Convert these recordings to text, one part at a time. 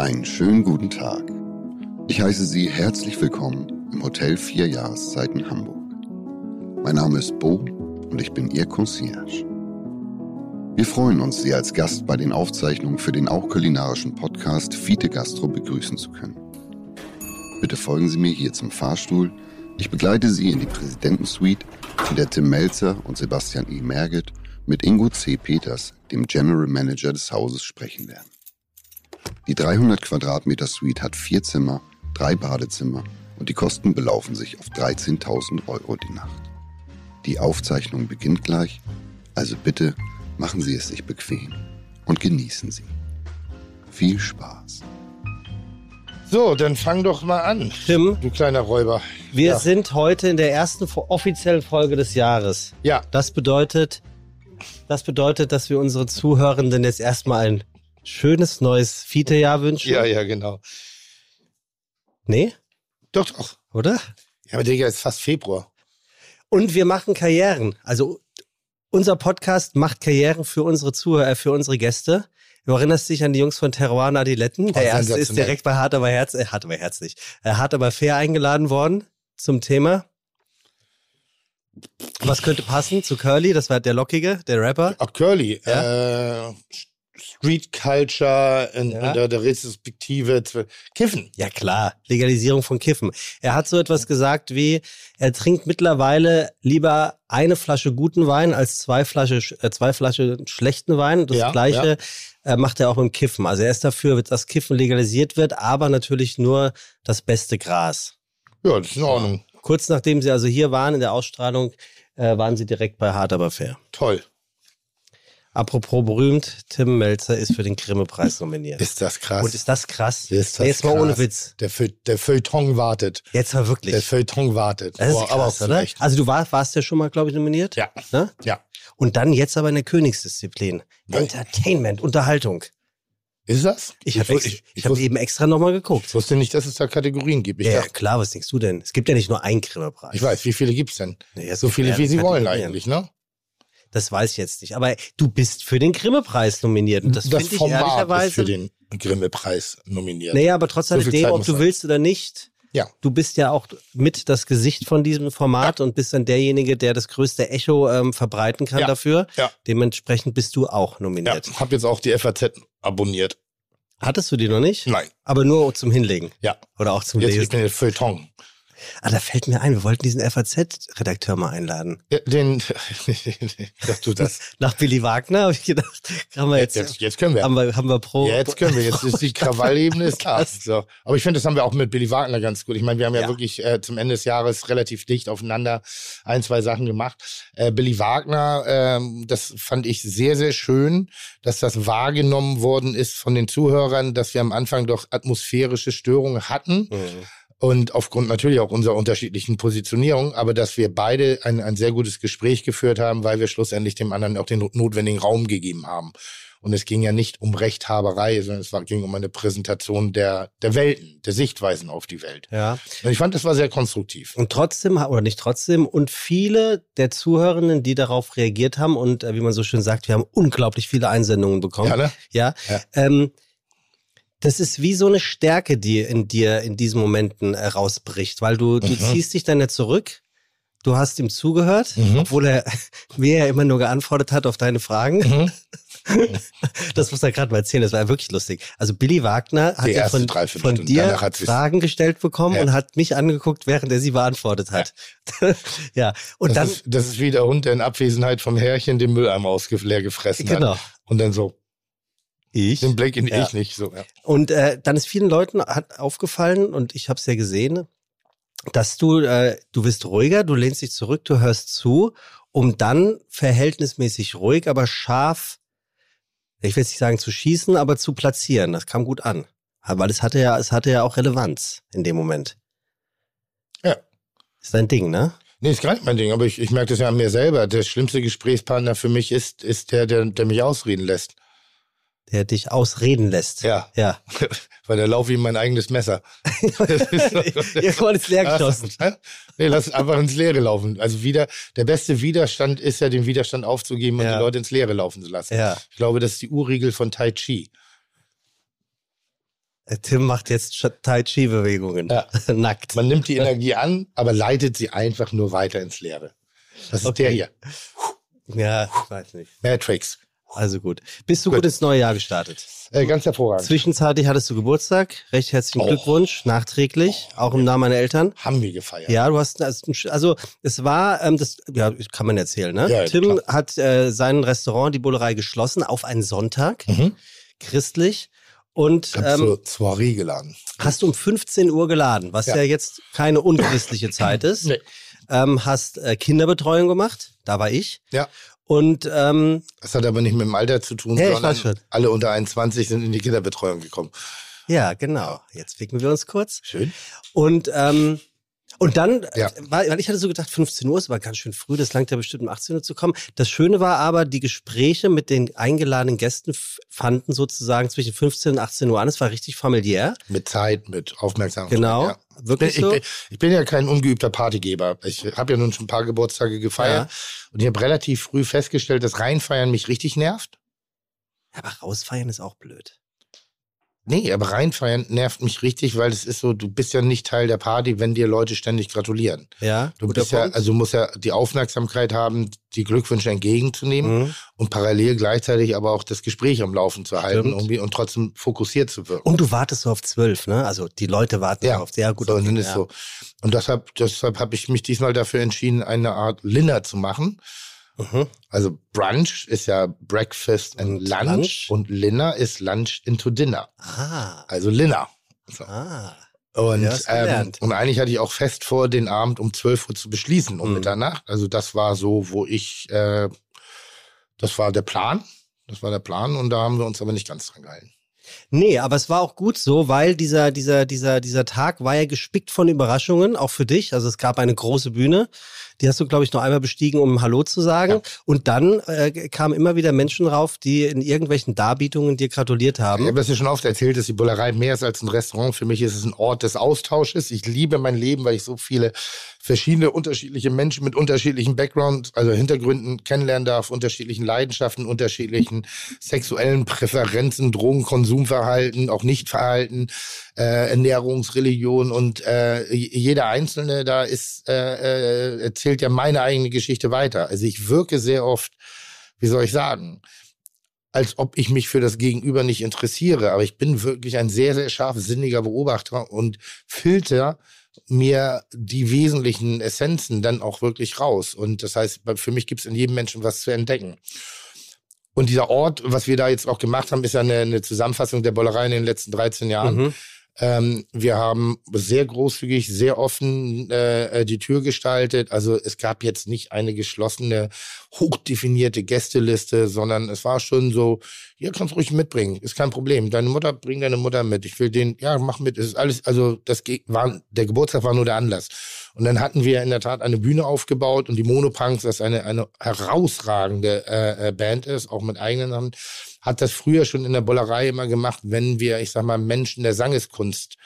Einen schönen guten Tag. Ich heiße Sie herzlich willkommen im Hotel Vier Jahreszeiten Hamburg. Mein Name ist Bo und ich bin Ihr Concierge. Wir freuen uns, Sie als Gast bei den Aufzeichnungen für den auch kulinarischen Podcast Fiete Gastro begrüßen zu können. Bitte folgen Sie mir hier zum Fahrstuhl. Ich begleite Sie in die Präsidentensuite, in der Tim Melzer und Sebastian E. Merget mit Ingo C. Peters, dem General Manager des Hauses, sprechen werden. Die 300 Quadratmeter Suite hat vier Zimmer, drei Badezimmer und die Kosten belaufen sich auf 13.000 Euro die Nacht. Die Aufzeichnung beginnt gleich, also bitte machen Sie es sich bequem und genießen Sie. Viel Spaß. So, dann fang doch mal an. Tim, Du kleiner Räuber. wir ja. sind heute in der ersten offiziellen Folge des Jahres. Ja, Das bedeutet, das bedeutet, dass wir unsere Zuhörenden jetzt erstmal ein schönes neues Fiete-Jahr wünschen. ja, ja, genau. Nee, Doch, doch. oder? Ja, aber Digga, ist fast Februar. Und wir machen Karrieren. Also unser Podcast macht Karrieren für unsere Zuhörer, für unsere Gäste. Du erinnerst dich an die Jungs von Terroir Adiletten. Der Oh, erste ist direkt bei Hart aber Herz, äh, Hart aber herzlich, äh, Hart aber fair eingeladen worden zum Thema. Was könnte passen zu Curly? Das war der Lockige, der Rapper. Auch Curly. Äh, Street Culture in, Ja. in der, der Retrospektive. Kiffen. Ja klar, Legalisierung von Kiffen. Er hat so etwas gesagt wie, er trinkt mittlerweile lieber eine Flasche guten Wein als zwei Flasche, äh, zwei Flasche schlechten Wein. Das Ja, gleiche äh, macht er auch im Kiffen. Also er ist dafür, dass Kiffen legalisiert wird, aber natürlich nur das beste Gras. Ja, das ist in Ordnung. Kurz nachdem sie also hier waren in der Ausstrahlung, äh, waren sie direkt bei Hart aber fair. Toll. Apropos berühmt, Tim Melzer ist für den Grimme-Preis nominiert. Ist das krass. Und ist das krass? Ist das Jetzt mal krass. ohne Witz. Der, Feu der Feuilleton wartet. Jetzt mal wirklich. Der Feuilleton wartet. Das ist Boah, krass, aber auch. Also du war, warst ja schon mal, glaube ich, nominiert. Ja. Ne? Ja. Und dann jetzt aber in der Königsdisziplin. Nein. Entertainment, Unterhaltung. Ist das? Ich habe wus- ich, ich hab eben extra nochmal geguckt. ich wusste nicht, dass es da Kategorien gibt. Ich, ja, dachte, klar, was denkst du denn? Es gibt ja nicht nur einen Grimme-Preis. ich weiß, wie viele gibt's denn? Nee, es So gibt viele, wie sie wollen eigentlich, ne? Das weiß ich jetzt nicht. Aber du bist für den Grimme-Preis nominiert. Und das, das finde ich Format ehrlicherweise. ist für den Grimme-Preis nominiert. Naja, aber trotz So alledem, Zeit ob du sein. willst oder nicht, Ja. du bist ja auch mit das Gesicht von diesem Format und bist dann derjenige, der das größte Echo ähm, verbreiten kann Ja. Ja. dafür. Dementsprechend bist du auch Ja, nominiert. hab jetzt auch die FAZ abonniert. Hattest du die noch nicht? Nein. Aber nur zum Hinlegen. Ja. Oder auch zum Jetzt ich Lesen. bin jetzt Feuilleton. Ah, da fällt mir ein, wir wollten diesen FAZ-Redakteur mal einladen. Ja, Den, dass du das. Nach Billy Wagner habe ich gedacht, haben wir jetzt, Jetzt, jetzt können wir. haben wir, haben wir pro. Jetzt können wir, jetzt ist die Krawallebene ist da. So. Aber ich finde, das haben wir auch mit Billy Wagner ganz gut. Ich meine, wir haben ja, Ja. wirklich äh, zum Ende des Jahres relativ dicht aufeinander ein, zwei Sachen gemacht. Äh, Billy Wagner, ähm, das fand ich sehr, sehr schön, dass das wahrgenommen worden ist von den Zuhörern, dass wir am Anfang doch atmosphärische Störungen hatten. Mhm. Und aufgrund natürlich auch unserer unterschiedlichen Positionierung, aber dass wir beide ein, ein sehr gutes Gespräch geführt haben, weil wir schlussendlich dem anderen auch den notwendigen Raum gegeben haben. Und es ging ja nicht um Rechthaberei, sondern es war, ging um eine Präsentation der, der Welten, der Sichtweisen auf die Welt. Ja. Und ich fand, das war sehr konstruktiv. Und trotzdem, oder nicht trotzdem, und viele der Zuhörenden, die darauf reagiert haben, und äh, wie man so schön sagt, wir haben unglaublich viele Einsendungen bekommen. Ja, ne? Ja. Ja. Ähm, das ist wie so eine Stärke, die in dir in diesen Momenten äh, rausbricht, weil du, du Mhm. ziehst dich dann ja zurück. Du hast ihm zugehört, Mhm. obwohl er mir ja immer nur geantwortet hat auf deine Fragen. Mhm. Das muss er gerade mal erzählen, das war ja wirklich lustig. Also Billy Wagner hat ja von, von dir Fragen gestellt bekommen Ja. und hat mich angeguckt, während er sie beantwortet hat. Ja, und Das, dann, ist, das ist wie der Hund, der in Abwesenheit vom Herrchen den Mülleimer leer gefressen genau, hat. Und dann so, ich. den Blick in Ja. ich nicht. So, ja. Und äh, dann ist vielen Leuten hat aufgefallen, und ich habe es ja gesehen, dass du, äh, du bist ruhiger, du lehnst dich zurück, du hörst zu, um dann verhältnismäßig ruhig, aber scharf, ich will jetzt nicht sagen zu schießen, aber zu platzieren. Das kam gut an. Weil es hatte ja, es hatte ja auch Relevanz in dem Moment. Ja. Ist dein Ding, ne? Nee, ist gar nicht mein Ding, aber ich, ich merke das ja an mir selber. Der schlimmste Gesprächspartner für mich ist, ist der, der, der mich ausreden lässt. Der dich ausreden lässt. Ja, Ja. weil da laufe ich in mein eigenes Messer. Irgendwann ist leer geschossen. nee, lass einfach ins Leere laufen. Also wieder, der beste Widerstand ist ja, den Widerstand aufzugeben und Ja. die Leute ins Leere laufen zu lassen. Ja. Ich glaube, das ist die Urregel von Tai Chi. Der Tim macht jetzt Tai Chi-Bewegungen. Ja. Nackt. Man nimmt die Energie an, aber leitet sie einfach nur weiter ins Leere. Das ist Okay. der hier. Ja, ich weiß nicht. Matrix. Also gut. Bist du gut, Gut. ins neue Jahr gestartet? Äh, ganz hervorragend. Zwischenzeitlich hattest du Geburtstag. Recht herzlichen Oh. Glückwunsch, nachträglich, auch im Namen meiner Eltern. Haben wir gefeiert. Ja, du hast also es war ähm, das ja kann man erzählen, ne? Ja, Tim klar. hat äh, sein Restaurant die Bullerei geschlossen auf einen Sonntag, Mhm. christlich und Ich ähm, zur Soiree geladen. hast um 15 Uhr geladen, was ja, Ja. jetzt keine unchristliche Zeit ist. Nee. Ähm, hast äh, Kinderbetreuung gemacht, da war ich. Ja. Und ähm, Das hat aber nicht mit dem Alter zu tun, Ja, sondern alle unter 21 sind in die Kinderbetreuung gekommen. ja, genau. Jetzt ficken wir uns kurz. Schön. Und, ähm, und dann, Ja. war, weil ich hatte so gedacht, 15 Uhr ist aber ganz schön früh, das langt ja bestimmt um 18 Uhr zu kommen. Das Schöne war aber, die Gespräche mit den eingeladenen Gästen fanden sozusagen zwischen 15 und 18 Uhr an. Es war richtig familiär. Mit Zeit, mit Aufmerksamkeit. Genau. Ja. Wirklich ich, so. bin, ich bin ja kein ungeübter Partygeber. Ich habe ja nun schon ein paar Geburtstage gefeiert. Und ich habe relativ früh festgestellt, dass Reinfeiern mich richtig nervt. Aber rausfeiern ist auch blöd. Nee, aber Reinfeiern nervt mich richtig, weil es ist so, du bist ja nicht Teil der Party, wenn dir Leute ständig gratulieren. Ja, Du bist ja, Punkt. also du musst ja die Aufmerksamkeit haben, die Glückwünsche entgegenzunehmen Mhm. und parallel gleichzeitig aber auch das Gespräch am Laufen zu halten irgendwie und trotzdem fokussiert zu wirken. Und du wartest so auf 12, ne? Also die Leute warten Ja, auf sehr gut. so, okay, ist ja. so. Und deshalb, deshalb habe ich mich diesmal dafür entschieden, eine Art Linner zu machen. Mhm. Also Brunch ist ja Breakfast and Und Lunch, Lunch? und Linner ist Lunch into Dinner. Ah, Also Linner. So. ah. Und, Ja, ähm, und eigentlich hatte ich auch fest vor, den Abend um 12 Uhr zu beschließen, um Mhm. Mitternacht. Also das war so, wo ich, äh, das war der Plan. Das war der Plan und da haben wir uns aber nicht ganz dran gehalten. Nee, aber es war auch gut so, weil dieser, dieser, dieser, dieser Tag war ja gespickt von Überraschungen, auch für dich. Also es gab eine große Bühne. Die hast du, glaube ich, noch einmal bestiegen, um Hallo zu sagen. Ja. Und dann äh, kamen immer wieder Menschen rauf, die in irgendwelchen Darbietungen dir gratuliert Ich haben. habe das ja schon oft erzählt, dass die Bullerei mehr ist als ein Restaurant. Für mich ist es ein Ort des Austausches. Ich liebe mein Leben, weil ich so viele verschiedene unterschiedliche Menschen mit unterschiedlichen Backgrounds, also Hintergründen kennenlernen darf, unterschiedlichen Leidenschaften, unterschiedlichen sexuellen Präferenzen, Drogenkonsumverhalten, auch Nichtverhalten, äh, Ernährungsreligion und äh, jeder Einzelne da ist äh, äh, erzählt ja meine eigene Geschichte weiter. Also ich wirke sehr oft, wie soll ich sagen, als ob ich mich für das Gegenüber nicht interessiere. Aber ich bin wirklich ein sehr, sehr scharfsinniger Beobachter und filter mir die wesentlichen Essenzen dann auch wirklich raus. Und das heißt, für mich gibt es in jedem Menschen was zu entdecken. Und dieser Ort, was wir da jetzt auch gemacht haben, ist ja eine, eine Zusammenfassung der Bollerei in den letzten 13 Jahren. Mhm. Ähm, wir haben sehr großzügig, sehr offen äh, äh, die Tür gestaltet. Also es gab jetzt nicht eine geschlossene, hochdefinierte Gästeliste, sondern es war schon so, hier kannst ruhig mitbringen, ist kein Problem. Deine Mutter, bring deine Mutter mit. Ich will den, ja, mach mit. Es ist alles, also das war, der Geburtstag war nur der Anlass. Und dann hatten wir in der Tat eine Bühne aufgebaut und die Monopunks, das eine, eine herausragende äh, äh, Band ist, auch mit eigenen Namen, hat das früher schon in der Bollerei immer gemacht, wenn wir, ich sag mal, Menschen der Sangeskunst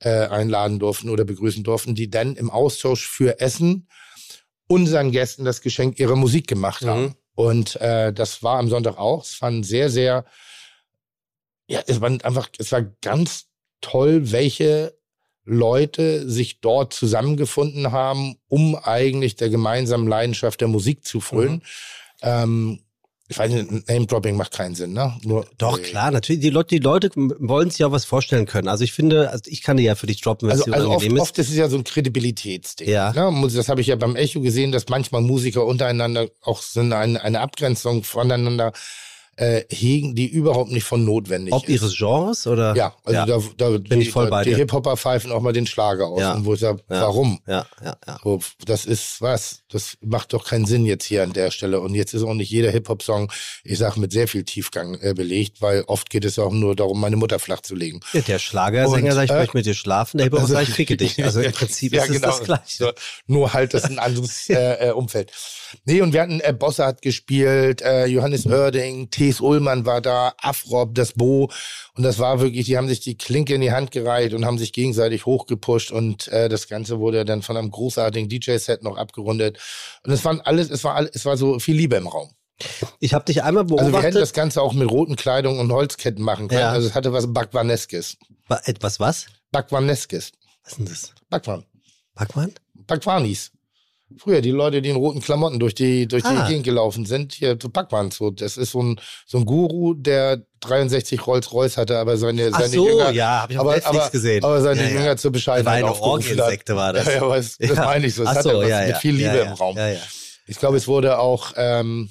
äh, einladen durften oder begrüßen durften, die dann im Austausch für Essen unseren Gästen das Geschenk ihrer Musik gemacht haben. Mhm. Und äh, das war am Sonntag auch. Es fand sehr, sehr, ja, es war einfach, es war ganz toll, welche Leute sich dort zusammengefunden haben, um eigentlich der gemeinsamen Leidenschaft der Musik zu frönen. Mhm. Ähm, ich weiß nicht, Name-Dropping macht keinen Sinn, ne? Nur, Doch, äh, klar, natürlich. Die Leute, die Leute wollen sich ja was vorstellen können. Also ich finde, also ich kann dir ja für dich droppen, wenn Also, es also oft, ist. oft ist es ja so ein Kredibilitätsding. Ja. Ne? Das habe ich ja beim Echo gesehen, dass manchmal Musiker untereinander auch so eine, eine Abgrenzung voneinander äh, hegen, die überhaupt nicht von notwendig Ob ist. ihres Genres oder? ja, also Ja. da, da Bin die, ich voll bei die dir. Hip-Hopper pfeifen auch mal den Schlager aus. Ja. Und wo ich sage, Ja. warum? Ja, ja, ja. So, das ist was, das macht doch keinen Sinn jetzt hier an der Stelle. Und jetzt ist auch nicht jeder Hip-Hop-Song, ich sag, mit sehr viel Tiefgang äh, belegt, weil oft geht es auch nur darum, meine Mutter flach zu legen. Ja, der Schlagersänger Und, sagt, ich äh, möchte mit dir schlafen, der Hip-Hop also- sagt, ich ficke dich. Also im Prinzip ist es das Gleiche. So, nur halt das ist ein anderes äh, äh, Umfeld. Nee, und wir hatten, äh, Bosse hat gespielt, äh, Johannes Oerding, T.S. Ullmann war da, Afrob, das Bo. Und das war wirklich, die haben sich die Klinke in die Hand gereicht und haben sich gegenseitig hochgepusht. Und äh, das Ganze wurde dann von einem großartigen DJ-Set noch abgerundet. Und es waren alles, es war alles, es war so viel Liebe im Raum. Ich habe dich einmal beobachtet. Also wir hätten das Ganze auch mit roten Kleidung und Holzketten machen können. Ja. Also es hatte was Backwaneskes. Wa- Etwas was? Backwaneskes. Was ist denn das? Backwan. Backmann? Backwanis. Früher die Leute, die in roten Klamotten durch die, durch Ah. die Gegend gelaufen sind, hier zu Backwans. So, das ist so ein, so ein Guru, der 63 Rolls-Royce hatte, aber seine, Ach seine so, Jünger, ja, habe ich aber, aber, gesehen. aber seine Ja, ja. Jünger zur Bescheidenheit aufgerufen hat. Orgiensekte, war das. Ja, ja, aber das, das Ja. meine ich so. Es Ach hatte so, was ja, mit viel Liebe im Raum. Ja, ja. Ich glaube, es wurde auch, ähm,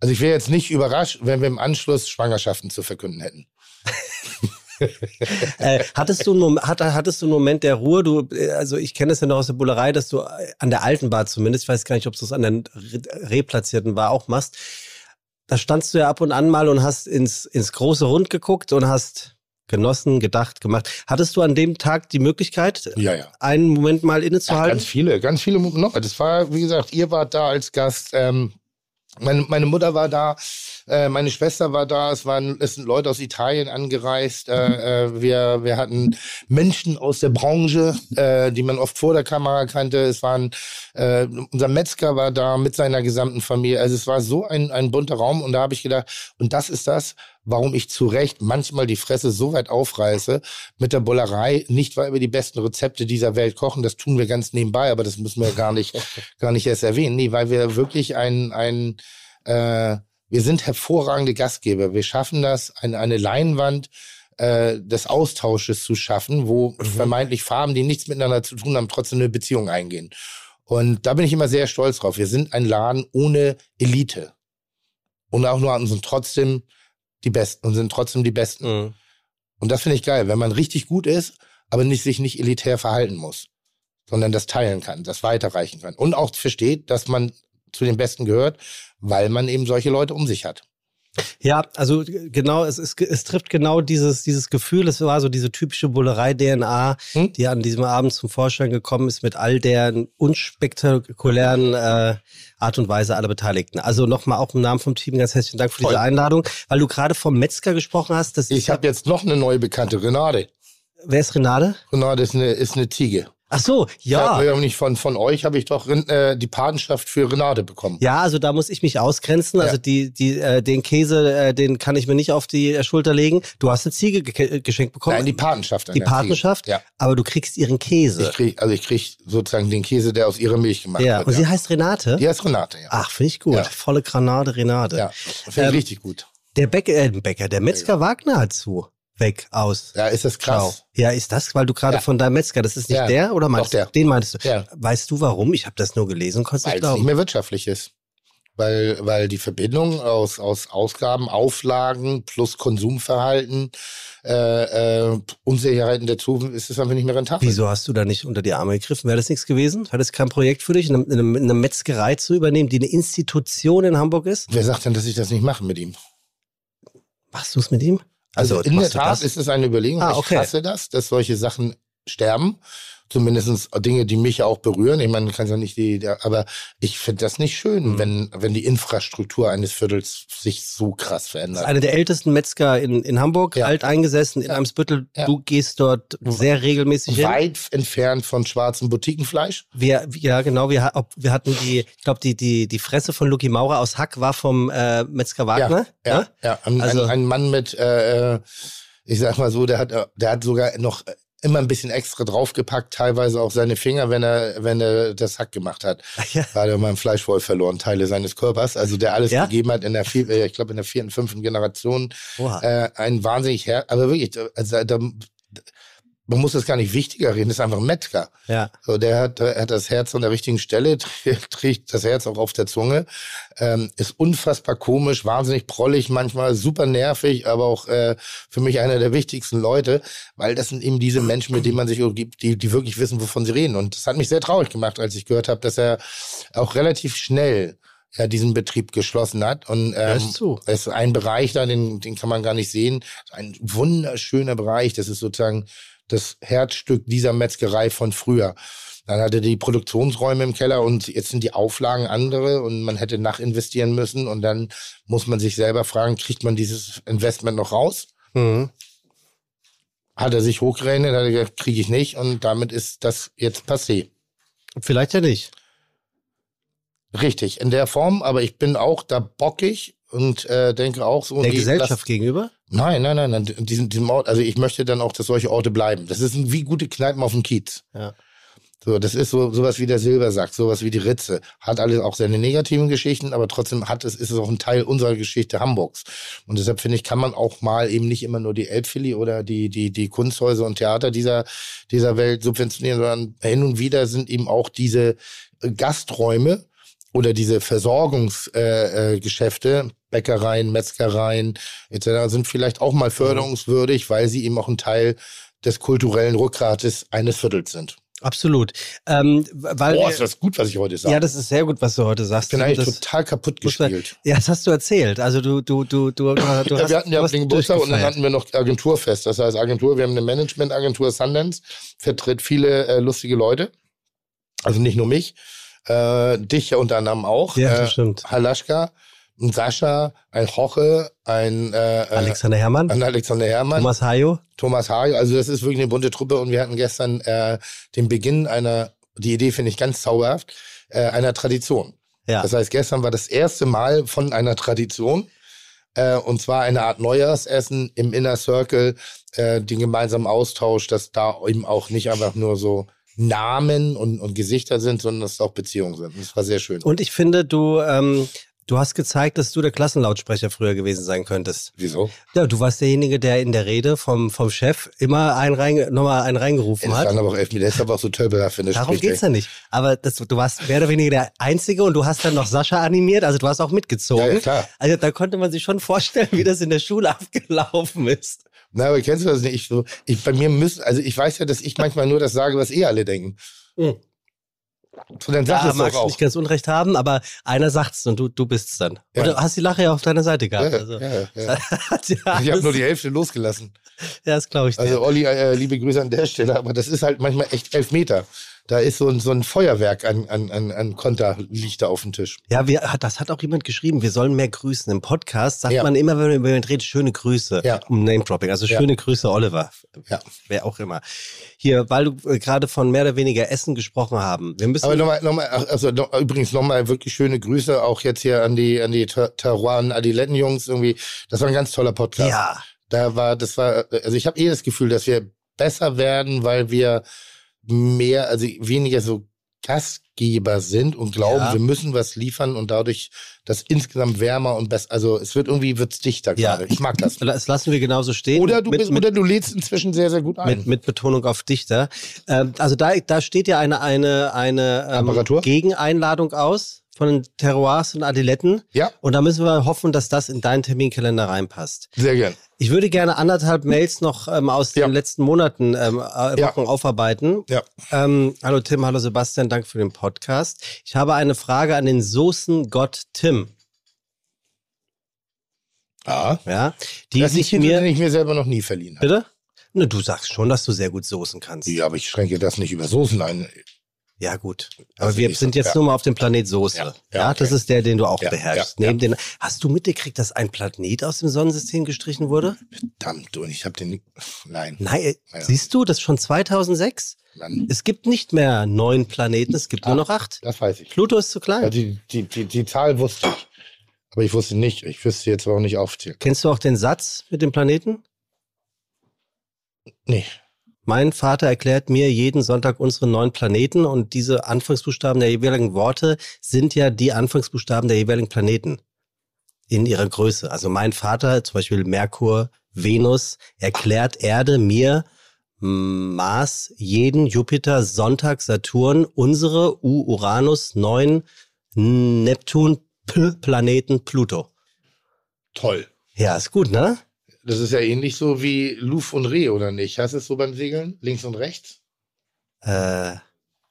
also ich wäre jetzt nicht überrascht, wenn wir im Anschluss Schwangerschaften zu verkünden hätten. Äh, hattest, du einen, hat, hattest du einen Moment der Ruhe? Du, äh, also ich kenne es ja noch aus der Bullerei, dass du äh, an der alten Bar zumindest, ich weiß gar nicht, ob du es an der re- replatzierten Bar auch machst. Da standst du ja ab und an mal und hast ins, ins große Rund geguckt und hast genossen, gedacht, gemacht. Hattest du an dem Tag die Möglichkeit, Ja, ja. einen Moment mal Ja, innezuhalten? ganz viele, ganz viele noch. Das war, wie gesagt, ihr wart da als Gast. Ähm, meine, meine Mutter war da, äh, meine Schwester war da. Es waren, es sind Leute aus Italien angereist. Äh, äh, wir, wir hatten Menschen aus der Branche, äh, die man oft vor der Kamera kannte. Es waren, äh, unser Metzger war da mit seiner gesamten Familie. Also es war so ein, ein bunter Raum. Und da habe ich gedacht, und das ist das, warum ich zu Recht manchmal die Fresse so weit aufreiße mit der Bullerei. Nicht, weil wir die besten Rezepte dieser Welt kochen, das tun wir ganz nebenbei, aber das müssen wir gar nicht, gar nicht erst erwähnen. Nee, weil wir wirklich ein, ein äh, wir sind hervorragende Gastgeber. Wir schaffen das, eine, eine Leinwand äh, des Austausches zu schaffen, wo vermeintlich Farben, die nichts miteinander zu tun haben, trotzdem eine Beziehung eingehen. Und da bin ich immer sehr stolz drauf. Wir sind ein Laden ohne Elite. Und auch nur sind trotzdem die Besten und sind trotzdem die Besten. Mhm. Und das finde ich geil, wenn man richtig gut ist, aber nicht, sich nicht elitär verhalten muss, sondern das teilen kann, das weiterreichen kann. Und auch versteht, dass man zu den Besten gehört, weil man eben solche Leute um sich hat. Ja, also genau, es, ist, es trifft genau dieses, dieses Gefühl, es war so diese typische Bullerei-DNA, Hm? die an diesem Abend zum Vorschein gekommen ist mit all deren unspektakulären äh, Art und Weise aller Beteiligten. Also nochmal auch im Namen vom Team ganz herzlichen Dank für Voll. diese Einladung, weil du gerade vom Metzger gesprochen hast. Ich habe jetzt noch eine neue Bekannte, Renate. wer ist Renate? Renate ist eine, ist eine Tiege. Ach so, ja. Ja. nicht von, von euch habe ich doch äh, die Patenschaft für Renate bekommen. Ja, also da muss ich mich ausgrenzen. Also Ja. die, die, äh, den Käse, äh, den kann ich mir nicht auf die äh, Schulter legen. Du hast eine Ziege ge geschenkt bekommen. Nein, die Patenschaft. die. Patenschaft, Ja. aber du kriegst ihren Käse. Ich krieg, also ich krieg sozusagen den Käse, der aus ihrer Milch gemacht ja, wird. und sie ja. heißt Renate. Die heißt Renate, ja. Ach, finde ich gut. Volle Granate Renate. ja. Finde Ähm, ich richtig gut. Der Bäcker, äh, Bäcker, der Metzger Wagner hat zu. Weg, aus. Ja, ist das Ciao. krass. Ja, ist das, weil du gerade Ja. von deinem Metzger, das ist nicht Ja. der oder meinst Doch, der. du? Den meintest du? Ja. Weißt du warum? Ich habe das nur gelesen und konnte es Weil es nicht glauben. mehr wirtschaftlich ist. Weil, weil die Verbindung aus, aus Ausgaben, Auflagen plus Konsumverhalten, äh, äh, Unsicherheiten Zukunft ist es einfach nicht mehr rentabel. Wieso hast du da nicht unter die Arme gegriffen? Wäre das nichts gewesen? Wäre das kein Projekt für dich, eine, eine, eine Metzgerei zu übernehmen, die eine Institution in Hamburg ist? Wer sagt denn, dass ich das nicht mache mit ihm? Machst du es mit ihm? Also, in der Tat das? ist es eine Überlegung. Ah, okay. Ich hasse das, dass solche Sachen sterben. Zumindest Dinge, die mich auch berühren. Ich meine, du kannst ja nicht die, der, aber ich finde das nicht schön, Mhm. wenn, wenn die Infrastruktur eines Viertels sich so krass Das verändert. ist einer der ältesten Metzger in, in Hamburg, Ja. alt eingesessen in Ja. Eimsbüttel. Ja. Du gehst dort sehr regelmäßig hin. Weit entfernt von schwarzem Boutiquenfleisch. Wir, ja, genau, wir, wir hatten die, ich glaube, die, die, die Fresse von Lucky Maurer aus Hack war vom äh, Metzger Wagner. Ja, ja, ja. Ein, Also- ein, ein Mann mit, äh, äh, ich sag mal so, der hat, äh, der hat sogar noch immer ein bisschen extra draufgepackt, teilweise auch seine Finger, wenn er, wenn er das Hack gemacht hat. Ja. Da hat er mal einen Fleischwolf verloren, Teile seines Körpers. Also der alles Ja? gegeben hat in der, vier, äh, ich glaube in der vierten, fünften Generation. Oha. Äh, ein wahnsinnig her, aber wirklich, also da, man muss das gar nicht wichtiger reden, das ist einfach ein Metzger. Ja. So, der hat, der hat das Herz an der richtigen Stelle, trägt das Herz auch auf der Zunge, ähm, ist unfassbar komisch, wahnsinnig prollig, manchmal super nervig, aber auch äh, für mich einer der wichtigsten Leute, weil das sind eben diese Menschen, mit denen man sich umgibt, die, die wirklich wissen, wovon sie reden. Und das hat mich sehr traurig gemacht, als ich gehört habe, dass er auch relativ schnell ja, diesen Betrieb geschlossen hat. Und ähm, ist es ist ein Bereich da, den, den kann man gar nicht sehen. Ein wunderschöner Bereich. Das ist sozusagen das Herzstück dieser Metzgerei von früher. Dann hatte die Produktionsräume im Keller und jetzt sind die Auflagen andere und man hätte nachinvestieren müssen und dann muss man sich selber fragen, kriegt man dieses Investment noch raus? Mhm. Hat er sich hochgerechnet, hat er gesagt, kriege ich nicht und damit ist das jetzt passé. Vielleicht ja nicht. Richtig, in der Form, aber ich bin auch da bockig und äh, denke auch so. Der die- Gesellschaft lass- gegenüber? Nein, nein, nein, nein. Diesem, diesem Ort, also ich möchte dann auch, dass solche Orte bleiben. Das ist wie gute Kneipen auf dem Kiez. Ja. So, das ist so sowas wie der Silbersack, sowas wie die Ritze. Hat alles auch seine negativen Geschichten, aber trotzdem hat es, ist es auch ein Teil unserer Geschichte Hamburgs. Und deshalb finde ich, kann man auch mal eben nicht immer nur die Elbphilly oder die, die, die Kunsthäuser und Theater dieser, dieser Welt subventionieren, sondern hin und wieder sind eben auch diese äh, Gasträume oder diese Versorgungsgeschäfte, äh, Geschäfte, Bäckereien, Metzgereien etc. sind vielleicht auch mal förderungswürdig, weil sie eben auch ein Teil des kulturellen Rückgrates eines Viertels sind. Absolut. Ähm, weil Boah, ist das gut, was ich heute sage. ja, das ist sehr gut, was du heute sagst. ich bin eigentlich total kaputt gespielt. Ja, das hast du erzählt. Also du, du, du, du, du Ja, hast, wir hatten ja den Geburtstag und dann hatten wir noch Agenturfest. Das heißt Agentur, wir haben eine Managementagentur Sundance, vertritt viele äh, lustige Leute. Also nicht nur mich, äh, dich ja unter anderem auch. Ja, äh, das stimmt. Halaschka, ein Sascha, ein Hoche, ein, äh, äh, Alexander Herrmann, ein Alexander Herrmann. Thomas Hayo. Thomas Hayo, also das ist wirklich eine bunte Truppe und wir hatten gestern äh, den Beginn einer, die Idee finde ich ganz zauberhaft, äh, einer Tradition. Ja. Das heißt, gestern war das erste Mal von einer Tradition äh, und zwar eine Art Neujahrsessen im Inner Circle, äh, den gemeinsamen Austausch, dass da eben auch nicht einfach nur so Namen und, und Gesichter sind, sondern dass es auch Beziehungen sind. Das war sehr schön. Und ich finde, du, ähm, du hast gezeigt, dass du der Klassenlautsprecher früher gewesen sein könntest. Wieso? Ja, du warst derjenige, der in der Rede vom, vom Chef immer einen rein, nochmal einen reingerufen Es hat. waren aber auch der ist aber auch so tölpelhaft, wenn der Darum spricht. geht's ja nicht. Aber das, du warst mehr oder weniger der Einzige und du hast dann noch Sascha animiert, also du hast auch mitgezogen. Ja, ja, klar. Also da konnte man sich schon vorstellen, wie das in der Schule abgelaufen ist. Na, aber kennst du das nicht? Ich, so, ich, bei mir müssen, also ich weiß ja, dass ich manchmal nur das sage, was eh alle denken. Hm. Dann sag Da es magst du auch. nicht ganz unrecht haben, aber einer sagt's und du, du bist's dann. Ja. Oder hast die Lache ja auf deiner Seite Ja, gehabt. also. ja, ja. Ja Ich habe nur die Hälfte losgelassen. ja, das glaube ich dir. Also Olli, äh, liebe Grüße an der Stelle, aber das ist halt manchmal echt elf Meter. Da ist so ein, so ein Feuerwerk an, an, an, Konter liegt da auf dem Tisch. Ja, wir, das hat auch jemand geschrieben. Wir sollen mehr grüßen. Im Podcast sagt Ja. man immer, wenn man über jemanden redet, schöne Grüße. Ja. Um Name-Dropping. Also Ja. schöne Grüße, Oliver. Ja. Wer auch immer. Hier, weil du äh, gerade von mehr oder weniger Essen gesprochen haben. Wir müssen. Aber nochmal, nochmal, ach, also noch, übrigens nochmal wirklich schöne Grüße auch jetzt hier an die, an die Ter- Terroir Adiletten-Jungs irgendwie. Das war ein ganz toller Podcast. ja. Da war, das war, also ich habe eh das Gefühl, dass wir besser werden, weil wir mehr, also weniger so Gastgeber sind und glauben, Ja. wir müssen was liefern und dadurch das insgesamt wärmer und besser. Also es wird irgendwie wird's dichter Ja. gerade. Ich mag das. Das lassen wir genauso stehen. Oder du mit, bist, mit, oder du lädst inzwischen sehr, sehr gut ein. mit, mit Betonung auf Dichter. Ähm, also da, da steht ja eine, eine, eine ähm? Gegeneinladung aus von den Terroirs und Adiletten. ja, Und da müssen wir hoffen, dass das in deinen Terminkalender reinpasst. sehr gern. Ich würde gerne anderthalb Mails noch ähm, aus Ja. den letzten Monaten, ähm, äh, Ja. Aufarbeiten. Ja. Ähm, hallo Tim, hallo Sebastian, danke für den Podcast. Ich habe eine Frage an den Soßengott Tim. Ah, Ja, die das sich Titel, den mir. ich mir selber noch nie verliehen habe. Bitte? Ne, du sagst schon, dass du sehr gut Soßen kannst. Ja, aber ich schränke das nicht über Soßen ein. Ja, gut. Aber Also wir sind jetzt ja. nur mal auf dem Planet Soße. Ja, Ja, ja, okay. das ist der, den du auch beherrschst. Neben Den, hast du mitgekriegt, dass ein Planet aus dem Sonnensystem gestrichen wurde? Verdammt, und ich habe den nicht. Nein, Nein, äh, siehst du, das ist schon 2006. Mann, Es gibt nicht mehr neun Planeten, es gibt nur Ah. noch acht. das weiß ich. Pluto ist zu klein. Die, die, die, die Zahl wusste ich. Aber ich wusste nicht, ich wüsste jetzt auch nicht aufzählen. Kennst du auch den Satz mit dem Planeten? Nee. Mein Vater erklärt mir jeden Sonntag unsere neun Planeten und diese Anfangsbuchstaben der jeweiligen Worte sind ja die Anfangsbuchstaben der jeweiligen Planeten in ihrer Größe. Also mein Vater, zum Beispiel Merkur, Venus, erklärt Erde mir m, Mars, jeden Jupiter, Sonntag, Saturn, unsere U, Uranus, neun, Neptun, P, Planeten, Pluto. Toll. Ja, ist gut, ne? Das ist ja ähnlich so wie Luf und Reh, oder nicht? Hast du es so beim Segeln? Links und rechts? Äh,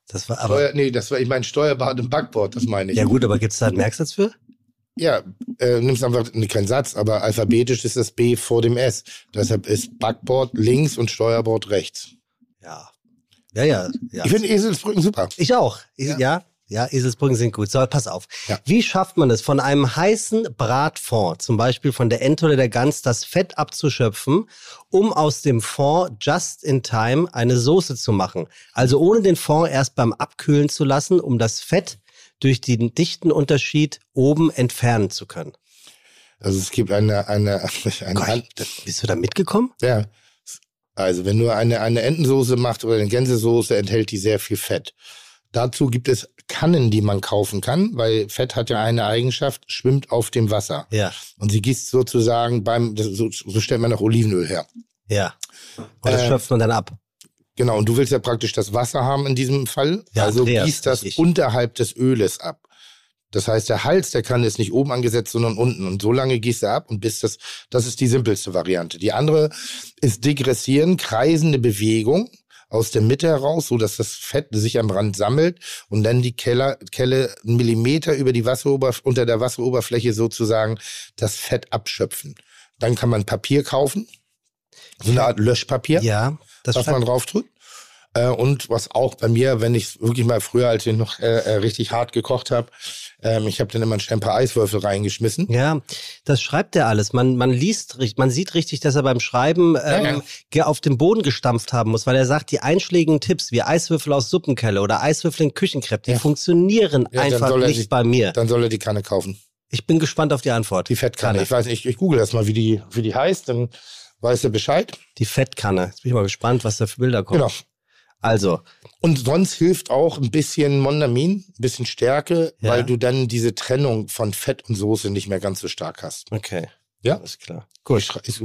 das war aber. Steuer, nee, das war, ich meine Steuerbord und Backbord, das meine ich. Ja gut, aber gibt's da einen Merksatz für? Ja, äh, nimmst einfach, nee, kein Satz, aber alphabetisch ist das B vor dem S. Deshalb ist Backbord links und Steuerbord rechts. Ja. Ja, ja. ja. Ich finde Eselsbrücken super. Ich auch. Ich, ja. Ja. Ja. Eselsbrücken sind gut. So, pass auf. Ja. Wie schafft man es, von einem heißen Bratfond, zum Beispiel von der Ente oder der Gans, das Fett abzuschöpfen, um aus dem Fond just in time eine Soße zu machen? Also ohne den Fond erst beim Abkühlen zu lassen, um das Fett durch den dichten Unterschied oben entfernen zu können. Also es gibt eine, eine, eine Gott, Bist du da mitgekommen? ja. Also wenn du eine, eine Entensoße machst oder eine Gänsesoße, enthält die sehr viel Fett. Dazu gibt es Kannen, die man kaufen kann, weil Fett hat ja eine Eigenschaft, schwimmt auf dem Wasser. Ja, Und sie gießt sozusagen beim, so, so stellt man auch Olivenöl her. ja. Und das Ähm, schöpft man dann ab. Genau, und du willst ja praktisch das Wasser haben in diesem Fall. Ja, also Andreas, gießt das richtig. unterhalb des Öles ab. Das heißt, der Hals der Kanne ist nicht oben angesetzt, sondern unten. Und so lange gießt er ab und bis das, das ist die simpelste Variante. Die andere ist degressieren, kreisende Bewegung aus der Mitte heraus, so dass das Fett sich am Rand sammelt und dann die Keller, Kelle einen Millimeter über die Wasseroberf unter der Wasseroberfläche sozusagen das Fett abschöpfen. Dann kann man Papier kaufen, so eine Art Löschpapier Ja, das was man drauf tut. Äh, und was auch bei mir, wenn ich wirklich mal früher, als ich noch äh, äh, richtig hart gekocht habe, ähm, ich habe dann immer ein paar Eiswürfel reingeschmissen. ja, das schreibt er alles. Man, man liest, man sieht richtig, dass er beim Schreiben ähm, ja. ge- auf dem Boden gestampft haben muss, weil er sagt, die einschlägigen Tipps wie Eiswürfel aus Suppenkelle oder Eiswürfel in Küchenkrepp, die Ja. funktionieren Ja, einfach nicht sich- bei mir. Dann soll er die Kanne kaufen. Ich bin gespannt auf die Antwort. Die Fettkanne. Kanne. Ich weiß nicht, ich, ich google das mal, wie die, wie die heißt, dann weiß er Bescheid. Die Fettkanne. Jetzt bin ich mal gespannt, was da für Bilder kommen. Genau. Also, Und sonst hilft auch ein bisschen Mondamin, ein bisschen Stärke, Ja. weil du dann diese Trennung von Fett und Soße nicht mehr ganz so stark hast. okay. Ja. Alles klar. Gut. Ich, ich,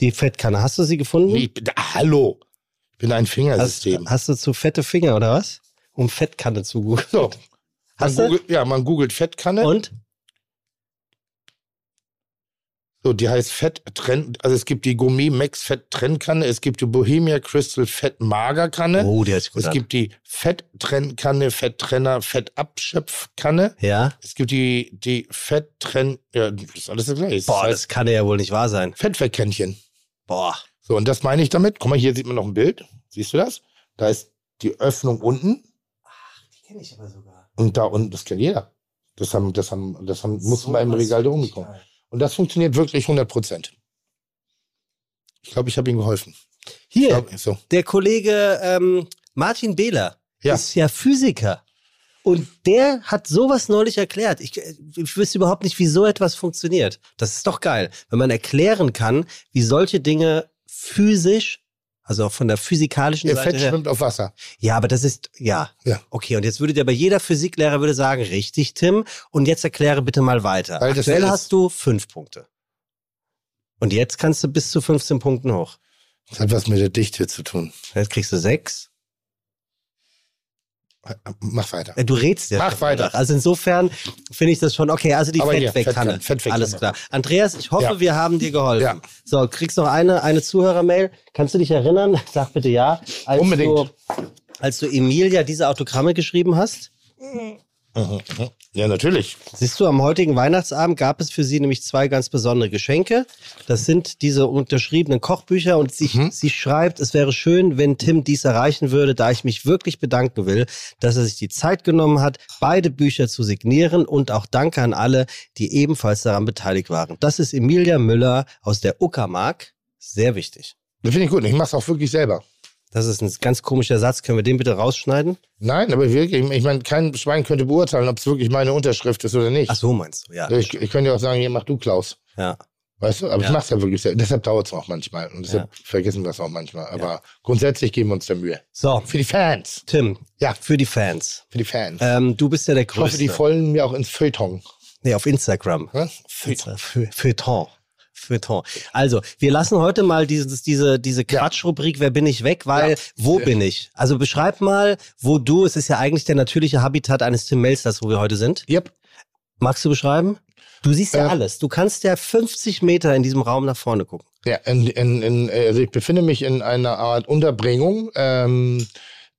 Die Fettkanne, hast du sie gefunden? ich, bin- hallo. Ich bin ein hast, Fingersystem. hast du zu fette Finger oder was? Um Fettkanne zu googeln. so. Man Hast du? googelt, ja, man googelt Fettkanne. Und? So, die heißt Fett Trenn, also es gibt die Gourmet Max Fett Trennkanne, es gibt die Bohemia Crystal Fett Magerkanne, Oh, hört sich gut es an. gibt die Fett Trennkanne, Fett Trenner, Fett Abschöpfkanne, Ja? es gibt die die Fett Trenn, ja, das ist alles das gleiche. Das Boah, heißt das kann ja wohl nicht wahr sein. Fettverkännchen. Boah. So, und das meine ich damit. Guck mal, hier sieht man noch ein Bild. Siehst du das? Da ist die Öffnung unten Die kenne ich aber sogar. und da unten, das kennt jeder. Das haben, das haben, das haben, muss man im Regal da rumbekommen. Und das funktioniert wirklich 100 Prozent. Ich glaube, ich habe ihm geholfen. Hier, glaub, so. der Kollege ähm, Martin Behler Ja. ist ja Physiker. Und der hat sowas neulich erklärt. Ich, ich wüsste überhaupt nicht, wie so etwas funktioniert. Das ist doch geil, wenn man erklären kann, wie solche Dinge physisch, also von der physikalischen Ihr Seite Fett schwimmt auf Wasser. Ja, aber das ist, ja. Ja. Okay, und jetzt würde dir aber jeder Physiklehrer würde sagen, richtig, Tim, und jetzt erkläre bitte mal weiter. Weil Aktuell hast du fünf Punkte. Und jetzt kannst du bis zu 15 Punkten hoch. Das hat was mit der Dichte zu tun. Jetzt kriegst du sechs. Mach weiter. Du redst ja. Mach weiter. danach. Also insofern finde ich das schon okay. Also die Aber hier, Fettwegkanne. Fettkanne, Fettwegkanne. Alles klar. Andreas, ich hoffe, Ja. wir haben dir geholfen. Ja. So, kriegst noch eine, eine Zuhörermail. Kannst du dich erinnern? Sag bitte ja. Als Unbedingt. Du, als du Emilia diese Autogramme geschrieben hast. Mhm, mhm. Ja, natürlich. Siehst du, am heutigen Weihnachtsabend gab es für sie nämlich zwei ganz besondere Geschenke. Das sind diese unterschriebenen Kochbücher und sie, Mhm. sie schreibt, es wäre schön, wenn Tim dies erreichen würde, da ich mich wirklich bedanken will, dass er sich die Zeit genommen hat, beide Bücher zu signieren und auch danke an alle, die ebenfalls daran beteiligt waren. Das ist Emilia Müller aus der Uckermark. Sehr wichtig. Das finde ich gut. Ich mache es auch wirklich selber. Das ist ein ganz komischer Satz. Können wir den bitte rausschneiden? Nein, aber wirklich, ich meine, kein Schwein könnte beurteilen, ob es wirklich meine Unterschrift ist oder nicht. Ach so, meinst du, ja. Ich, ich könnte ja auch sagen, hier mach du Klaus. Ja. Weißt du? Aber Ja. ich mache es ja wirklich selber. Deshalb dauert es auch manchmal. Und deshalb vergessen wir es auch manchmal. Aber grundsätzlich geben wir uns da Mühe. So, Für die Fans. Tim. Ja. Für die Fans. Für die Fans. Ähm, du bist ja der ich hoffe, Größte. die folgen mir auch ins Feuilleton. Nee, auf Instagram. Ne? Feuilleton. Feuilleton. Feuilleton. Also, wir lassen heute mal dieses, diese, diese Quatschrubrik Wer bin ich weg, weil Ja. wo bin ich? Also beschreib mal, wo du, es ist ja eigentlich der natürliche Habitat eines Tim Melsters, wo wir heute sind. Yep. Magst du beschreiben? Du siehst ja Äh. alles. Du kannst ja 50 Meter in diesem Raum nach vorne gucken. Ja, in, in, in, also ich befinde mich in einer Art Unterbringung, ähm,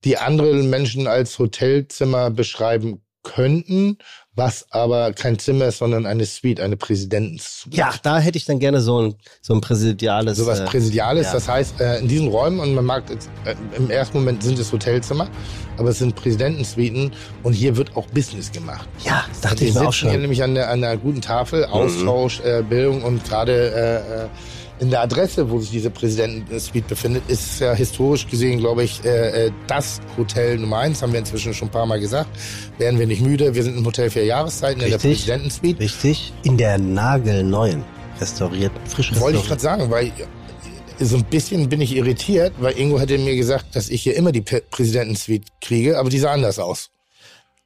die andere Menschen als Hotelzimmer beschreiben könnten, was aber kein Zimmer ist, sondern eine Suite, eine Präsidentensuite. Ja, da hätte ich dann gerne so ein, so ein präsidiales. Sowas äh, Präsidiales, ja. das heißt, äh, in diesen Räumen, und man mag, jetzt, äh, im ersten Moment sind es Hotelzimmer, aber es sind Präsidentensuiten und hier wird auch Business gemacht. Ja, das dachte Wir ich mir sitzen auch hier schon. nämlich an, der, an einer guten Tafel, Austausch, äh, Bildung und gerade äh, äh, in der Adresse, wo sich diese Präsidentensuite befindet, ist ja historisch gesehen, glaube ich, äh, äh, das Hotel Nummer eins, haben wir inzwischen schon ein paar Mal gesagt. Werden wir nicht müde. Wir sind im Hotel für Jahreszeiten in der Präsidentensuite. Richtig, in der nagelneuen, restaurierten, frisch restaurierten. Wollte ich gerade sagen, weil so ein bisschen bin ich irritiert, weil Ingo hätte mir gesagt, dass ich hier immer die Präsidentensuite kriege, aber die sah anders aus.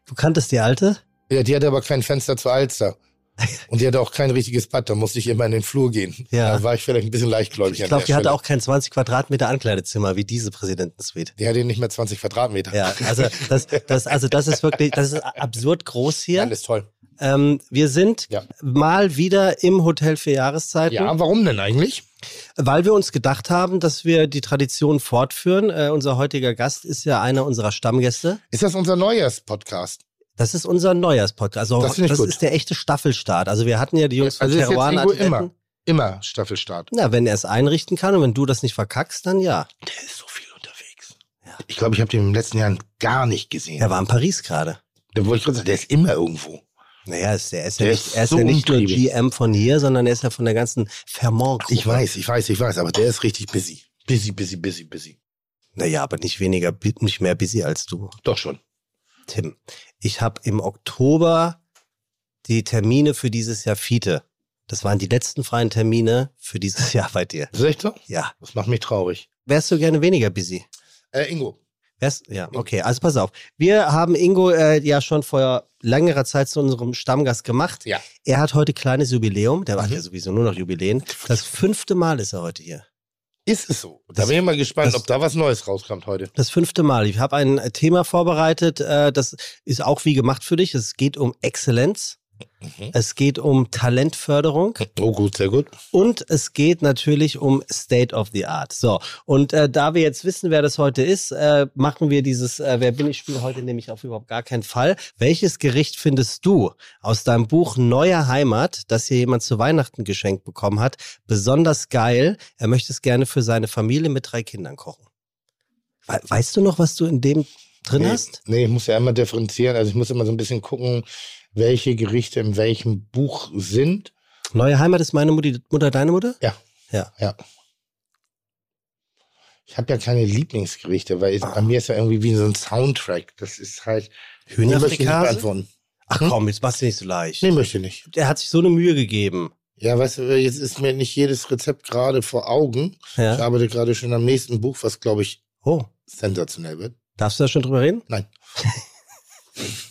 Du kanntest die alte? Ja, die hatte aber kein Fenster zur Alster. Und die hatte auch kein richtiges Bad, da musste ich immer in den Flur gehen. Ja. Da war ich vielleicht ein bisschen leichtgläubig. Ich glaube, die hatte auch kein 20 Quadratmeter Ankleidezimmer wie diese Präsidentensuite. Die hatte nicht mehr 20 Quadratmeter. Ja, also das, das, also das ist wirklich, das ist absurd groß hier. Alles toll. Ähm, wir sind ja. mal wieder im Hotel für Jahreszeiten. Ja, warum denn eigentlich? Weil wir uns gedacht haben, dass wir die Tradition fortführen. Äh, unser heutiger Gast ist ja einer unserer Stammgäste. Ist das unser Neujahrs-Podcast? Das ist unser Neujahrspodcast. Also das, das ist der echte Staffelstart. Also wir hatten ja die Jungs von also Teruan immer, immer Staffelstart. Na, wenn er es einrichten kann und wenn du das nicht verkackst, dann ja. Der ist so viel unterwegs. Ja. Ich glaube, ich habe den im letzten Jahr gar nicht gesehen. Er war in Paris gerade. Da wollte ich gerade sagen, der ist immer irgendwo. Naja, ist, der ist, der ja, nicht, er ist so ja nicht nur GM von hier, sondern er ist ja von der ganzen Vermont. Ich weiß, ich weiß, ich weiß, aber der ist richtig busy. Busy, busy, busy, busy. Naja, aber nicht weniger, nicht mehr busy als du. Doch schon. Tim, ich habe im Oktober die Termine für dieses Jahr Fiete. Das waren die letzten freien Termine für dieses Jahr bei dir. Ist echt so? Ja. Das macht mich traurig. Wärst du gerne weniger busy? Äh, Ingo. Wärst, ja, okay. Also pass auf. Wir haben Ingo äh, ja schon vor längerer Zeit zu unserem Stammgast gemacht. Ja. Er hat heute kleines Jubiläum. Der mhm. macht ja sowieso nur noch Jubiläen. Das fünfte Mal ist er heute hier. Ist es so? Da bin ich mal gespannt, das, ob da was Neues rauskommt heute. Das fünfte Mal. Ich habe ein Thema vorbereitet, äh, das ist auch wie gemacht für dich. Es geht um Exzellenz. Mhm. Es geht um Talentförderung. Oh gut, sehr gut. Und es geht natürlich um State of the Art. So, und äh, da wir jetzt wissen, wer das heute ist, äh, machen wir dieses äh, Wer bin ich Spiel heute nämlich auf überhaupt gar keinen Fall. Welches Gericht findest du aus deinem Buch Neue Heimat, das hier jemand zu Weihnachten geschenkt bekommen hat, besonders geil? Er möchte es gerne für seine Familie mit drei Kindern kochen. Weißt du noch, was du in dem drin nee, hast? Nee, ich muss ja immer differenzieren. Also ich muss immer so ein bisschen gucken, welche Gerichte in welchem Buch sind. Neue Heimat ist meine Mutter, Mutter deine Mutter? Ja. Ja. Ja. Ich habe ja keine Lieblingsgerichte, weil ah. bei mir ist ja irgendwie wie so ein Soundtrack. Das ist halt. Hühnerfrikase? Ach hm? komm, jetzt machst du nicht so leicht. Nee, möchte nicht. Der hat sich so eine Mühe gegeben. Ja, weißt du, jetzt ist mir nicht jedes Rezept gerade vor Augen. Ja. Ich arbeite gerade schon am nächsten Buch, was glaube ich oh. sensationell wird. Darfst du da schon drüber reden? Nein.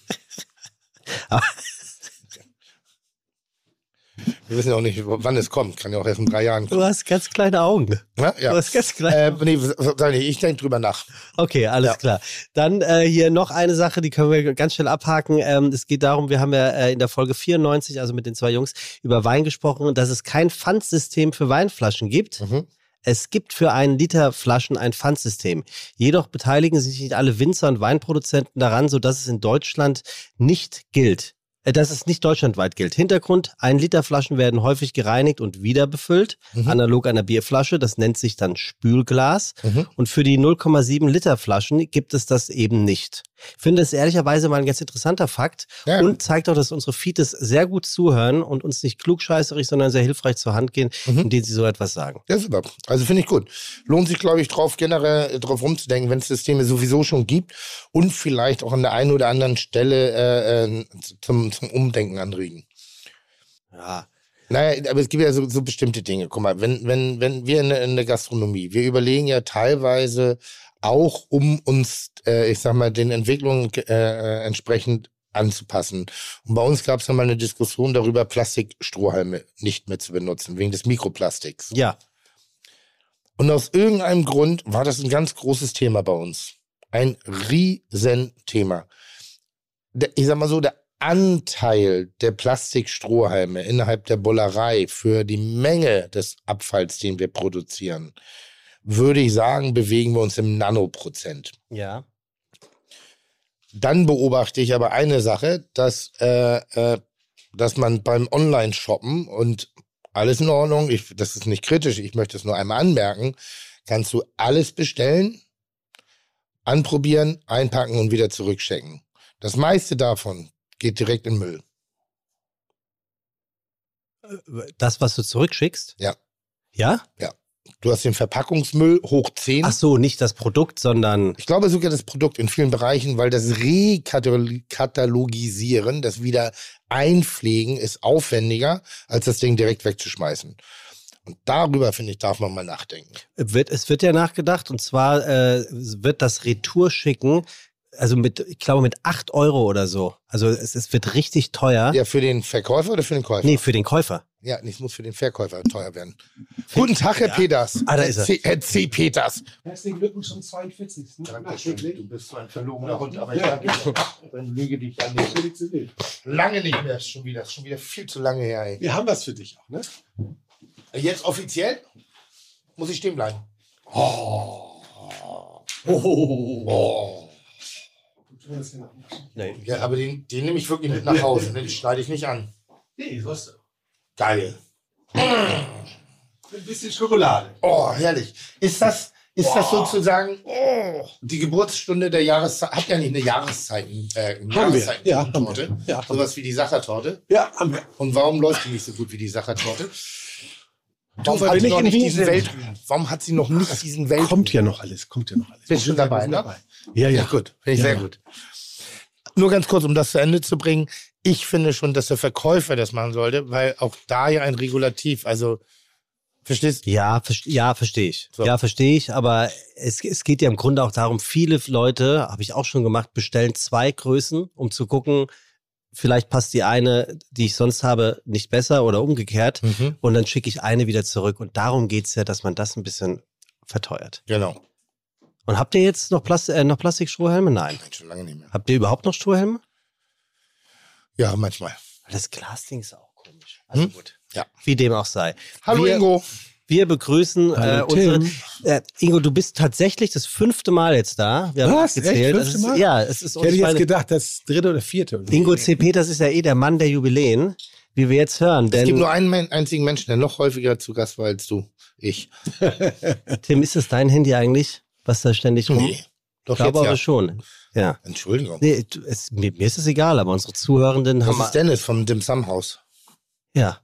Wir wissen ja auch nicht, wann es kommt. Kann ja auch erst in drei Jahren kommen. Du hast ganz kleine Augen. Ja, ja. Du hast ganz kleine äh, nee, Ich denke drüber nach. Okay, alles ja. klar. Dann äh, hier noch eine Sache, die können wir ganz schnell abhaken. Ähm, es geht darum, wir haben ja äh, in der Folge 94, also mit den zwei Jungs, über Wein gesprochen, dass es kein Pfandsystem für Weinflaschen gibt. Mhm. Es gibt für einen Liter Flaschen ein Pfandsystem. Jedoch beteiligen sich nicht alle Winzer und Weinproduzenten daran, sodass es in Deutschland nicht gilt. Äh, dass es nicht deutschlandweit gilt. Hintergrund, ein Liter Flaschen werden häufig gereinigt und wieder befüllt, mhm. analog einer Bierflasche, das nennt sich dann Spülglas. Mhm. Und für die 0,7 Liter Flaschen gibt es das eben nicht. Ich finde es ehrlicherweise mal ein ganz interessanter Fakt ja. und zeigt auch, dass unsere Feeds sehr gut zuhören und uns nicht klugscheißerig, sondern sehr hilfreich zur Hand gehen, mhm. indem sie so etwas sagen. Ja, super. Also finde ich gut. Lohnt sich, glaube ich, drauf generell drauf rumzudenken, wenn es Systeme sowieso schon gibt und vielleicht auch an der einen oder anderen Stelle äh, äh zum, zum Umdenken anregen. Ja. Naja, aber es gibt ja so, so bestimmte Dinge. Guck mal, wenn, wenn, wenn wir in, in der Gastronomie, wir überlegen ja teilweise, auch um uns, äh, ich sag mal, den Entwicklungen äh, äh entsprechend anzupassen. Und bei uns gab es mal eine Diskussion darüber, Plastikstrohhalme nicht mehr zu benutzen, wegen des Mikroplastiks. Ja. Und aus irgendeinem Grund war das ein ganz großes Thema bei uns. Ein Riesenthema. Ich sag mal so, der Anteil der Plastikstrohhalme innerhalb der Bollerei für die Menge des Abfalls, den wir produzieren, würde ich sagen, bewegen wir uns im Nanoprozent. Ja. Dann beobachte ich aber eine Sache, dass, äh, äh, dass man beim Online-Shoppen und alles in Ordnung, ich, das ist nicht kritisch, ich möchte es nur einmal anmerken, kannst du alles bestellen, anprobieren, einpacken und wieder zurückchecken. Das meiste davon geht direkt in Müll. Das, was du zurückschickst? Ja. Ja? Ja. Du hast den Verpackungsmüll hoch 10. Ach so, nicht das Produkt, sondern Ich glaube sogar das Produkt in vielen Bereichen, weil das Rekatalogisieren, das wieder einpflegen, ist aufwendiger, als das Ding direkt wegzuschmeißen. Und darüber, finde ich, darf man mal nachdenken. wird, es wird ja nachgedacht und zwar äh, wird das Retourschicken, also mit, ich glaube mit 8 Euro oder so. Also es, es wird richtig teuer. Ja, für den Verkäufer oder für den Käufer? Nee, für den Käufer. Ja, es muss für den Verkäufer teuer werden. Guten Tag, Herr Peters. Ah, da ist er. C, Herr C. Peters. Herzlichen Glückwunsch zum 42. Du bist so ein verlogener Hund, aber ich danke dir. Dann lüge dich an den. Lange nicht mehr, schon wieder, ist schon wieder viel zu lange her. Ey. Wir haben was für dich auch, ne? Jetzt offiziell muss ich stehen bleiben. Oh. Nee. Ja, aber den, den nehme ich wirklich mit nach Hause. Ne? Den schneide ich nicht an. Nee, so ist Geil. Ein bisschen Schokolade. Oh, herrlich. Ist das, ist das sozusagen oh, die Geburtsstunde der Jahreszeit? Hat ja nicht eine Jahreszeiten, äh, eine Haben wir. Jahreszeiten- Ja, haben wir. Ja, haben Sowas wie die Sachertorte. Ja, haben wir. Und warum läuft die nicht so gut wie die Sachertorte? Warum weil hat wir sie nicht noch nicht diesen. Weltruhm? Warum hat sie noch nicht diesen Weltruhm? Kommt ja noch alles, kommt ja noch alles. Bist schon dabei, Wir ne? dabei. Ja, ja. gut, finde ich Ja, sehr ja. gut. Nur ganz kurz, um das zu Ende zu bringen. Ich finde schon, dass der Verkäufer das machen sollte, weil auch da ja ein Regulativ, also, verstehst du? Ja, verste- ja, verstehe ich. So. Ja, verstehe ich. Aber es, es geht ja im Grunde auch darum, viele Leute, habe ich auch schon gemacht, bestellen zwei Größen, um zu gucken, vielleicht passt die eine, die ich sonst habe, nicht besser oder umgekehrt. Mhm. Und dann schicke ich eine wieder zurück. Und darum geht's ja, dass man das ein bisschen verteuert. Genau. Und habt ihr jetzt noch, Plas äh, noch Plastikstrohhelme? Nein. Nein, schon lange nicht mehr. Habt ihr überhaupt noch Strohhelme? Ja, manchmal. Das Glasding ist auch komisch. Also Hm? gut. Ja. Wie dem auch sei. Hallo wir, Ingo. Wir begrüßen äh, Hallo, unsere. Tim. Äh, Ingo, du bist tatsächlich das fünfte Mal jetzt da. Wir haben Was? gezählt. Echt? Es Fünfte ist, Mal? ja, es ist Ich hätte jetzt gedacht, das dritte oder vierte. Ingo C. Peters ist ja eh der Mann der Jubiläen, wie wir jetzt hören. Es gibt nur einen men- einzigen Menschen, der noch häufiger zu Gast war als du. Ich. Tim, ist es dein Handy eigentlich, was da ständig rum? Nee. Doch ich glaube jetzt aber ja. schon. Ja. Entschuldigung. Nee, es, mir, mir ist es egal, aber unsere Zuhörenden Das haben. ist Dennis vom Dim Sum Haus. Ja.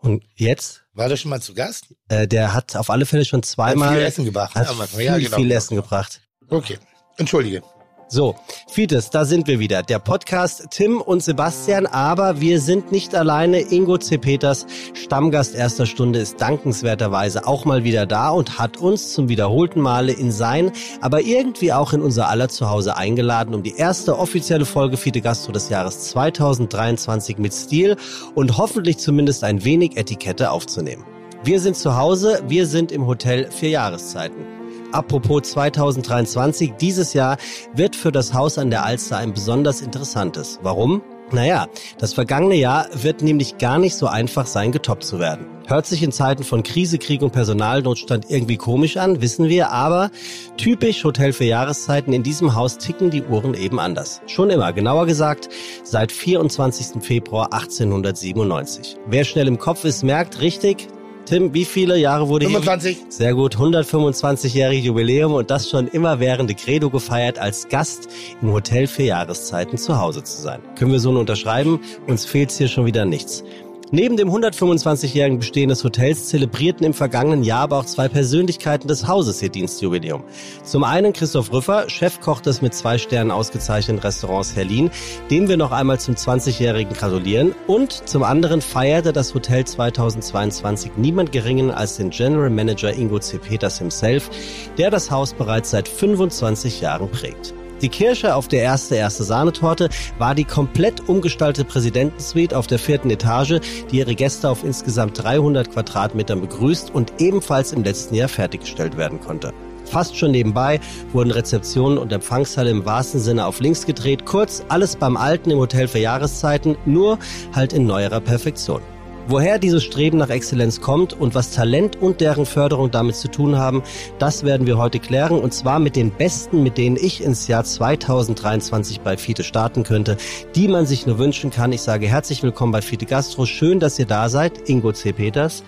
Und jetzt? War der schon mal zu Gast? Äh, der hat auf alle Fälle schon Hat zweimal viel Essen gebracht. hat Ja, viel, ja, genau. viel Essen gebracht. Okay. Entschuldige. So, Fites, da sind wir wieder. Der Podcast Tim und Sebastian, aber wir sind nicht alleine. Ingo C. Peters, Stammgast erster Stunde, ist dankenswerterweise auch mal wieder da und hat uns zum wiederholten Male in sein, aber irgendwie auch in unser aller Zuhause eingeladen, um die erste offizielle Folge Fide Gastro des Jahres 2023 mit Stil und hoffentlich zumindest ein wenig Etikette aufzunehmen. Wir sind zu Hause, wir sind im Hotel Vier Jahreszeiten. Apropos 2023, dieses Jahr wird für das Haus an der Alster ein besonders interessantes. Warum? Naja, das vergangene Jahr wird nämlich gar nicht so einfach sein, getoppt zu werden. Hört sich in Zeiten von Krise, Krieg und Personalnotstand irgendwie komisch an, wissen wir, aber typisch Hotel für Jahreszeiten, in diesem Haus ticken die Uhren eben anders. Schon immer, genauer gesagt, seit 24. Februar 1897. Wer schnell im Kopf ist, merkt richtig, Tim, wie viele Jahre wurde hier 25. sehr gut, 125-jährige Jubiläum und das schon immer währende Credo gefeiert, als Gast im Hotel für Jahreszeiten zu Hause zu sein. Können wir so nur unterschreiben, uns fehlt hier schon wieder nichts. Neben dem 125-jährigen Bestehen des Hotels zelebrierten im vergangenen Jahr aber auch zwei Persönlichkeiten des Hauses ihr Dienstjubiläum. Zum einen Christoph Rüffer, Chefkoch des mit zwei Sternen ausgezeichneten Restaurants Herlin, dem wir noch einmal zum 20-jährigen gratulieren. Und zum anderen feierte das Hotel 2022 niemand geringen als den General Manager Ingo C. Peters himself, der das Haus bereits seit 25 Jahren prägt. Die Kirsche auf der erste erste Sahnetorte war die komplett umgestaltete Präsidentensuite auf der vierten Etage, die ihre Gäste auf insgesamt 300 Quadratmetern begrüßt und ebenfalls im letzten Jahr fertiggestellt werden konnte. Fast schon nebenbei wurden Rezeptionen und Empfangshalle im wahrsten Sinne auf links gedreht. Kurz alles beim Alten im Hotel für Jahreszeiten, nur halt in neuerer Perfektion. Woher dieses Streben nach Exzellenz kommt und was Talent und deren Förderung damit zu tun haben, das werden wir heute klären und zwar mit den Besten, mit denen ich ins Jahr 2023 bei Fiete starten könnte, die man sich nur wünschen kann. Ich sage herzlich willkommen bei Fiete Gastro. Schön, dass ihr da seid. Ingo C. Peters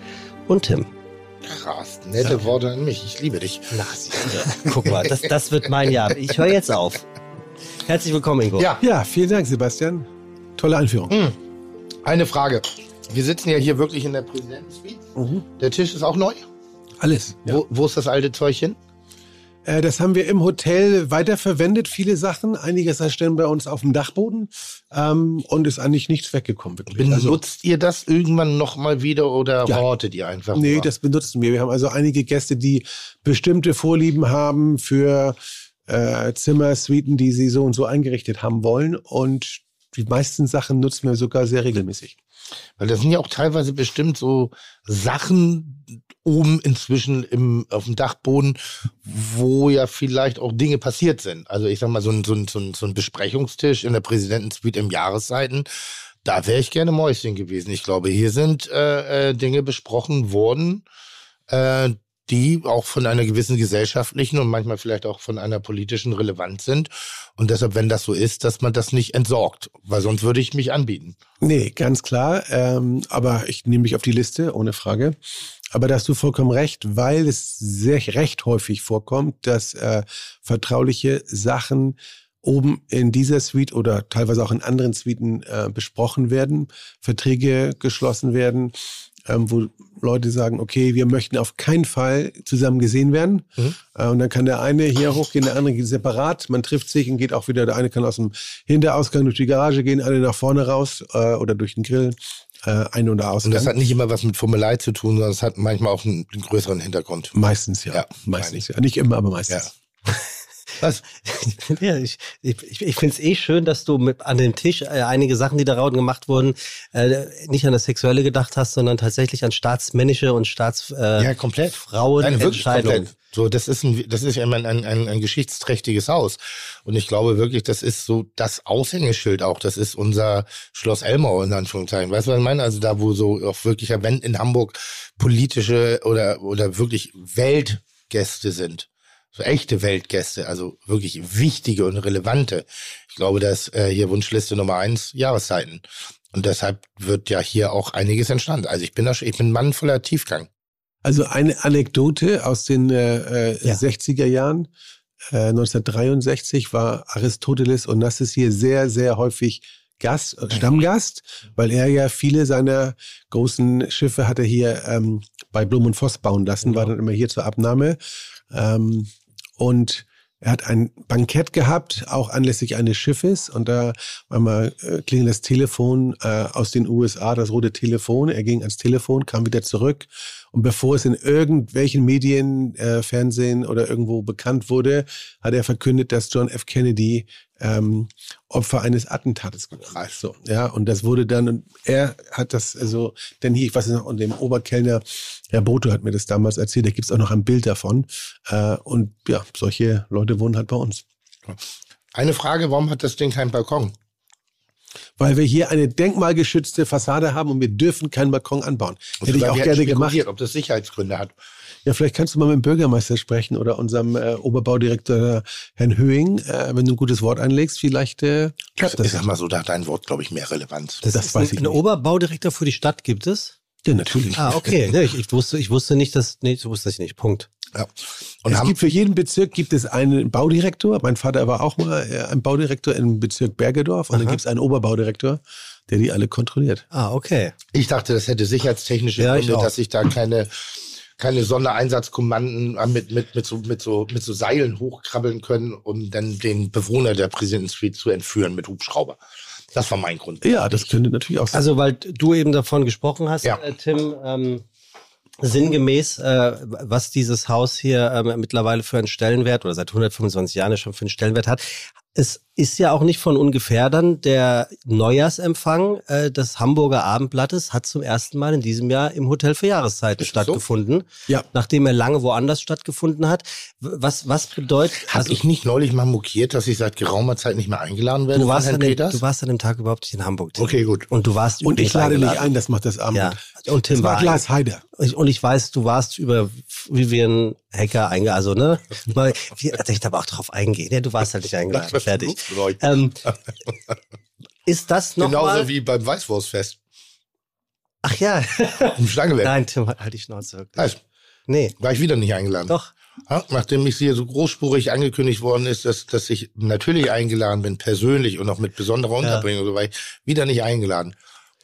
und Tim. Krass, nette Worte an mich. Ich liebe dich. Na, guck mal, das, das wird mein Jahr. Ich höre jetzt auf. Herzlich willkommen, Ingo. Ja, Ja, vielen Dank, Sebastian. Tolle Einführung. Hm. eine Frage. Wir sitzen ja hier wirklich in der Präsidentensuite. Mhm. Der Tisch ist auch neu. Alles. Ja. Wo, wo ist das alte Zeug hin? Äh, das haben wir im Hotel weiterverwendet, viele Sachen. Einiges stellen bei uns auf dem Dachboden ähm, und ist eigentlich nichts weggekommen. Wirklich. Benutzt ihr das irgendwann nochmal wieder oder Ja. hortet ihr einfach? Nee, nur? das benutzen wir. Wir haben also einige Gäste, die bestimmte Vorlieben haben für äh, Zimmer, Suiten, die sie so und so eingerichtet haben wollen. Und die meisten Sachen nutzen wir sogar sehr regelmäßig. Weil das sind ja auch teilweise bestimmt so Sachen oben inzwischen im, auf dem Dachboden, wo ja vielleicht auch Dinge passiert sind. Also ich sag mal, so ein, so ein, so ein, so ein Besprechungstisch in der Präsidentensuite im Jahreszeiten, da wäre ich gerne Mäuschen gewesen. Ich glaube, hier sind äh, äh, Dinge besprochen worden, äh, die auch von einer gewissen gesellschaftlichen und manchmal vielleicht auch von einer politischen Relevanz sind. Und deshalb, wenn das so ist, dass man das nicht entsorgt, weil sonst würde ich mich anbieten. Nee, ganz klar. Ähm, aber ich nehme mich auf die Liste, ohne Frage. Aber da hast du vollkommen recht, weil es sehr recht häufig vorkommt, dass äh, vertrauliche Sachen oben in dieser Suite oder teilweise auch in anderen Suiten äh, besprochen werden, Verträge geschlossen werden, ähm, wo Leute sagen, okay, wir möchten auf keinen Fall zusammen gesehen werden. Mhm. Äh, und dann kann der eine hier hochgehen, der andere geht separat. Man trifft sich und geht auch wieder, der eine kann aus dem Hinterausgang durch die Garage gehen, alle nach vorne raus äh, oder durch den Grill. Äh, ein- oder Und Ausgang. das hat nicht immer was mit Fummelei zu tun, sondern es hat manchmal auch einen, einen größeren Hintergrund. meistens ja. Ja, meistens ja. Nicht immer, aber meistens. Was? Ja, ich ich, ich, finde es eh schön, dass du mit an dem Tisch äh, einige Sachen, die daraus gemacht wurden, äh, nicht an das Sexuelle gedacht hast, sondern tatsächlich an staatsmännische und Staatsfrauen äh, Ja, komplett. Frauen Nein, wirklich komplett. So, das ist ein, das ist ja immer ein, ein, ein geschichtsträchtiges Haus. Und ich glaube wirklich, das ist so das Aushängeschild auch. Das ist unser Schloss Elmau in Anführungszeichen. Weißt du, was ich meine? Also da, wo so auch wirklich, wenn in Hamburg politische oder, oder wirklich Weltgäste sind. So echte Weltgäste, also wirklich wichtige und relevante. Ich glaube, dass äh, hier Wunschliste Nummer eins Jahreszeiten. Und deshalb wird ja hier auch einiges entstanden. Also ich bin da, ich bin ein Mann voller Tiefgang. Also eine Anekdote aus den äh, äh, Ja. 60er Jahren. Äh, 1963 war Aristoteles Onassis hier sehr, sehr häufig Gast, äh, Stammgast, weil er ja viele seiner großen Schiffe hat er hier ähm, bei Blum und Voss bauen lassen, war dann immer hier zur Abnahme. Ähm, und er hat ein Bankett gehabt, auch anlässlich eines Schiffes. Und da einmal äh, klingelt das Telefon äh, aus den USA, das rote Telefon. Er ging ans Telefon, kam wieder zurück. Und bevor es in irgendwelchen Medien, äh, Fernsehen oder irgendwo bekannt wurde, hat er verkündet, dass John F. Kennedy ähm, Opfer eines Attentates geworden. So, ja, und das wurde dann, und er hat das, also, denn hier, ich weiß nicht noch, und dem Oberkellner, Herr Boto hat mir das damals erzählt, da gibt's auch noch ein Bild davon. Äh, und ja, solche Leute wohnen halt bei uns. Eine Frage, warum hat das Ding keinen Balkon? Weil wir hier eine denkmalgeschützte Fassade haben und wir dürfen keinen Balkon anbauen. Hätte ich auch gerne gemacht. Ob das Sicherheitsgründe hat. Ja, vielleicht kannst du mal mit dem Bürgermeister sprechen oder unserem äh, Oberbaudirektor Herrn Höhing, äh, wenn du ein gutes Wort einlegst, vielleicht äh, klappt Ich das. sag mal so, da hat dein Wort, glaube ich, mehr Relevanz. Das, Das ist weiß ein, ich ein nicht. Oberbaudirektor für die Stadt gibt es? Ja, natürlich. Ah, okay. Ich, ich wusste, ich wusste nicht, dass, nee, das wusste ich nicht. Punkt. Ja. Und es haben, gibt für jeden Bezirk gibt es einen Baudirektor. Mein Vater war auch mal äh, ein Baudirektor im Bezirk Bergedorf und dann Aha. gibt es einen Oberbaudirektor, der die alle kontrolliert. Ah, okay. ich dachte, das hätte sicherheitstechnische Ja, ich Gründe, dass ich da keine, keine Sondereinsatzkommanden äh, mit, mit, mit, so, mit, so, mit so Seilen hochkrabbeln können, um dann den Bewohner der Präsidentensuite zu entführen mit Hubschrauber. Das war mein Grund. Ja, das könnte natürlich auch sein. Also, weil du eben davon gesprochen hast, Ja. äh, Tim, ähm, sinngemäß, äh, was dieses Haus hier ähm, mittlerweile für einen Stellenwert oder seit 125 Jahren ja schon für einen Stellenwert hat. Es ist ja auch nicht von ungefähr dann der Neujahrsempfang äh, des Hamburger Abendblattes hat zum ersten Mal in diesem Jahr im Hotel für Jahreszeiten das so? stattgefunden, Ja. nachdem er lange woanders stattgefunden hat. Was, was bedeutet, Habe also, ich nicht neulich mal mokiert, dass ich seit geraumer Zeit nicht mehr eingeladen werde du, warst von an dem, du warst an dem Tag überhaupt nicht in Hamburg. Tim. okay, gut. Und du warst Und ich lade dich ein, das macht das Abend. Ja. Und Tim Das war Glas Heider. Ich, und ich weiß, du warst über Vivian Hacker eingeladen. Also, ne? Also ich darf auch drauf eingehen. Ja, du warst halt nicht eingeladen. Fertig. Ähm, ist das Genauso nochmal? wie beim Weißwurstfest Ach ja. im Stangewerk. Nein, Tim, halt die Schnauze wirklich. Heißt, Nee, war ich wieder nicht eingeladen. doch. Ja, nachdem ich hier so großspurig angekündigt worden ist, dass, dass ich natürlich eingeladen bin, persönlich und auch mit besonderer Unterbringung, so war ich wieder nicht eingeladen.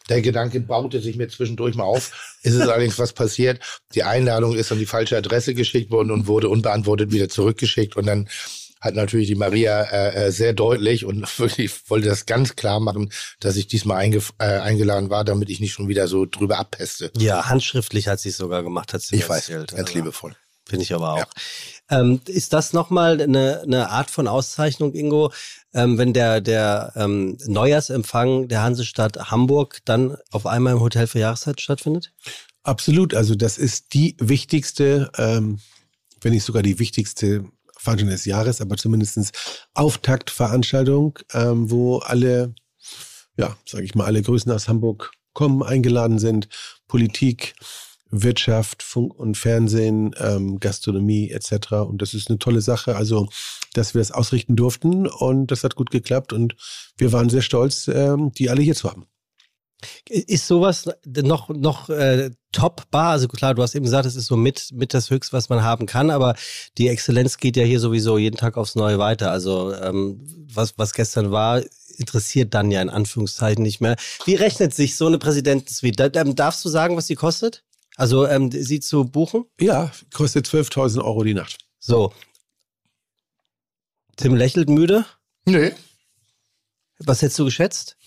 Der Gedanke baute sich mir zwischendurch mal auf. Ist es allerdings was passiert? Die Einladung ist an die falsche Adresse geschickt worden und wurde unbeantwortet wieder zurückgeschickt. Und dann hat natürlich die Maria äh, äh sehr deutlich und wirklich wollte das ganz klar machen, dass ich diesmal einge äh, eingeladen war, damit ich nicht schon wieder so drüber abpeste. Ja, handschriftlich hat sie es sogar gemacht, hat sie Ich weiß, erzählt. ganz also, liebevoll. Finde ich aber auch. Ja. Ähm, ist das nochmal eine, eine Art von Auszeichnung, Ingo, ähm, wenn der, der ähm, Neujahrsempfang der Hansestadt Hamburg dann auf einmal im Hotel für Jahreszeit stattfindet? Absolut. Also das ist die wichtigste, ähm, wenn nicht sogar die wichtigste Veranstaltung des Jahres, aber zumindest Auftaktveranstaltung, ähm, wo alle, ja, sage ich mal, alle Größen aus Hamburg kommen, eingeladen sind. Politik, Wirtschaft, Funk und Fernsehen, ähm, Gastronomie etc. Und das ist eine tolle Sache. Also, dass wir es ausrichten durften und das hat gut geklappt und wir waren sehr stolz, ähm, die alle hier zu haben. Ist sowas noch, noch äh, top-bar? Also klar, du hast eben gesagt, es ist so mit, mit das Höchste, was man haben kann, aber die Exzellenz geht ja hier sowieso jeden Tag aufs Neue weiter. Also ähm, was, was gestern war, interessiert dann ja in Anführungszeichen nicht mehr. Wie rechnet sich so eine Präsidentensuite? Da, ähm, darfst du sagen, was die kostet? Also ähm, sie zu buchen? Ja, kostet 12.000 Euro die Nacht. So. Tim lächelt müde? Nee. Was hättest du geschätzt?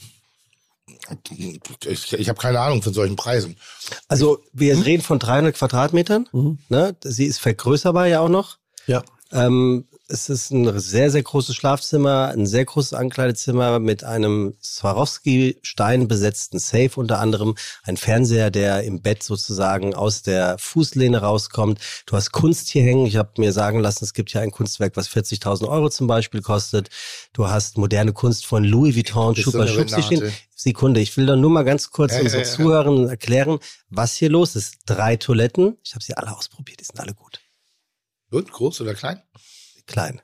Ich, ich habe keine Ahnung von solchen Preisen. Also wir hm? reden von 300 Quadratmetern. Mhm. Ne? Sie ist vergrößerbar ja auch noch. Ja. Ähm, es ist ein sehr, sehr großes Schlafzimmer, ein sehr großes Ankleidezimmer mit einem Swarovski-Stein besetzten Safe unter anderem, ein Fernseher, der im Bett sozusagen aus der Fußlehne rauskommt. Du hast Kunst hier hängen. Ich habe mir sagen lassen, es gibt hier ein Kunstwerk, was 40.000 Euro zum Beispiel kostet. Du hast moderne Kunst von Louis Vuitton, Schuber so stehen. Sekunde, ich will doch nur mal ganz kurz äh, unsere äh, Zuhörern erklären, was hier los ist. Drei Toiletten. Ich habe sie alle ausprobiert, die sind alle gut. Gut, groß oder klein? Klein.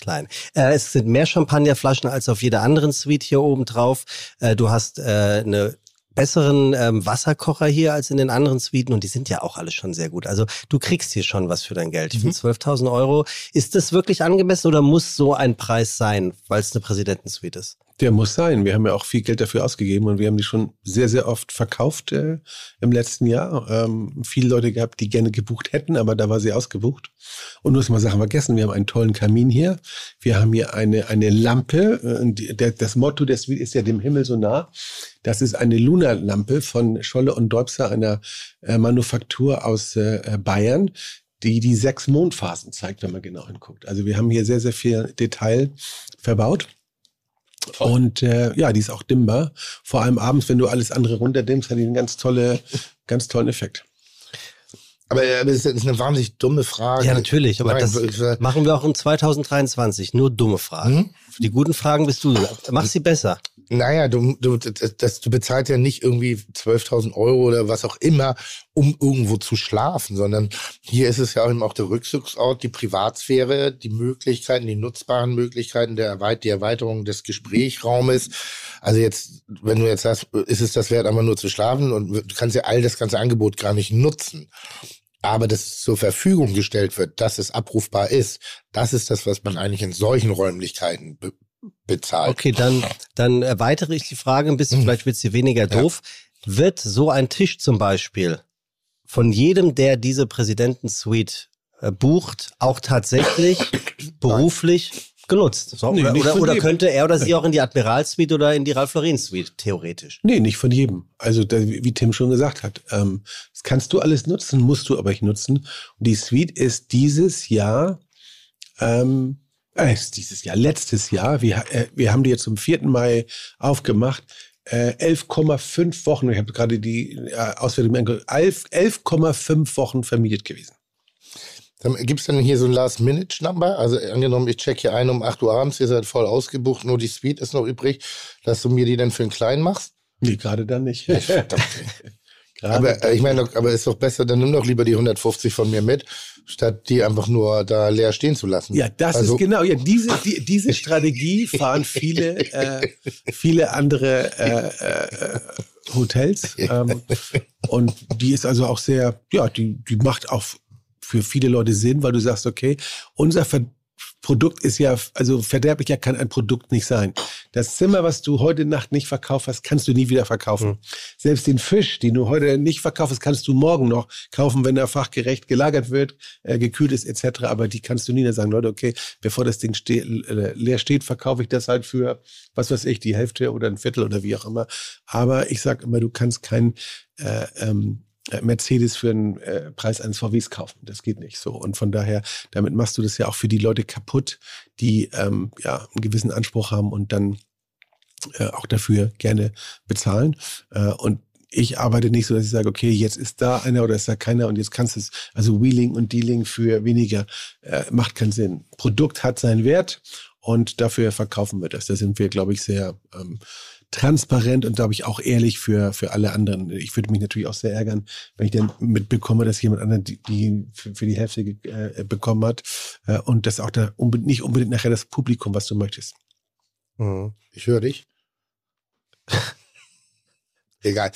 Klein. Äh, es sind mehr Champagnerflaschen als auf jeder anderen Suite hier oben drauf. Äh, du hast äh, eine besseren ähm, Wasserkocher hier als in den anderen Suiten und die sind ja auch alle schon sehr gut. Also du kriegst hier schon was für dein Geld. Ich mhm. finde 12.000 Euro. Ist das wirklich angemessen oder muss so ein Preis sein, weil es eine Präsidentensuite ist? Der muss sein. Wir haben ja auch viel Geld dafür ausgegeben und wir haben die schon sehr, sehr oft verkauft äh, im letzten Jahr. Ähm, viele Leute gehabt, die gerne gebucht hätten, aber da war sie ausgebucht. Und nur mal Sachen vergessen, wir haben einen tollen Kamin hier. Wir haben hier eine, eine Lampe. Äh, der, das Motto des ist ja dem Himmel so nah. Das ist eine Luna-Lampe von Scholle und Dolpser, einer äh, Manufaktur aus äh, Bayern die die sechs Mondphasen zeigt, wenn man genau hinguckt. Also wir haben hier sehr, sehr viel Detail verbaut. Toll. Und äh, ja, die ist auch dimmbar. Vor allem abends, wenn du alles andere runterdimmst, hat die einen ganz tolle, ganz tollen Effekt. Aber äh, das ist eine wahnsinnig dumme Frage. Ja, natürlich, aber Nein, das machen wir auch in 2023. Nur dumme Fragen. Hm? Die guten Fragen bist du. Mach sie besser. Naja, du, du, das, du bezahlst ja nicht irgendwie 12.000 Euro oder was auch immer, um irgendwo zu schlafen, sondern hier ist es ja eben auch der Rückzugsort, die Privatsphäre, die Möglichkeiten, die nutzbaren Möglichkeiten, der Erweit die Erweiterung des Gesprächsraumes. Also jetzt, wenn du jetzt sagst, ist es das wert, einfach nur zu schlafen und du kannst ja all das ganze Angebot gar nicht nutzen. Aber dass es zur Verfügung gestellt wird, dass es abrufbar ist, das ist das, was man eigentlich in solchen Räumlichkeiten be bezahlt. Okay, dann, dann erweitere ich die Frage ein bisschen, mhm. vielleicht wird sie weniger doof. Ja. Wird so ein Tisch zum Beispiel von jedem, der diese Präsidentensuite äh, bucht, auch tatsächlich beruflich genutzt? So, nee, oder, oder, oder könnte er oder sie auch in die Admiralsuite oder in die Ralph Lauren Suite, theoretisch? Nee, nicht von jedem. Also da, wie Tim schon gesagt hat, ähm, das kannst du alles nutzen, musst du aber nicht nutzen. Und die Suite ist dieses Jahr ähm, äh, dieses Jahr, letztes Jahr, wir, äh, wir haben die jetzt zum 4. Mai aufgemacht, äh, 11,5 Wochen, ich habe gerade die äh, Auswertung angeguckt, 11,5 Wochen vermietet gewesen. Gibt es dann hier so ein Last-Minute-Number? Also angenommen, ich check hier ein um 8 Uhr abends, ihr seid voll ausgebucht, nur die Suite ist noch übrig, dass du mir die dann für einen kleinen machst? Nee, gerade dann nicht. Aber äh, ich meine, aber ist doch besser, dann nimm doch lieber die 150 von mir mit, statt die einfach nur da leer stehen zu lassen. Ja, das also, ist genau, ja, diese, die, diese Strategie fahren viele, äh, viele andere äh, äh, Hotels. Ähm, und die ist also auch sehr, ja, die, die macht auch für viele Leute Sinn, weil du sagst, okay, unser Ver Produkt ist ja, also verderblicher kann ein Produkt nicht sein. Das Zimmer, was du heute Nacht nicht verkauft hast, kannst du nie wieder verkaufen. Mhm. Selbst den Fisch, den du heute nicht verkaufst, kannst du morgen noch kaufen, wenn er fachgerecht gelagert wird, äh, gekühlt ist etc. Aber die kannst du nie sagen, Leute, okay, bevor das Ding ste äh, leer steht, verkaufe ich das halt für, was weiß ich, die Hälfte oder ein Viertel oder wie auch immer. Aber ich sage immer, du kannst kein äh, ähm, äh, Mercedes für den äh, Preis eines VWs kaufen. Das geht nicht so. Und von daher, damit machst du das ja auch für die Leute kaputt, die ähm, ja einen gewissen Anspruch haben und dann äh, auch dafür gerne bezahlen. Äh, und ich arbeite nicht so, dass ich sage, okay, jetzt ist da einer oder ist da keiner und jetzt kannst du es, also Wheeling und Dealing für weniger äh, macht keinen Sinn. Produkt hat seinen Wert und dafür verkaufen wir das. Da sind wir, glaube ich, sehr ähm, transparent und glaube ich auch ehrlich für, für alle anderen. Ich würde mich natürlich auch sehr ärgern, wenn ich dann mitbekomme, dass jemand anderen die, die für, für, die Hälfte äh, bekommen hat äh, und das auch da unbedingt, nicht unbedingt nachher das Publikum, was du möchtest. Mhm. Ich höre dich. Egal.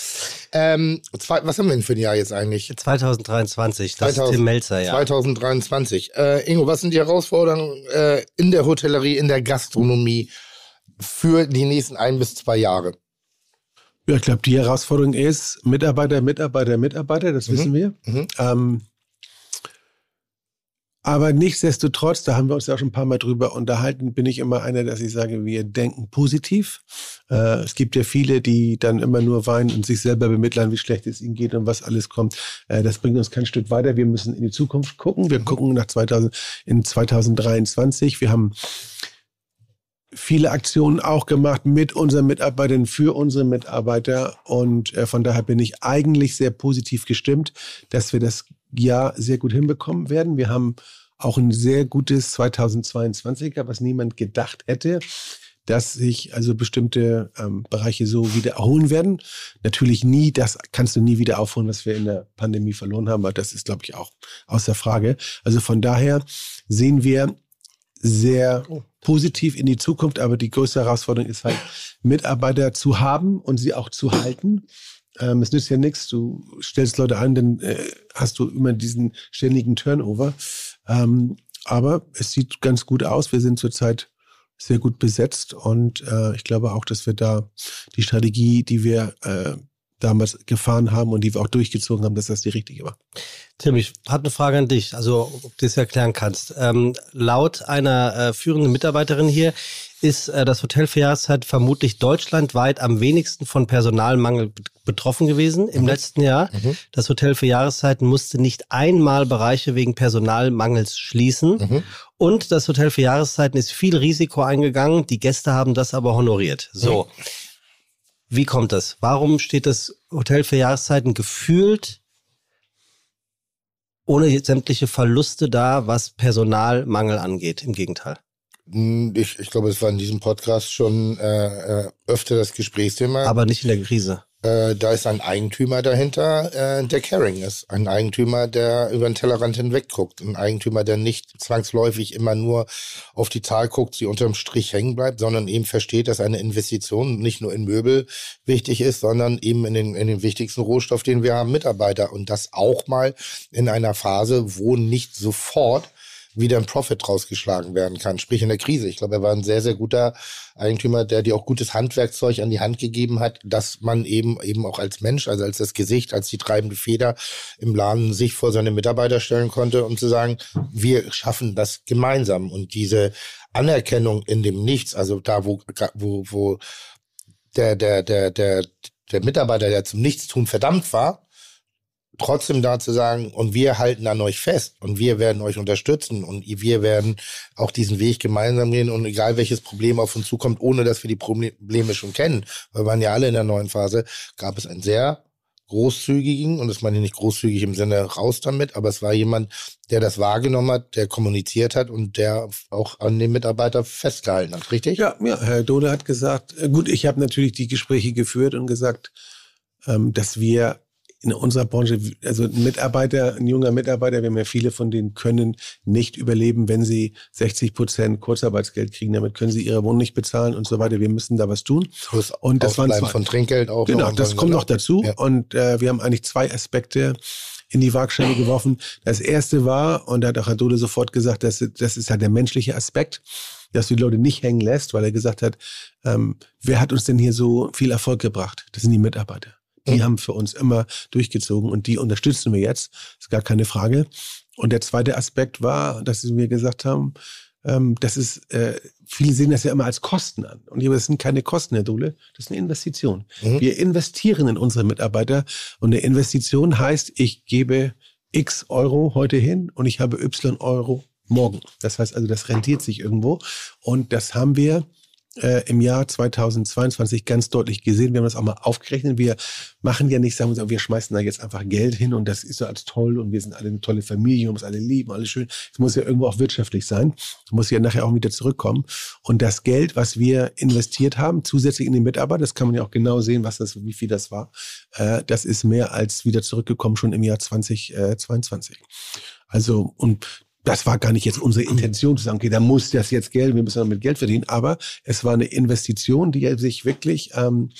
Ähm, zwei, was haben wir denn für ein Jahr jetzt eigentlich? 2023, das 2000, ist Tim Melzer, ja. 2023. Äh, Ingo, was sind die Herausforderungen äh, in der Hotellerie, in der Gastronomie? Für die nächsten ein bis zwei Jahre? Ja, ich glaube, die Herausforderung ist Mitarbeiter, Mitarbeiter, Mitarbeiter, das mhm. wissen wir. Mhm. Ähm, aber nichtsdestotrotz, da haben wir uns ja auch schon ein paar Mal drüber unterhalten, bin ich immer einer, dass ich sage, wir denken positiv. Äh, es gibt ja viele, die dann immer nur weinen und sich selber bemitleiden, wie schlecht es ihnen geht und was alles kommt. Äh, das bringt uns kein Stück weiter. Wir müssen in die Zukunft gucken. Wir gucken nach 2000, in 2023. Wir haben viele Aktionen auch gemacht mit unseren Mitarbeitern, für unsere Mitarbeiter. Und äh, von daher bin ich eigentlich sehr positiv gestimmt, dass wir das Jahr sehr gut hinbekommen werden. Wir haben auch ein sehr gutes 2022er, was niemand gedacht hätte, dass sich also bestimmte ähm, Bereiche so wieder erholen werden. Natürlich nie, das kannst du nie wieder aufholen, was wir in der Pandemie verloren haben, aber das ist, glaube ich, auch außer Frage. Also von daher sehen wir sehr oh. Positiv in die Zukunft, aber die größte Herausforderung ist halt, Mitarbeiter zu haben und sie auch zu halten. Ähm, es nützt ja nichts, du stellst Leute an, dann äh, hast du immer diesen ständigen Turnover. Ähm, aber es sieht ganz gut aus. Wir sind zurzeit sehr gut besetzt und äh, ich glaube auch, dass wir da die Strategie, die wir äh, damals gefahren haben und die wir auch durchgezogen haben, dass das die richtige war. Tim, ich habe eine Frage an dich, also ob du das erklären kannst. Ähm, laut einer äh, führenden Mitarbeiterin hier ist äh, das Hotel für Jahreszeit vermutlich deutschlandweit am wenigsten von Personalmangel betroffen gewesen im mhm. letzten Jahr. Mhm. Das Hotel für Jahreszeiten musste nicht einmal Bereiche wegen Personalmangels schließen. Mhm. Und das Hotel für Jahreszeiten ist viel Risiko eingegangen. Die Gäste haben das aber honoriert. So. Wie kommt das? Warum steht das Hotel für Jahreszeiten gefühlt ohne sämtliche Verluste da, was Personalmangel angeht? Im Gegenteil. Hm, ich, ich glaube, es war in diesem Podcast schon äh, äh öfter das Gesprächsthema. Aber nicht in der Krise. Äh, da ist ein Eigentümer dahinter, äh, der caring ist. Ein Eigentümer, der über den Tellerrand hinweg guckt. Ein Eigentümer, der nicht zwangsläufig immer nur auf die Zahl guckt, sie unterm Strich hängen bleibt, sondern eben versteht, dass eine Investition nicht nur in Möbel wichtig ist, sondern eben in den, in den wichtigsten Rohstoff, den wir haben, Mitarbeiter. Und das auch mal in einer Phase, wo nicht sofort wieder ein Profit rausgeschlagen werden kann, sprich in der Krise. Ich glaube, er war ein sehr, sehr guter Eigentümer, der dir auch gutes Handwerkzeug an die Hand gegeben hat, dass man eben eben auch als Mensch, also als das Gesicht, als die treibende Feder im Laden sich vor seine Mitarbeiter stellen konnte, um zu sagen, wir schaffen das gemeinsam. Und diese Anerkennung in dem Nichts, also da, wo, wo, wo der, der, der, der, der Mitarbeiter, der zum Nichtstun verdammt war, trotzdem da zu sagen, und wir halten an euch fest und wir werden euch unterstützen und wir werden auch diesen Weg gemeinsam gehen und egal welches Problem auf uns zukommt, ohne dass wir die Probleme schon kennen, weil wir waren ja alle in der neuen Phase, gab es einen sehr großzügigen, und das meine ich nicht großzügig im Sinne raus damit, aber es war jemand, der das wahrgenommen hat, der kommuniziert hat und der auch an den Mitarbeiter festgehalten hat, richtig? Ja, ja Herr Dole hat gesagt, äh, gut, ich habe natürlich die Gespräche geführt und gesagt, ähm, dass wir in unserer Branche, also ein Mitarbeiter, ein junger Mitarbeiter, wir haben ja viele von denen können nicht überleben, wenn sie 60 Prozent Kurzarbeitsgeld kriegen. Damit können sie ihre Wohnung nicht bezahlen und so weiter. Wir müssen da was tun. Plus und das waren zwei, von Trinkgeld auch. Genau, das kommt noch dazu. Ja. Und äh, wir haben eigentlich zwei Aspekte in die Waagschale geworfen. Das erste war, und da hat auch Herr Dole sofort gesagt, das, das ist halt der menschliche Aspekt, dass du die Leute nicht hängen lässt, weil er gesagt hat, ähm, wer hat uns denn hier so viel Erfolg gebracht? Das sind die Mitarbeiter. Die haben für uns immer durchgezogen und die unterstützen wir jetzt. Ist gar keine Frage. Und der zweite Aspekt war, dass sie mir gesagt haben, ähm, das ist, äh, viele sehen das ja immer als Kosten an. Und das sind keine Kosten, Herr Dole, das ist eine Investition. Mhm. Wir investieren in unsere Mitarbeiter und eine Investition heißt, ich gebe X Euro heute hin und ich habe Y Euro morgen. Das heißt also, das rentiert sich irgendwo. Und das haben wir äh, im Jahr 2022 ganz deutlich gesehen. Wir haben das auch mal aufgerechnet. Wir machen ja nicht, sagen wir, wir schmeißen da jetzt einfach Geld hin und das ist so als toll und wir sind alle eine tolle Familie und uns alle lieben, alles schön. Es muss ja irgendwo auch wirtschaftlich sein. Es muss ja nachher auch wieder zurückkommen. Und das Geld, was wir investiert haben, zusätzlich in den Mitarbeiter, das kann man ja auch genau sehen, was das, wie viel das war. Äh, das ist mehr als wieder zurückgekommen schon im Jahr 2022. Also, und das war gar nicht jetzt unsere Intention zu sagen, okay, da muss das jetzt Geld, wir müssen damit Geld verdienen, aber es war eine Investition, die sich wirklich ähm,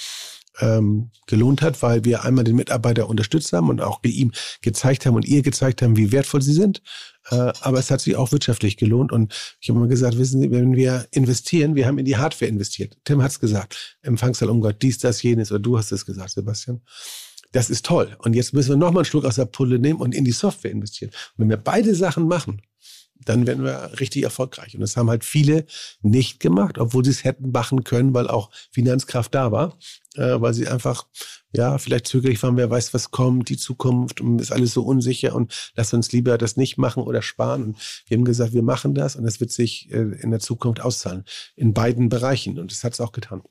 ähm, gelohnt hat, weil wir einmal den Mitarbeiter unterstützt haben und auch ihm gezeigt haben und ihr gezeigt haben, wie wertvoll sie sind. Äh, aber es hat sich auch wirtschaftlich gelohnt. Und ich habe immer gesagt, wissen Sie, wenn wir investieren, wir haben in die Hardware investiert. Tim hat es gesagt, Empfangssaal Umgott, dies, das, jenes, oder du hast es gesagt, Sebastian. Das ist toll. Und jetzt müssen wir nochmal einen Schluck aus der Pulle nehmen und in die Software investieren. Und wenn wir beide Sachen machen, dann werden wir richtig erfolgreich. Und das haben halt viele nicht gemacht, obwohl sie es hätten machen können, weil auch Finanzkraft da war, äh, weil sie einfach, ja, vielleicht zögerlich waren, wer weiß, was kommt, die Zukunft und ist alles so unsicher und lass uns lieber das nicht machen oder sparen. Und wir haben gesagt, wir machen das und das wird sich äh, in der Zukunft auszahlen. In beiden Bereichen. Und das hat es auch getan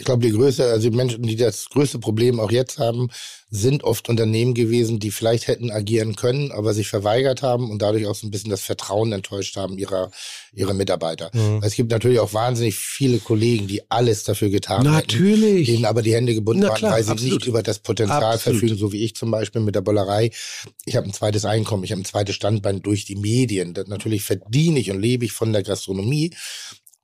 ich glaube, die größte, also die Menschen, die das größte Problem auch jetzt haben, sind oft Unternehmen gewesen, die vielleicht hätten agieren können, aber sich verweigert haben und dadurch auch so ein bisschen das Vertrauen enttäuscht haben ihrer, ihrer Mitarbeiter. Mhm. Es gibt natürlich auch wahnsinnig viele Kollegen, die alles dafür getan haben. Natürlich. Hätten, denen aber die Hände gebunden waren, weil sie absolut. nicht über das Potenzial absolut. verfügen, so wie ich zum Beispiel mit der Bollerei. Ich habe ein zweites Einkommen, ich habe ein zweites Standbein durch die Medien. Das natürlich verdiene ich und lebe ich von der Gastronomie.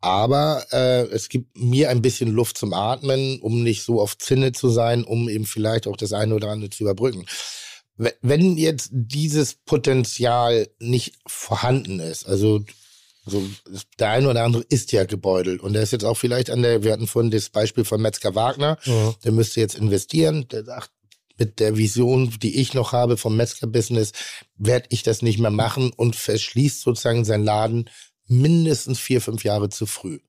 Aber äh, es gibt mir ein bisschen Luft zum Atmen, um nicht so auf Zinne zu sein, um eben vielleicht auch das eine oder andere zu überbrücken. Wenn jetzt dieses Potenzial nicht vorhanden ist, also so, der eine oder andere ist ja gebeutelt und der ist jetzt auch vielleicht an der, wir hatten vorhin das Beispiel von Metzger Wagner, ja. der müsste jetzt investieren, der sagt, mit der Vision, die ich noch habe vom Metzger-Business, werde ich das nicht mehr machen und verschließt sozusagen seinen Laden mindestens vier, fünf Jahre zu früh.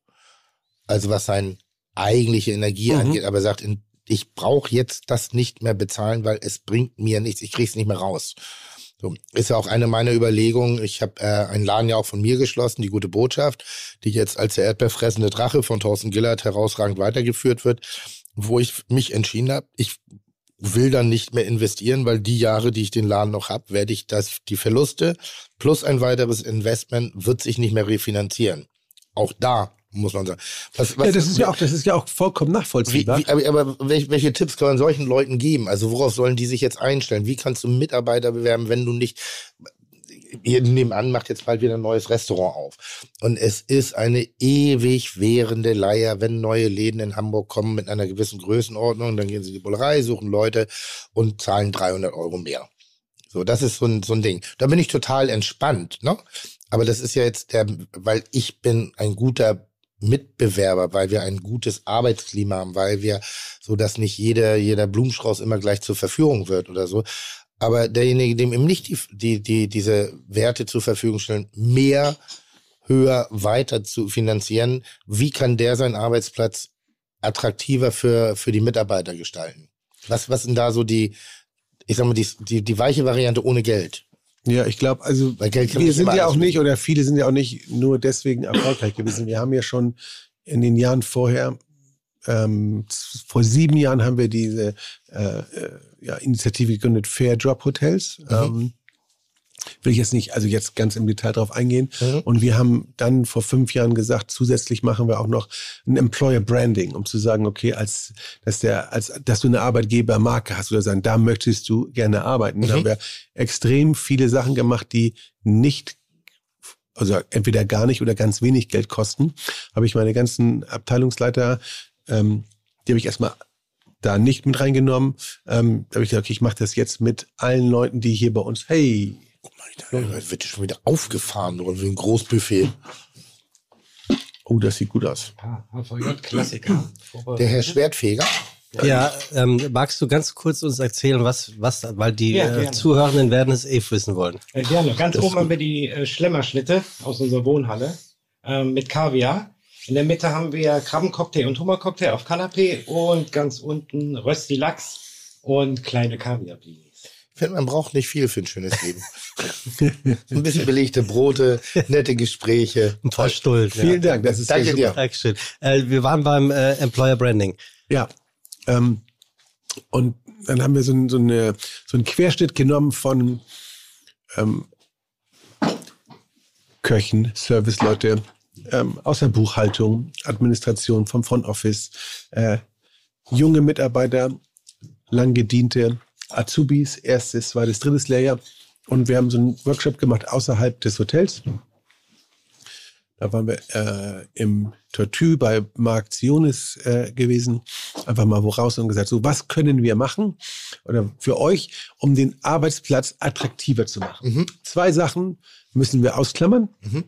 Also was seine eigentliche Energie mhm. angeht, aber sagt, ich brauche jetzt das nicht mehr bezahlen, weil es bringt mir nichts, ich kriege es nicht mehr raus. So, ist ja auch eine meiner Überlegungen. Ich habe äh, einen Laden ja auch von mir geschlossen, die gute Botschaft, die jetzt als der erdbeerfressende Drache von Thorsten Gillard herausragend weitergeführt wird, wo ich mich entschieden habe, ich will dann nicht mehr investieren, weil die Jahre, die ich den Laden noch habe, werde ich das, die Verluste plus ein weiteres Investment wird sich nicht mehr refinanzieren. Auch da muss man sagen. Was, was, ja, das ist ja auch, das ist ja auch vollkommen nachvollziehbar. Wie, wie, aber, aber welche, welche, Tipps kann man solchen Leuten geben? Also worauf sollen die sich jetzt einstellen? Wie kannst du Mitarbeiter bewerben, wenn du nicht hier nebenan macht jetzt bald wieder ein neues Restaurant auf. Und es ist eine ewig währende Leier, wenn neue Läden in Hamburg kommen mit einer gewissen Größenordnung, dann gehen sie in die Bullerei, suchen Leute und zahlen 300 Euro mehr. So, das ist so ein, so ein Ding. Da bin ich total entspannt, ne? Aber das ist ja jetzt der, weil ich bin ein guter Mitbewerber, weil wir ein gutes Arbeitsklima haben, weil wir so, dass nicht jeder, jeder Blumenstrauß immer gleich zur Verfügung wird oder so. Aber derjenige, dem eben nicht die, die, die, diese Werte zur Verfügung stellen, mehr, höher, weiter zu finanzieren, wie kann der seinen Arbeitsplatz attraktiver für, für die Mitarbeiter gestalten? Was, was sind da so die, ich sag mal, die, die, die weiche Variante ohne Geld? Ja, ich glaube, also wir sind ja auch nicht, oder viele sind ja auch nicht nur deswegen erfolgreich gewesen. Wir haben ja schon in den Jahren vorher ähm, vor sieben Jahren haben wir diese äh, äh, ja, Initiative gegründet, Fair Job Hotels. Mhm. Ähm, will ich jetzt nicht, also jetzt ganz im Detail drauf eingehen. Mhm. Und wir haben dann vor fünf Jahren gesagt, zusätzlich machen wir auch noch ein Employer Branding, um zu sagen, okay, als, dass der, als, dass du eine Arbeitgebermarke hast oder sagen, da möchtest du gerne arbeiten. Mhm. Da haben wir extrem viele Sachen gemacht, die nicht also entweder gar nicht oder ganz wenig Geld kosten, habe ich meine ganzen Abteilungsleiter ähm, die habe ich erstmal da nicht mit reingenommen. Ähm, da habe ich gesagt, okay, ich mache das jetzt mit allen Leuten, die hier bei uns, hey. Guck mal, da wird schon wieder aufgefahren oder wie ein Großbuffet. Oh, das sieht gut aus. Klassiker. Der Herr Schwertfeger. Ja, ähm, magst du ganz kurz uns erzählen, was, was, weil die Ja, äh. Zuhörenden werden es eh wissen wollen. Äh, gerne. Ganz Das oben haben wir die äh, Schlemmerschnitte aus unserer Wohnhalle ähm, mit Kaviar. In der Mitte haben wir Krabbencocktail und Hummercocktail auf Kanapé und ganz unten Rösti Lachs und kleine Kaviar-Blinis. Ich finde, man braucht nicht viel für ein schönes Leben. ein bisschen belegte Brote, nette Gespräche. Ein paar Stullen. Vielen Dank, das ist Danke dir. Dankeschön. Äh, wir waren beim äh, Employer Branding. Ja. Ähm, und dann haben wir so, ein, so, eine, so einen Querschnitt genommen von ähm, Köchen, Serviceleute, ähm, aus der Buchhaltung, Administration, vom Front Office, äh, junge Mitarbeiter, lang gediente Azubis, erstes, zweites, drittes Lehrjahr. Und wir haben so einen Workshop gemacht außerhalb des Hotels. Da waren wir äh, im Tortue bei Marc Zionis äh, gewesen. Einfach mal wo raus und gesagt, so was können wir machen oder für euch, um den Arbeitsplatz attraktiver zu machen. Mhm. Zwei Sachen müssen wir ausklammern. Mhm.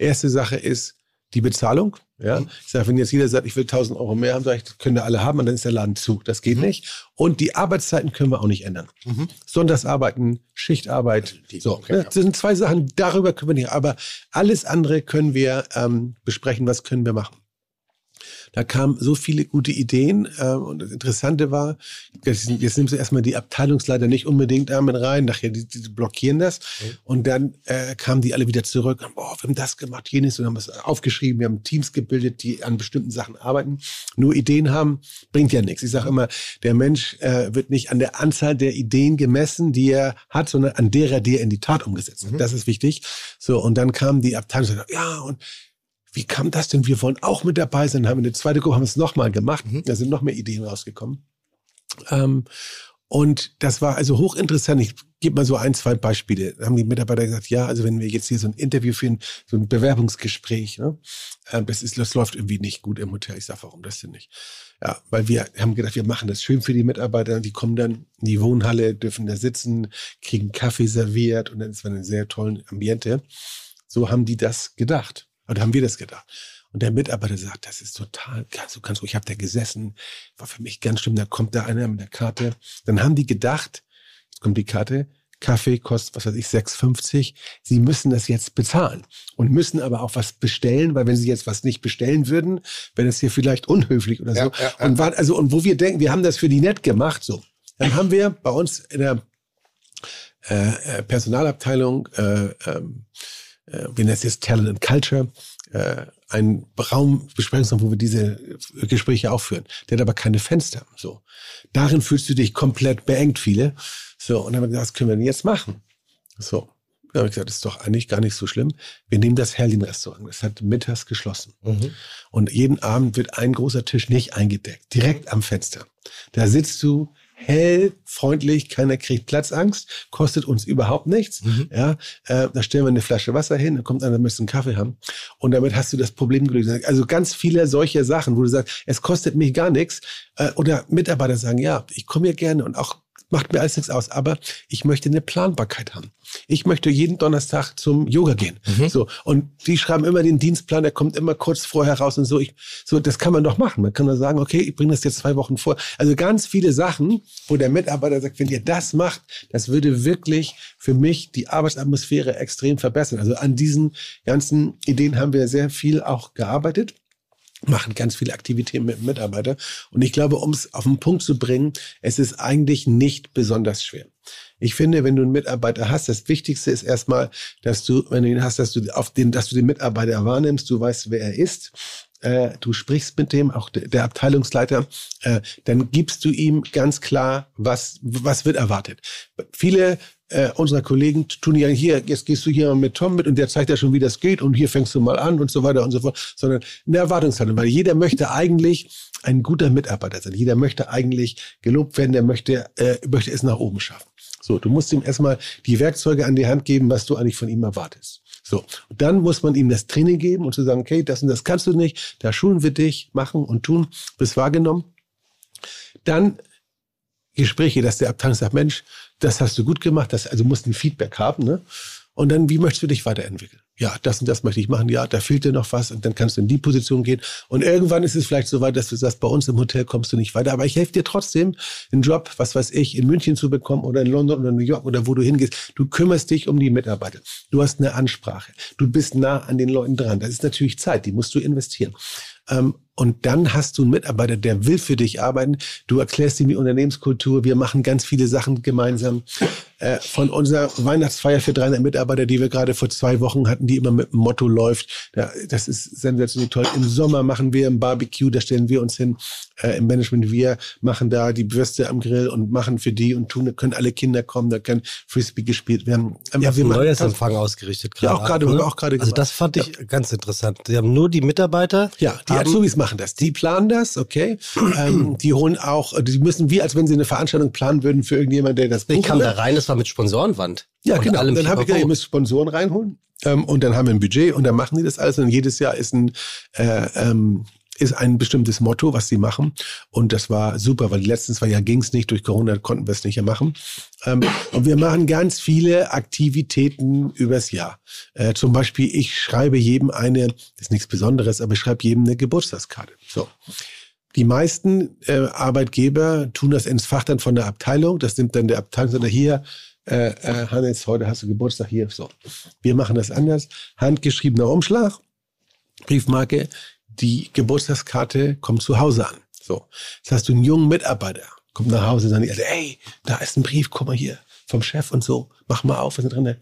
Erste Sache ist die Bezahlung. Ja, ich sage, wenn jetzt jeder sagt, ich will 1000 Euro mehr haben, sage ich, das können wir alle haben und dann ist der Laden zu. Das geht nicht. Und die Arbeitszeiten können wir auch nicht ändern. Mhm. Sonntagsarbeiten, Schichtarbeit. Die- so, ne? Das sind zwei Sachen, darüber können wir nicht. Aber alles andere können wir ähm, besprechen, was können wir machen. Da kamen so viele gute Ideen. Ähm, und das Interessante war, jetzt, jetzt nimmst du erstmal die Abteilungsleiter nicht unbedingt damit rein, nachher die, die blockieren das. Und dann äh, kamen die alle wieder zurück. Und, Boah, wir haben das gemacht, jenes, und haben es aufgeschrieben. Wir haben Teams gebildet, die an bestimmten Sachen arbeiten. Nur Ideen haben, bringt ja nichts. Ich sage immer, der Mensch äh, wird nicht an der Anzahl der Ideen gemessen, die er hat, sondern an derer, die er in die Tat umgesetzt hat. Das ist wichtig. So, und dann kam die Abteilung und sagte, ja, und wie kam das denn? Wir wollen auch mit dabei sein. Haben wir eine zweite Gruppe, haben es nochmal gemacht. Da sind noch mehr Ideen rausgekommen. Ähm, und das war also hochinteressant. Ich gebe mal so ein, zwei Beispiele. Da haben die Mitarbeiter gesagt, ja, also wenn wir jetzt hier so ein Interview führen, so ein Bewerbungsgespräch, ne, äh, das, ist, das läuft irgendwie nicht gut im Hotel. Ich sage, warum das denn nicht? Ja, weil wir haben gedacht, wir machen das schön für die Mitarbeiter. Die kommen dann in die Wohnhalle, dürfen da sitzen, kriegen Kaffee serviert und dann ist man in einem sehr tollen Ambiente. So haben die das gedacht. Oder haben wir das gedacht? Und der Mitarbeiter sagt, das ist total, ganz, du kannst, ich habe da gesessen, war für mich ganz schlimm, da kommt da einer mit der Karte. Dann haben die gedacht, jetzt kommt die Karte, Kaffee kostet, was weiß ich, 6,50. Sie müssen das jetzt bezahlen und müssen aber auch was bestellen, weil wenn sie jetzt was nicht bestellen würden, wäre das hier vielleicht unhöflich oder so. Ja, ja, ja. Und war, also, und wo wir denken, wir haben das für die nett gemacht, so. Dann haben wir bei uns in der äh, äh, Personalabteilung, äh, ähm, äh, wir nennen es jetzt Talent and Culture, äh, ein Raum, Besprechungsraum, wo wir diese Gespräche auch führen. Der hat aber keine Fenster. So. Darin fühlst du dich komplett beengt, viele. So, und dann haben wir gesagt, was können wir denn jetzt machen? So. Dann habe ich gesagt, das ist doch eigentlich gar nicht so schlimm. Wir nehmen das Herlin-Restaurant. Das hat mittags geschlossen. Mhm. Und jeden Abend wird ein großer Tisch nicht eingedeckt, direkt am Fenster. Da sitzt du hell, freundlich, keiner kriegt Platzangst, kostet uns überhaupt nichts. Mhm. Ja, äh, da stellen wir eine Flasche Wasser hin, dann kommt einer, möchte einen Kaffee haben. Und damit hast du das Problem gelöst. Also ganz viele solche Sachen, wo du sagst, es kostet mich gar nichts. Äh, oder Mitarbeiter sagen, ja, ich komme hier gerne und auch macht mir alles nichts aus, aber ich möchte eine Planbarkeit haben. Ich möchte jeden Donnerstag zum Yoga gehen. So und die schreiben immer den Dienstplan, der kommt immer kurz vorher raus und so. Ich, so das kann man doch machen. Man kann doch sagen, okay, ich bringe das jetzt zwei Wochen vor. Also ganz viele Sachen, wo der Mitarbeiter sagt, wenn ihr das macht, das würde wirklich für mich die Arbeitsatmosphäre extrem verbessern. Also an diesen ganzen Ideen haben wir sehr viel auch gearbeitet machen ganz viele Aktivitäten mit Mitarbeitern. Und ich glaube, um es auf den Punkt zu bringen, es ist eigentlich nicht besonders schwer. Ich finde, wenn du einen Mitarbeiter hast, das Wichtigste ist erstmal, dass du, wenn du ihn hast, dass du auf den, dass du den Mitarbeiter wahrnimmst, du weißt, wer er ist. Äh, du sprichst mit dem, auch der, der Abteilungsleiter, äh, dann gibst du ihm ganz klar, was, was wird erwartet. Viele äh, unserer Kollegen tun ja hier, jetzt gehst du hier mal mit Tom mit und der zeigt ja schon, wie das geht und hier fängst du mal an und so weiter und so fort, sondern eine Erwartungshaltung, weil jeder möchte eigentlich ein guter Mitarbeiter sein. Jeder möchte eigentlich gelobt werden, der möchte, äh, möchte es nach oben schaffen. So, du musst ihm erstmal die Werkzeuge an die Hand geben, was du eigentlich von ihm erwartest. So, und dann muss man ihm das Training geben und zu sagen, okay, das und das kannst du nicht, da schulen wir dich, machen und tun, bist wahrgenommen. Dann Gespräche, dass der Abteilung sagt, Mensch, das hast du gut gemacht, das, also musst ein Feedback haben, ne? Und dann, wie möchtest du dich weiterentwickeln? Ja, das und das möchte ich machen. Ja, da fehlt dir noch was. Und dann kannst du in die Position gehen. Und irgendwann ist es vielleicht so weit, dass du sagst, bei uns im Hotel kommst du nicht weiter. Aber ich helfe dir trotzdem, einen Job, was weiß ich, in München zu bekommen oder in London oder New York oder wo du hingehst. Du kümmerst dich um die Mitarbeiter. Du hast eine Ansprache. Du bist nah an den Leuten dran. Das ist natürlich Zeit, die musst du investieren. Ähm, und dann hast du einen Mitarbeiter, der will für dich arbeiten. Du erklärst ihm die Unternehmenskultur. Wir machen ganz viele Sachen gemeinsam. Äh, von unserer Weihnachtsfeier für 300 Mitarbeiter, die wir gerade vor zwei Wochen hatten, die immer mit dem Motto läuft. das ist sensationell toll. Im Sommer machen wir ein Barbecue, da stellen wir uns hin äh, im Management. Wir machen da die Würste am Grill und machen für die und tun, können alle Kinder kommen, da kann Frisbee gespielt werden. Ähm, ja, wir haben neues Empfang ausgerichtet gerade. Ja, auch gerade, ne? auch gerade. Also das fand ich ja. ganz interessant. Sie haben nur die Mitarbeiter. Ja, die Azubis machen das. Die planen das, okay. ähm, die holen auch, die müssen wie, als wenn sie eine Veranstaltung planen würden für irgendjemand, der das Ich kam da rein, das war mit Sponsorenwand. Ja, und genau. Und dann habe ich gesagt, ihr müsst Sponsoren reinholen. Ähm, und dann haben wir ein Budget und dann machen die das alles. Und jedes Jahr ist ein, äh, ähm, ist ein bestimmtes Motto, was sie machen. Und das war super, weil die letzten zwei Jahre ging es nicht. Durch Corona konnten wir es nicht mehr machen. Ähm, und wir machen ganz viele Aktivitäten übers Jahr. Äh, zum Beispiel, ich schreibe jedem eine, das ist nichts Besonderes, aber ich schreibe jedem eine Geburtstagskarte. So. Die meisten äh, Arbeitgeber tun das ins Fach dann von der Abteilung. Das nimmt dann der Abteilung, sondern hier, äh, äh, Hannes, heute hast du Geburtstag hier. So. Wir machen das anders. Handgeschriebener Umschlag, Briefmarke, die Geburtstagskarte kommt zu Hause an. So. Das heißt, du einen jungen Mitarbeiter, kommt nach Hause, dann sagt, ey, da ist ein Brief, guck mal hier, vom Chef und so, mach mal auf, was ist drin?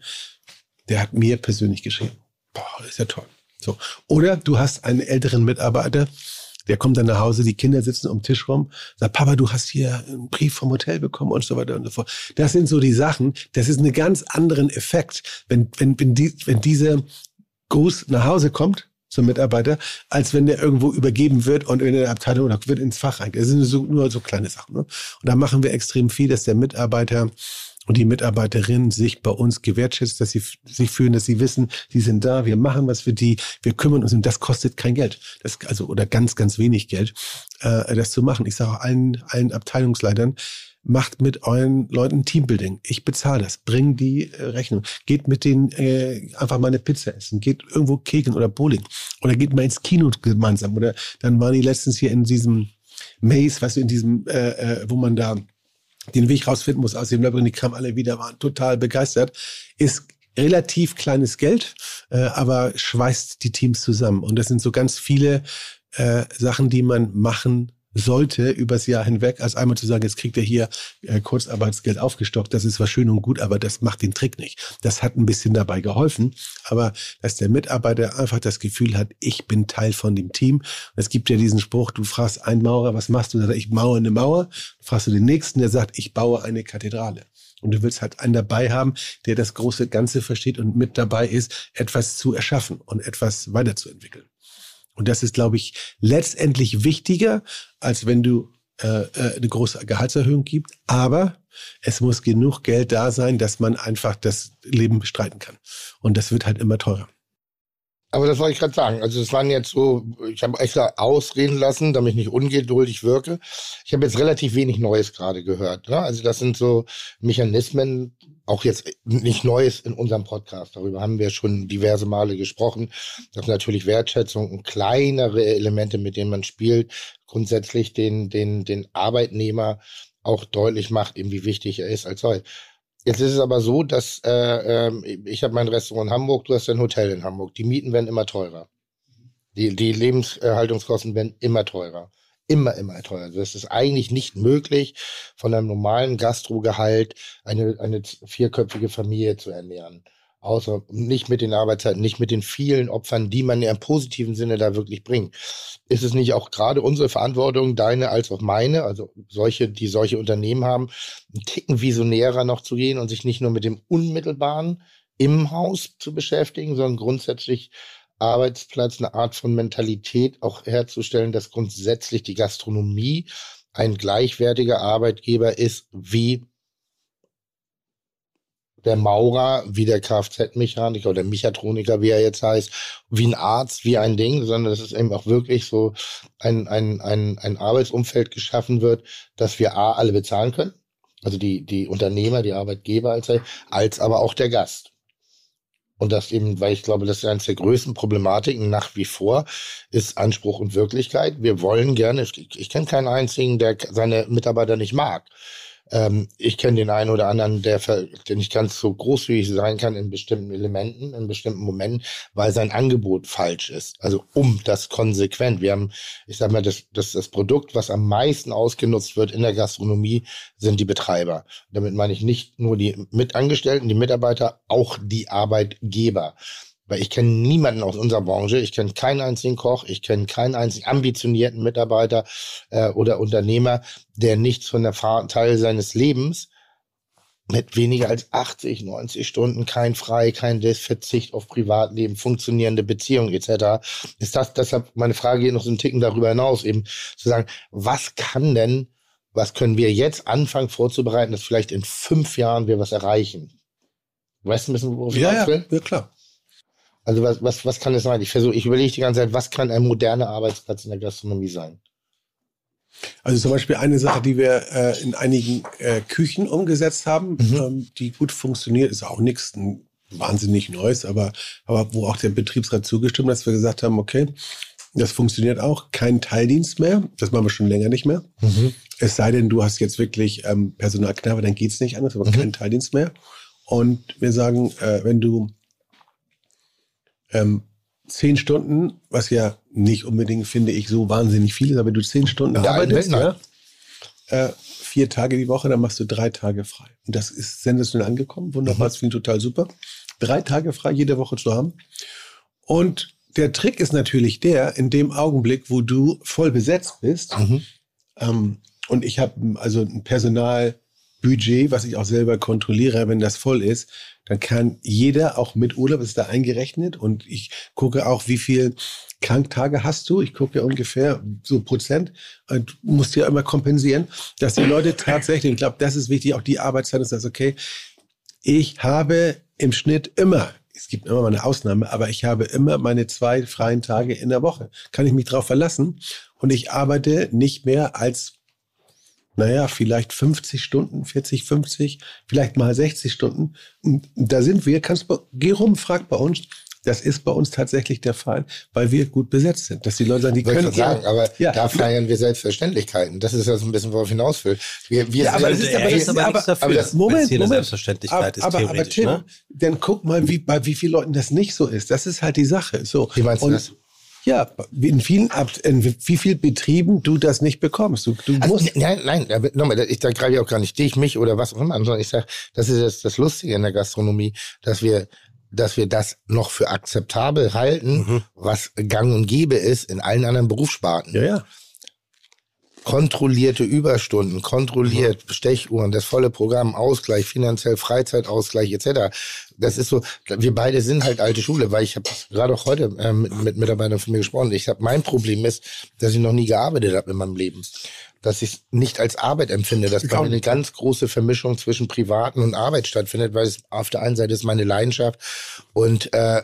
Der hat mir persönlich geschrieben. Boah, das ist ja toll. So. Oder du hast einen älteren Mitarbeiter, der kommt dann nach Hause, die Kinder sitzen um den Tisch rum, sagt, Papa, du hast hier einen Brief vom Hotel bekommen und so weiter und so fort. Das sind so die Sachen, das ist einen ganz anderen Effekt, wenn, wenn, wenn, die, wenn diese Gruß nach Hause kommt zum Mitarbeiter, als wenn der irgendwo übergeben wird und in der Abteilung oder wird ins Fach rein. Das sind so, nur so kleine Sachen. Ne? Und da machen wir extrem viel, dass der Mitarbeiter und die Mitarbeiterin sich bei uns gewertschätzt, dass sie sich fühlen, dass sie wissen, sie sind da, wir machen was für die, wir kümmern uns und das kostet kein Geld. Das, also, oder ganz, ganz wenig Geld, äh, das zu machen. Ich sage auch allen, allen Abteilungsleitern, macht mit euren Leuten Teambuilding. Ich bezahle das. Bring die äh, Rechnung. Geht mit denen äh, einfach mal eine Pizza essen. Geht irgendwo kegeln oder Bowling. Oder geht mal ins Kino gemeinsam. Oder dann waren die letztens hier in diesem Maze, du, in diesem, äh, äh, wo man da den Weg rausfinden muss aus dem Labyrinth. Die kamen alle wieder, waren total begeistert. Ist relativ kleines Geld, äh, aber schweißt die Teams zusammen. Und das sind so ganz viele äh, Sachen, die man machen sollte übers Jahr hinweg, als einmal zu sagen, jetzt kriegt er hier äh, Kurzarbeitsgeld aufgestockt, das ist zwar schön und gut, aber das macht den Trick nicht. Das hat ein bisschen dabei geholfen, aber dass der Mitarbeiter einfach das Gefühl hat, ich bin Teil von dem Team. es gibt ja diesen Spruch, du fragst einen Maurer, was machst du? Ich mauere eine Mauer. Du fragst du den nächsten, der sagt, ich baue eine Kathedrale. Und du willst halt einen dabei haben, der das große Ganze versteht und mit dabei ist, etwas zu erschaffen und etwas weiterzuentwickeln. Und das ist, glaube ich, letztendlich wichtiger, als wenn du äh, äh, eine große Gehaltserhöhung gibt. Aber es muss genug Geld da sein, dass man einfach das Leben bestreiten kann. Und das wird halt immer teurer. Aber das wollte ich gerade sagen. Also es waren jetzt so, ich habe extra ausreden lassen, damit ich nicht ungeduldig wirke. Ich habe jetzt relativ wenig Neues gerade gehört. Ne? Also das sind so Mechanismen, auch jetzt nicht Neues in unserem Podcast. Darüber haben wir schon diverse Male gesprochen. Das ist natürlich Wertschätzung und kleinere Elemente, mit denen man spielt, grundsätzlich den, den, den Arbeitnehmer auch deutlich macht, eben wie wichtig er ist als solch. Jetzt ist es aber so, dass äh, äh, ich habe mein Restaurant in Hamburg, du hast dein Hotel in Hamburg. Die Mieten werden immer teurer. Die, die Lebenserhaltungskosten werden immer teurer. Immer, immer teurer. Also es ist eigentlich nicht möglich, von einem normalen Gastrogehalt eine, eine vierköpfige Familie zu ernähren. Außer nicht mit den Arbeitszeiten, nicht mit den vielen Opfern, die man im positiven Sinne da wirklich bringt. Ist es nicht auch gerade unsere Verantwortung, deine als auch meine, also solche, die solche Unternehmen haben, einen Ticken visionärer noch zu gehen und sich nicht nur mit dem Unmittelbaren im Haus zu beschäftigen, sondern grundsätzlich Arbeitsplatz, eine Art von Mentalität auch herzustellen, dass grundsätzlich die Gastronomie ein gleichwertiger Arbeitgeber ist wie der Maurer, wie der Kfz-Mechaniker oder Mechatroniker, wie er jetzt heißt, wie ein Arzt, wie ein Ding, sondern dass es eben auch wirklich so ein, ein, ein, ein Arbeitsumfeld geschaffen wird, dass wir A, alle bezahlen können. Also die, die Unternehmer, die Arbeitgeber als, als aber auch der Gast. Und das eben, weil ich glaube, das ist eines der größten Problematiken nach wie vor, ist Anspruch und Wirklichkeit. Wir wollen gerne, ich, ich kenne keinen einzigen, der seine Mitarbeiter nicht mag. Ähm, ich kenne den einen oder anderen, der, der nicht ganz so großzügig sein kann in bestimmten Elementen, in bestimmten Momenten, weil sein Angebot falsch ist. Also um das konsequent. Wir haben, ich sag mal, das, das, das Produkt, was am meisten ausgenutzt wird in der Gastronomie, sind die Betreiber. Damit meine ich nicht nur die Mitangestellten, die Mitarbeiter, auch die Arbeitgeber. Weil ich kenne niemanden aus unserer Branche, ich kenne keinen einzigen Koch, ich kenne keinen einzigen ambitionierten Mitarbeiter äh, oder Unternehmer, der nichts von der Fahr Teil seines Lebens mit weniger als 80, 90 Stunden, kein Frei, kein Verzicht auf Privatleben, funktionierende Beziehungen etc. Ist das deshalb meine Frage geht noch so einen Ticken darüber hinaus, eben zu sagen, was kann denn, was können wir jetzt anfangen vorzubereiten, dass vielleicht in fünf Jahren wir was erreichen? Weißt du ein bisschen, worauf ich ja, ja, ja, klar. Also was, was, was kann es sein? Ich versuche, ich überlege die ganze Zeit, was kann ein moderner Arbeitsplatz in der Gastronomie sein? Also zum Beispiel eine Sache, die wir äh, in einigen äh, Küchen umgesetzt haben, mhm. ähm, die gut funktioniert, ist auch nichts wahnsinnig Neues, aber, aber wo auch der Betriebsrat zugestimmt hat, dass wir gesagt haben, okay, das funktioniert auch, kein Teildienst mehr, das machen wir schon länger nicht mehr. Mhm. Es sei denn, du hast jetzt wirklich ähm, Personalknabe, dann geht es nicht anders, aber mhm. kein Teildienst mehr. Und wir sagen, äh, wenn du ähm, zehn Stunden, was ja nicht unbedingt, finde ich, so wahnsinnig viel ist, aber du zehn Stunden ja, arbeitest, ja, äh, vier Tage die Woche, dann machst du drei Tage frei. Und das ist sensationell angekommen. Wunderbar, mhm. das finde ich total super. Drei Tage frei jede Woche zu haben. Und der Trick ist natürlich der, in dem Augenblick, wo du voll besetzt bist, mhm. ähm, und ich habe also ein Personalbudget, was ich auch selber kontrolliere, wenn das voll ist, dann kann jeder, auch mit Urlaub, ist da eingerechnet und ich gucke auch, wie viel Kranktage hast du. Ich gucke ja ungefähr so Prozent und musst ja immer kompensieren, dass die Leute tatsächlich, ich glaube, das ist wichtig, auch die Arbeitszeit ist das okay. Ich habe im Schnitt immer es gibt immer mal eine Ausnahme, aber ich habe immer meine zwei freien Tage in der Woche. Kann ich mich darauf verlassen? Und ich arbeite nicht mehr als naja, vielleicht 50 Stunden, 40, 50, vielleicht mal 60 Stunden. Und da sind wir, kannst, geh rum, frag bei uns. Das ist bei uns tatsächlich der Fall, weil wir gut besetzt sind. Dass die Leute sagen, die Wollte können. sagen, aber ja, da feiern wir Selbstverständlichkeiten. Das ist ja so ein bisschen, worauf ich hinaus will. Wir, wir ja, aber das ist aber, das, aber, aber, dafür, aber das Moment, hier Moment. Selbstverständlichkeit ist aber, aber Tim, ne? dann guck mal, wie, bei wie vielen Leuten das nicht so ist. Das ist halt die Sache. So. Wie meinst du das? Ja, in vielen, in wie vielen Betrieben du das nicht bekommst. Du, du also, musst nein, nein, nochmal, ich, da greife ich auch gar nicht dich, mich oder was auch immer an, sondern ich sage, das ist das, das Lustige in der Gastronomie, dass wir dass wir das noch für akzeptabel halten, mhm. was gang und gäbe ist in allen anderen Berufssparten. Ja, ja kontrollierte Überstunden, kontrolliert. Stechuhren, das volle Programm, Ausgleich, finanziell Freizeitausgleich etc. Das ist so, wir beide sind halt alte Schule, weil ich habe gerade auch heute äh, mit, mit Mitarbeitern von mir gesprochen. Ich habe mein Problem ist, dass ich noch nie gearbeitet habe in meinem Leben dass ich nicht als Arbeit empfinde, dass bei mir eine ganz große Vermischung zwischen Privaten und Arbeit stattfindet, weil es auf der einen Seite ist meine Leidenschaft und äh,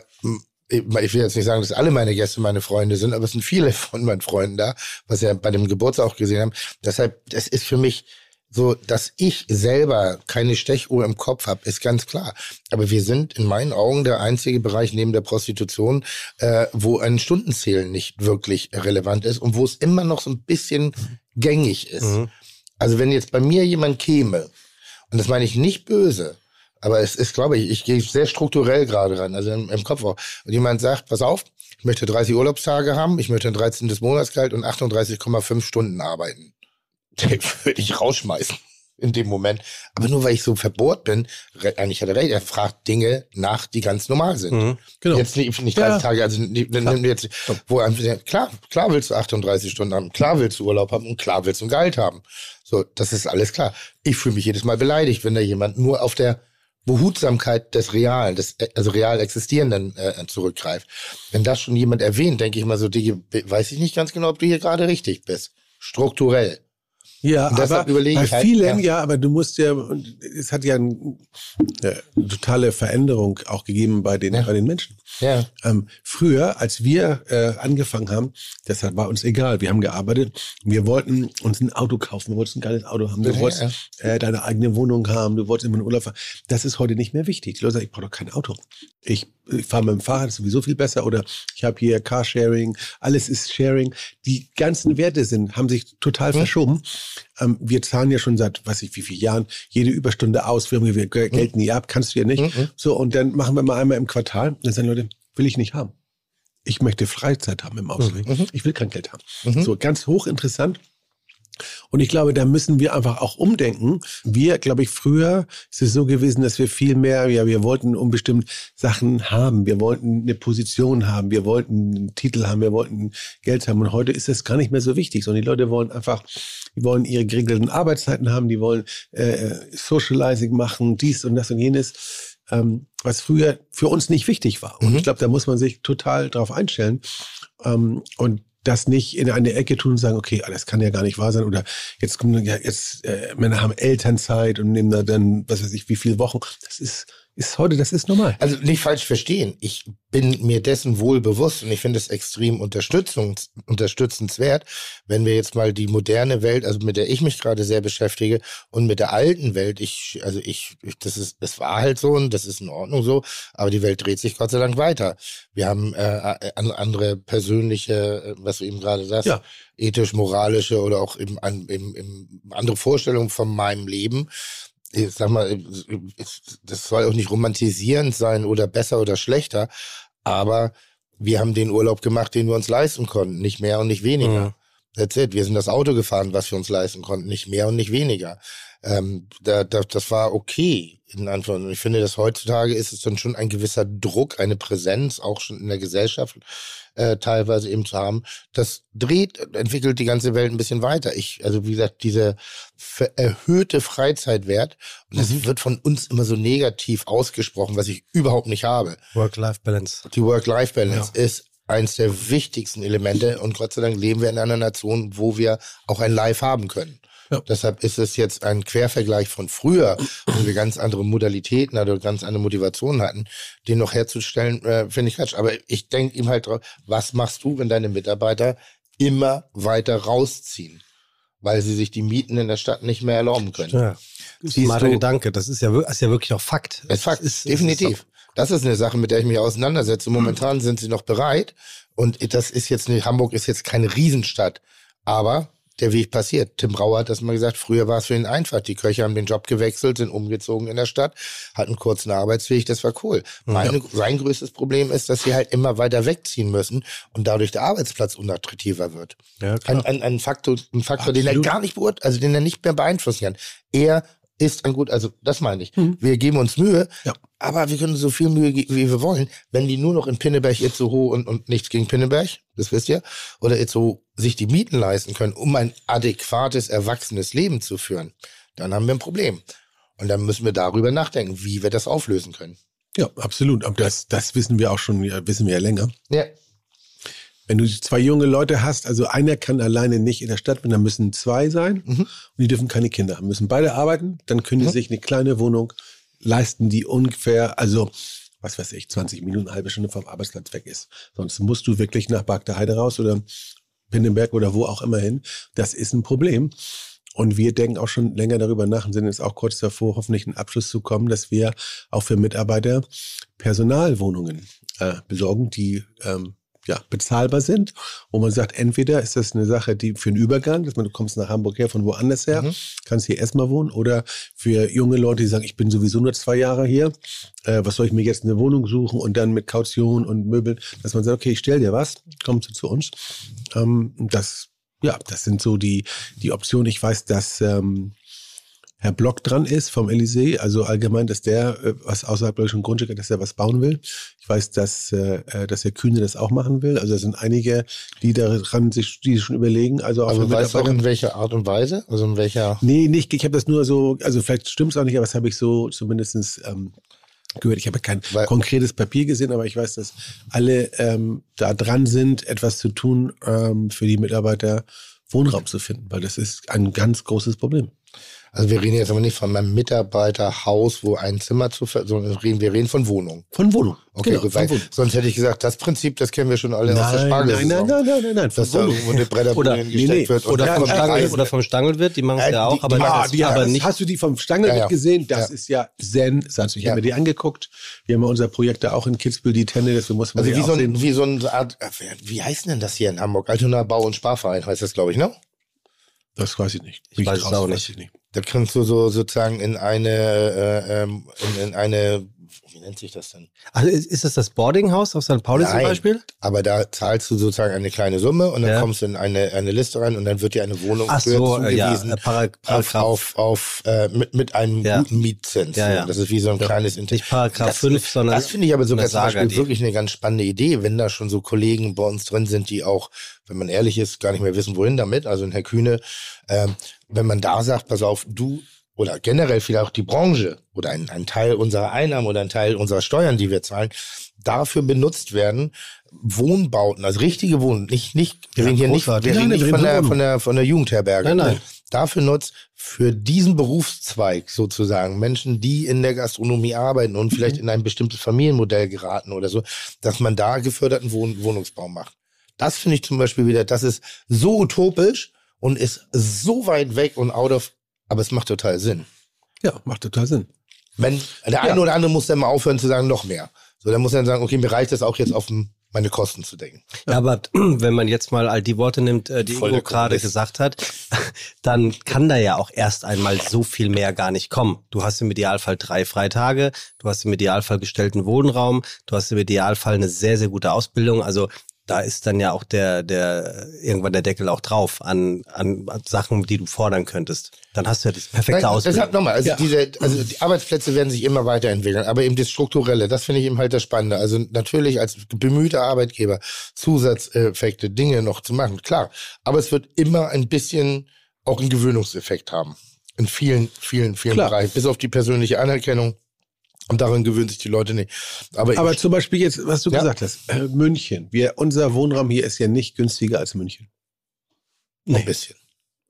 ich will jetzt nicht sagen, dass alle meine Gäste meine Freunde sind, aber es sind viele von meinen Freunden da, was wir bei dem Geburtstag auch gesehen haben. Deshalb, das ist für mich so, dass ich selber keine Stechuhr im Kopf habe, ist ganz klar. Aber wir sind in meinen Augen der einzige Bereich neben der Prostitution, äh, wo ein Stundenzählen nicht wirklich relevant ist und wo es immer noch so ein bisschen gängig ist. Mhm. Also wenn jetzt bei mir jemand käme, und das meine ich nicht böse, aber es ist, glaube ich, ich gehe sehr strukturell gerade ran, also im, im Kopf auch. Und jemand sagt, pass auf, ich möchte 30 Urlaubstage haben, ich möchte ein 13. Monatsgehalt und 38,5 Stunden arbeiten. Den würde ich rausschmeißen in dem Moment. Aber nur weil ich so verbohrt bin, eigentlich hat er recht, er fragt Dinge nach, die ganz normal sind. Mhm, genau. Jetzt nicht, nicht 30 ja. Tage, also nimm jetzt, wo einem, klar, klar willst du 38 Stunden haben, klar willst du Urlaub haben und klar willst du ein Gehalt haben. So, das ist alles klar. Ich fühle mich jedes Mal beleidigt, wenn da jemand nur auf der Behutsamkeit des Realen, des also real Existierenden äh, zurückgreift. Wenn das schon jemand erwähnt, denke ich mal so, die, weiß ich nicht ganz genau, ob du hier gerade richtig bist. Strukturell. Ja, aber bei halt, vielen, ja. ja. aber du musst ja, es hat ja ein, eine totale Veränderung auch gegeben bei den, Ja. bei den Menschen. Ja. Ähm, früher, als wir äh, angefangen haben, das war uns egal. Wir haben gearbeitet. Wir wollten uns ein Auto kaufen. Wir wollten ein geiles Auto haben. Du Ja, wolltest äh, deine eigene Wohnung haben. Du wolltest immer in Urlaub fahren. Das ist heute nicht mehr wichtig. Die Leute sagen, ich brauche doch kein Auto. Ich, ich fahre mit dem Fahrrad, ist sowieso viel besser. Oder ich habe hier Carsharing. Alles ist Sharing. Die ganzen Werte sind, haben sich total Hm. verschoben. Ähm, wir zahlen ja schon seit, weiß ich wie vielen Jahren, jede Überstunde aus. Wir haben wir Hm. Geld nie ab. Kannst du ja nicht. Mhm. So, und dann machen wir mal einmal im Quartal. Dann sagen Leute, will ich nicht haben. Ich möchte Freizeit haben im Ausland. Mhm. Ich will kein Geld haben. Mhm. So, ganz hochinteressant. Und ich glaube, da müssen wir einfach auch umdenken. Wir, glaube ich, früher ist es so gewesen, dass wir viel mehr, ja, wir wollten unbestimmt Sachen haben. Wir wollten eine Position haben. Wir wollten einen Titel haben. Wir wollten Geld haben. Und heute ist das gar nicht mehr so wichtig, sondern die Leute wollen einfach, die wollen ihre geregelten Arbeitszeiten haben. Die wollen äh, Socializing machen, dies und das und jenes. Ähm, was früher für uns nicht wichtig war. Und Mhm. ich glaube, da muss man sich total drauf einstellen. Ähm, und das nicht in eine Ecke tun und sagen, okay, ah, das kann ja gar nicht wahr sein. Oder jetzt kommen ja jetzt äh, Männer haben Elternzeit und nehmen da dann, was weiß ich, wie viele Wochen. Das ist, ist heute, das ist normal. Also nicht falsch verstehen. Ich bin mir dessen wohl bewusst und ich finde es extrem unterstützungs unterstützenswert, wenn wir jetzt mal die moderne Welt, also mit der ich mich gerade sehr beschäftige und mit der alten Welt, ich, also ich, ich das ist, das war halt so und das ist in Ordnung so, aber die Welt dreht sich Gott sei Dank weiter. Wir haben äh, an- andere persönliche, äh, was du eben gerade sagst, Ja. ethisch, moralische oder auch eben, eben, eben andere Vorstellungen von meinem Leben ich sag mal, das soll auch nicht romantisierend sein oder besser oder schlechter, aber wir haben den Urlaub gemacht, den wir uns leisten konnten, nicht mehr und nicht weniger. Mhm. That's it. Wir sind das Auto gefahren, was wir uns leisten konnten, nicht mehr und nicht weniger. Ähm, da, da, das war okay, in Anführungszeichen. Ich finde, dass heutzutage ist es dann schon ein gewisser Druck, eine Präsenz, auch schon in der Gesellschaft äh, teilweise eben zu haben. Das dreht, entwickelt die ganze Welt ein bisschen weiter. Ich, also wie gesagt, diese erhöhte Freizeitwert, und das wird von uns immer so negativ ausgesprochen, was ich überhaupt nicht habe. Work-Life-Balance. Die Work-Life-Balance ist eins der wichtigsten Elemente und Gott sei Dank leben wir in einer Nation, wo wir auch ein Live haben können. Ja. Deshalb ist es jetzt ein Quervergleich von früher, wo wir ganz andere Modalitäten oder ganz andere Motivationen hatten, den noch herzustellen, äh, finde ich Quatsch. Aber ich denke ihm halt drauf, was machst du, wenn deine Mitarbeiter immer weiter rausziehen, weil sie sich die Mieten in der Stadt nicht mehr erlauben können? Ja. Smarter Gedanke. Das ist ja, ist ja wirklich auch Fakt. Es ist Fakt, ist- definitiv. ist das ist eine Sache, mit der ich mich auseinandersetze. Momentan sind sie noch bereit. Und das ist jetzt nicht, Hamburg ist jetzt keine Riesenstadt. Aber der Weg passiert. Tim Brauer hat das mal gesagt, früher war es für ihn einfach. Die Köche haben den Job gewechselt, sind umgezogen in der Stadt, hatten einen kurzen Arbeitsweg, das war cool. Meine, Sein größtes Problem ist, dass sie halt immer weiter wegziehen müssen und dadurch der Arbeitsplatz unattraktiver wird. Ja, Ein, klar. ein, ein Faktor, ein Faktor den er gar nicht beurteilt, also den er nicht mehr beeinflussen kann. Er ist ein gut, also das meine ich. Wir geben uns Mühe, Ja. aber wir können so viel Mühe, ge- wie wir wollen. Wenn die nur noch in Pinneberg, Itzehoe und, und nichts gegen Pinneberg, das wisst ihr, oder Itzehoe sich die Mieten leisten können, um ein adäquates, erwachsenes Leben zu führen, dann haben wir ein Problem. Und dann müssen wir darüber nachdenken, wie wir das auflösen können. Ja, absolut. Aber das, das wissen wir auch schon, wissen wir ja länger. Ja. Wenn du zwei junge Leute hast, also einer kann alleine nicht in der Stadt, wenn da müssen zwei sein Mhm. und die dürfen keine Kinder haben, müssen beide arbeiten, dann können die Mhm. sich eine kleine Wohnung leisten, die ungefähr, also was weiß ich, 20 Minuten, eine halbe Stunde vom Arbeitsplatz weg ist. Sonst musst du wirklich nach Bagda Heide raus oder Pinneberg oder wo auch immer hin. Das ist ein Problem. Und wir denken auch schon länger darüber nach und sind jetzt auch kurz davor, hoffentlich einen Abschluss zu kommen, dass wir auch für Mitarbeiter Personalwohnungen äh, besorgen, die ähm, ja, bezahlbar sind, wo man sagt, entweder ist das eine Sache, die für einen Übergang, dass man du kommst nach Hamburg her von woanders her, Mhm. kannst hier erstmal wohnen, oder für junge Leute, die sagen, ich bin sowieso nur zwei Jahre hier, äh, was soll ich mir jetzt eine Wohnung suchen und dann mit Kaution und Möbeln, dass man sagt, okay, ich stell dir was, kommst du zu uns. Ähm, das, ja, das sind so die, die Optionen. Ich weiß, dass ähm, Herr Block dran ist vom Elysée, also allgemein, dass der, äh, was außerhalb deutschen Grundstücke, dass er was bauen will. Ich weiß, dass, äh, äh, dass Herr Kühne das auch machen will. Also es sind einige, die daran sich, die schon überlegen. Also auch Aber für du weißt auch in welcher Art und Weise? Also in welcher. Nee, nicht, ich habe das nur so, also vielleicht stimmt es auch nicht, aber das habe ich so zumindestens ähm, gehört. Ich habe kein Weil- konkretes Papier gesehen, aber ich weiß, dass alle ähm, da dran sind, etwas zu tun ähm, für die Mitarbeiter Wohnraum zu finden, weil das ist ein ganz großes Problem. Also wir reden jetzt aber nicht von meinem Mitarbeiterhaus, wo ein Zimmer zu sondern reden, wir reden von Wohnung. Von Wohnung. Okay, Genau, gut, von weil Wohnung. sonst hätte ich gesagt, das Prinzip, das kennen wir schon alle aus der Nein, Spargel. nein, nein, nein, nein, nein, nein, von Dass da Wohnung. irgendwo eine Bretterbude Oder- hingesteckt nee, nee, wird. Oder, vom Eisen. oder vom Stangelwirt, die machen es Äh, ja die- auch, aber, die- das, die- aber das nicht. Hast du die vom Stangelwirt Ja, ja. gesehen? Das Ja. ist ja sensationell. Ich Ja. habe mir die angeguckt. Wir haben ja unser Projekt da auch in Kitzbühel, die Tenne, das muss man Also wie so, ein, wie so eine Art, äh, wie heißt denn das hier in Hamburg? Altona Bau- und Sparverein heißt das, glaube ich, ne? Das weiß ich nicht. Ich weiß es auch nicht. ich nicht. Da kannst du so sozusagen in eine, äh, ähm, in, in eine, nennt sich das denn? Also ist, ist das das Boardinghaus auf St. Pauli zum Nein. Beispiel? Aber da zahlst du sozusagen eine kleine Summe und dann Ja. kommst du in eine, eine Liste rein und dann wird dir eine Wohnung Ach für so, äh, ja, zugewiesen. äh, Parag auf, auf, auf äh, mit, mit einem Ja. guten Mietzins. Ja, ja. Das ist wie so ein Ja. kleines Inter nicht Paragraph Das- 5, sondern Das finde ich aber sogar zum Beispiel wirklich eine ganz spannende Idee, wenn da schon so Kollegen bei uns drin sind, die auch, wenn man ehrlich ist, gar nicht mehr wissen, wohin damit. Also ein Herr Kühne, ähm, wenn man da sagt, pass auf, du oder generell vielleicht auch die Branche oder ein, ein Teil unserer Einnahmen oder ein Teil unserer Steuern, die wir zahlen, dafür benutzt werden, Wohnbauten, also richtige Wohnungen, nicht, nicht, wir Ja, reden hier nicht, wir reden nicht von der, von der, von der Jugendherberge. Nein, nein. Dafür nutzt für diesen Berufszweig sozusagen Menschen, die in der Gastronomie arbeiten und vielleicht in ein bestimmtes Familienmodell geraten oder so, dass man da geförderten Wohn Wohnungsbau macht. Das finde ich zum Beispiel wieder, das ist so utopisch und ist so weit weg und out of, aber es macht total Sinn. Ja, macht total Sinn. Wenn der eine oder andere muss dann mal aufhören zu sagen, noch mehr. So, dann muss er dann sagen, okay, mir reicht das auch jetzt auf meine Kosten zu denken. Ja, aber wenn man jetzt mal all die Worte nimmt, äh, die Voll Ingo gerade gesagt hat, dann kann da ja auch erst einmal so viel mehr gar nicht kommen. Du hast im Idealfall drei Freitage, du hast im Idealfall gestellten Wohnraum, du hast im Idealfall eine sehr, sehr gute Ausbildung. Also da ist dann ja auch der, der irgendwann der Deckel auch drauf an, an Sachen, die du fordern könntest. Dann hast du ja das perfekte Nein, Ausbildung. deshalb nochmal, also Ja. diese, also die Arbeitsplätze werden sich immer weiterentwickeln, aber eben das Strukturelle, das finde ich eben halt das Spannende. Also natürlich als bemühter Arbeitgeber Zusatzeffekte, Dinge noch zu machen, klar. Aber es wird immer ein bisschen auch einen Gewöhnungseffekt haben. In vielen, vielen, vielen Klar. Bereichen. Bis auf die persönliche Anerkennung. Und daran gewöhnen sich die Leute nicht. Aber, Aber ich, zum Beispiel jetzt, was du Ja. gesagt hast, äh, München. Wir, unser Wohnraum hier ist ja nicht günstiger als München. ein bisschen.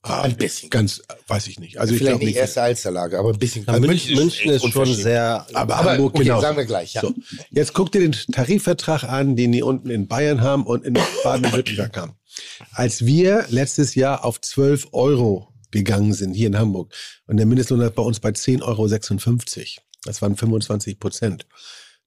Ah, Ein bisschen. Ganz, äh, weiß ich nicht. Also ich Vielleicht glaube nicht erste Alsterlage, aber ein bisschen. Ja, Also München, München ist schon unverschämt. sehr. Aber, Aber Hamburg okay, genauso. sagen wir gleich, ja. So, jetzt guck dir den Tarifvertrag an, den die unten in Bayern haben und in Baden-Württemberg haben. Als wir letztes Jahr auf 12 Euro gegangen sind, hier in Hamburg, und der Mindestlohn hat bei uns bei 10,56 Euro. Das waren 25 Prozent.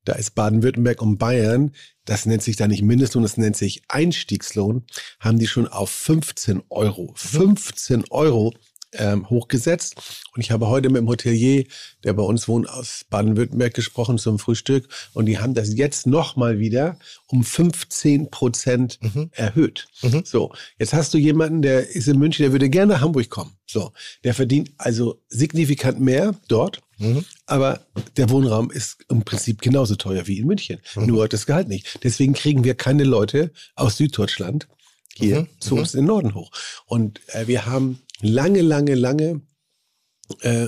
Da ist Baden-Württemberg und Bayern, das nennt sich da nicht Mindestlohn, das nennt sich Einstiegslohn, haben die schon auf 15 Euro, 15 Euro ähm, hochgesetzt. Und ich habe heute mit dem Hotelier, der bei uns wohnt, aus Baden-Württemberg gesprochen zum Frühstück. Und die haben das jetzt nochmal wieder um 15 Prozent Mhm. erhöht. Mhm. So, jetzt hast du jemanden, der ist in München, der würde gerne nach Hamburg kommen. So, der verdient also signifikant mehr dort. Mhm. Aber der Wohnraum ist im Prinzip genauso teuer wie in München. Mhm. Nur das Gehalt nicht. Deswegen kriegen wir keine Leute aus Süddeutschland hier Mhm. zu Mhm. uns in den Norden hoch. Und äh, wir haben lange, lange, lange äh,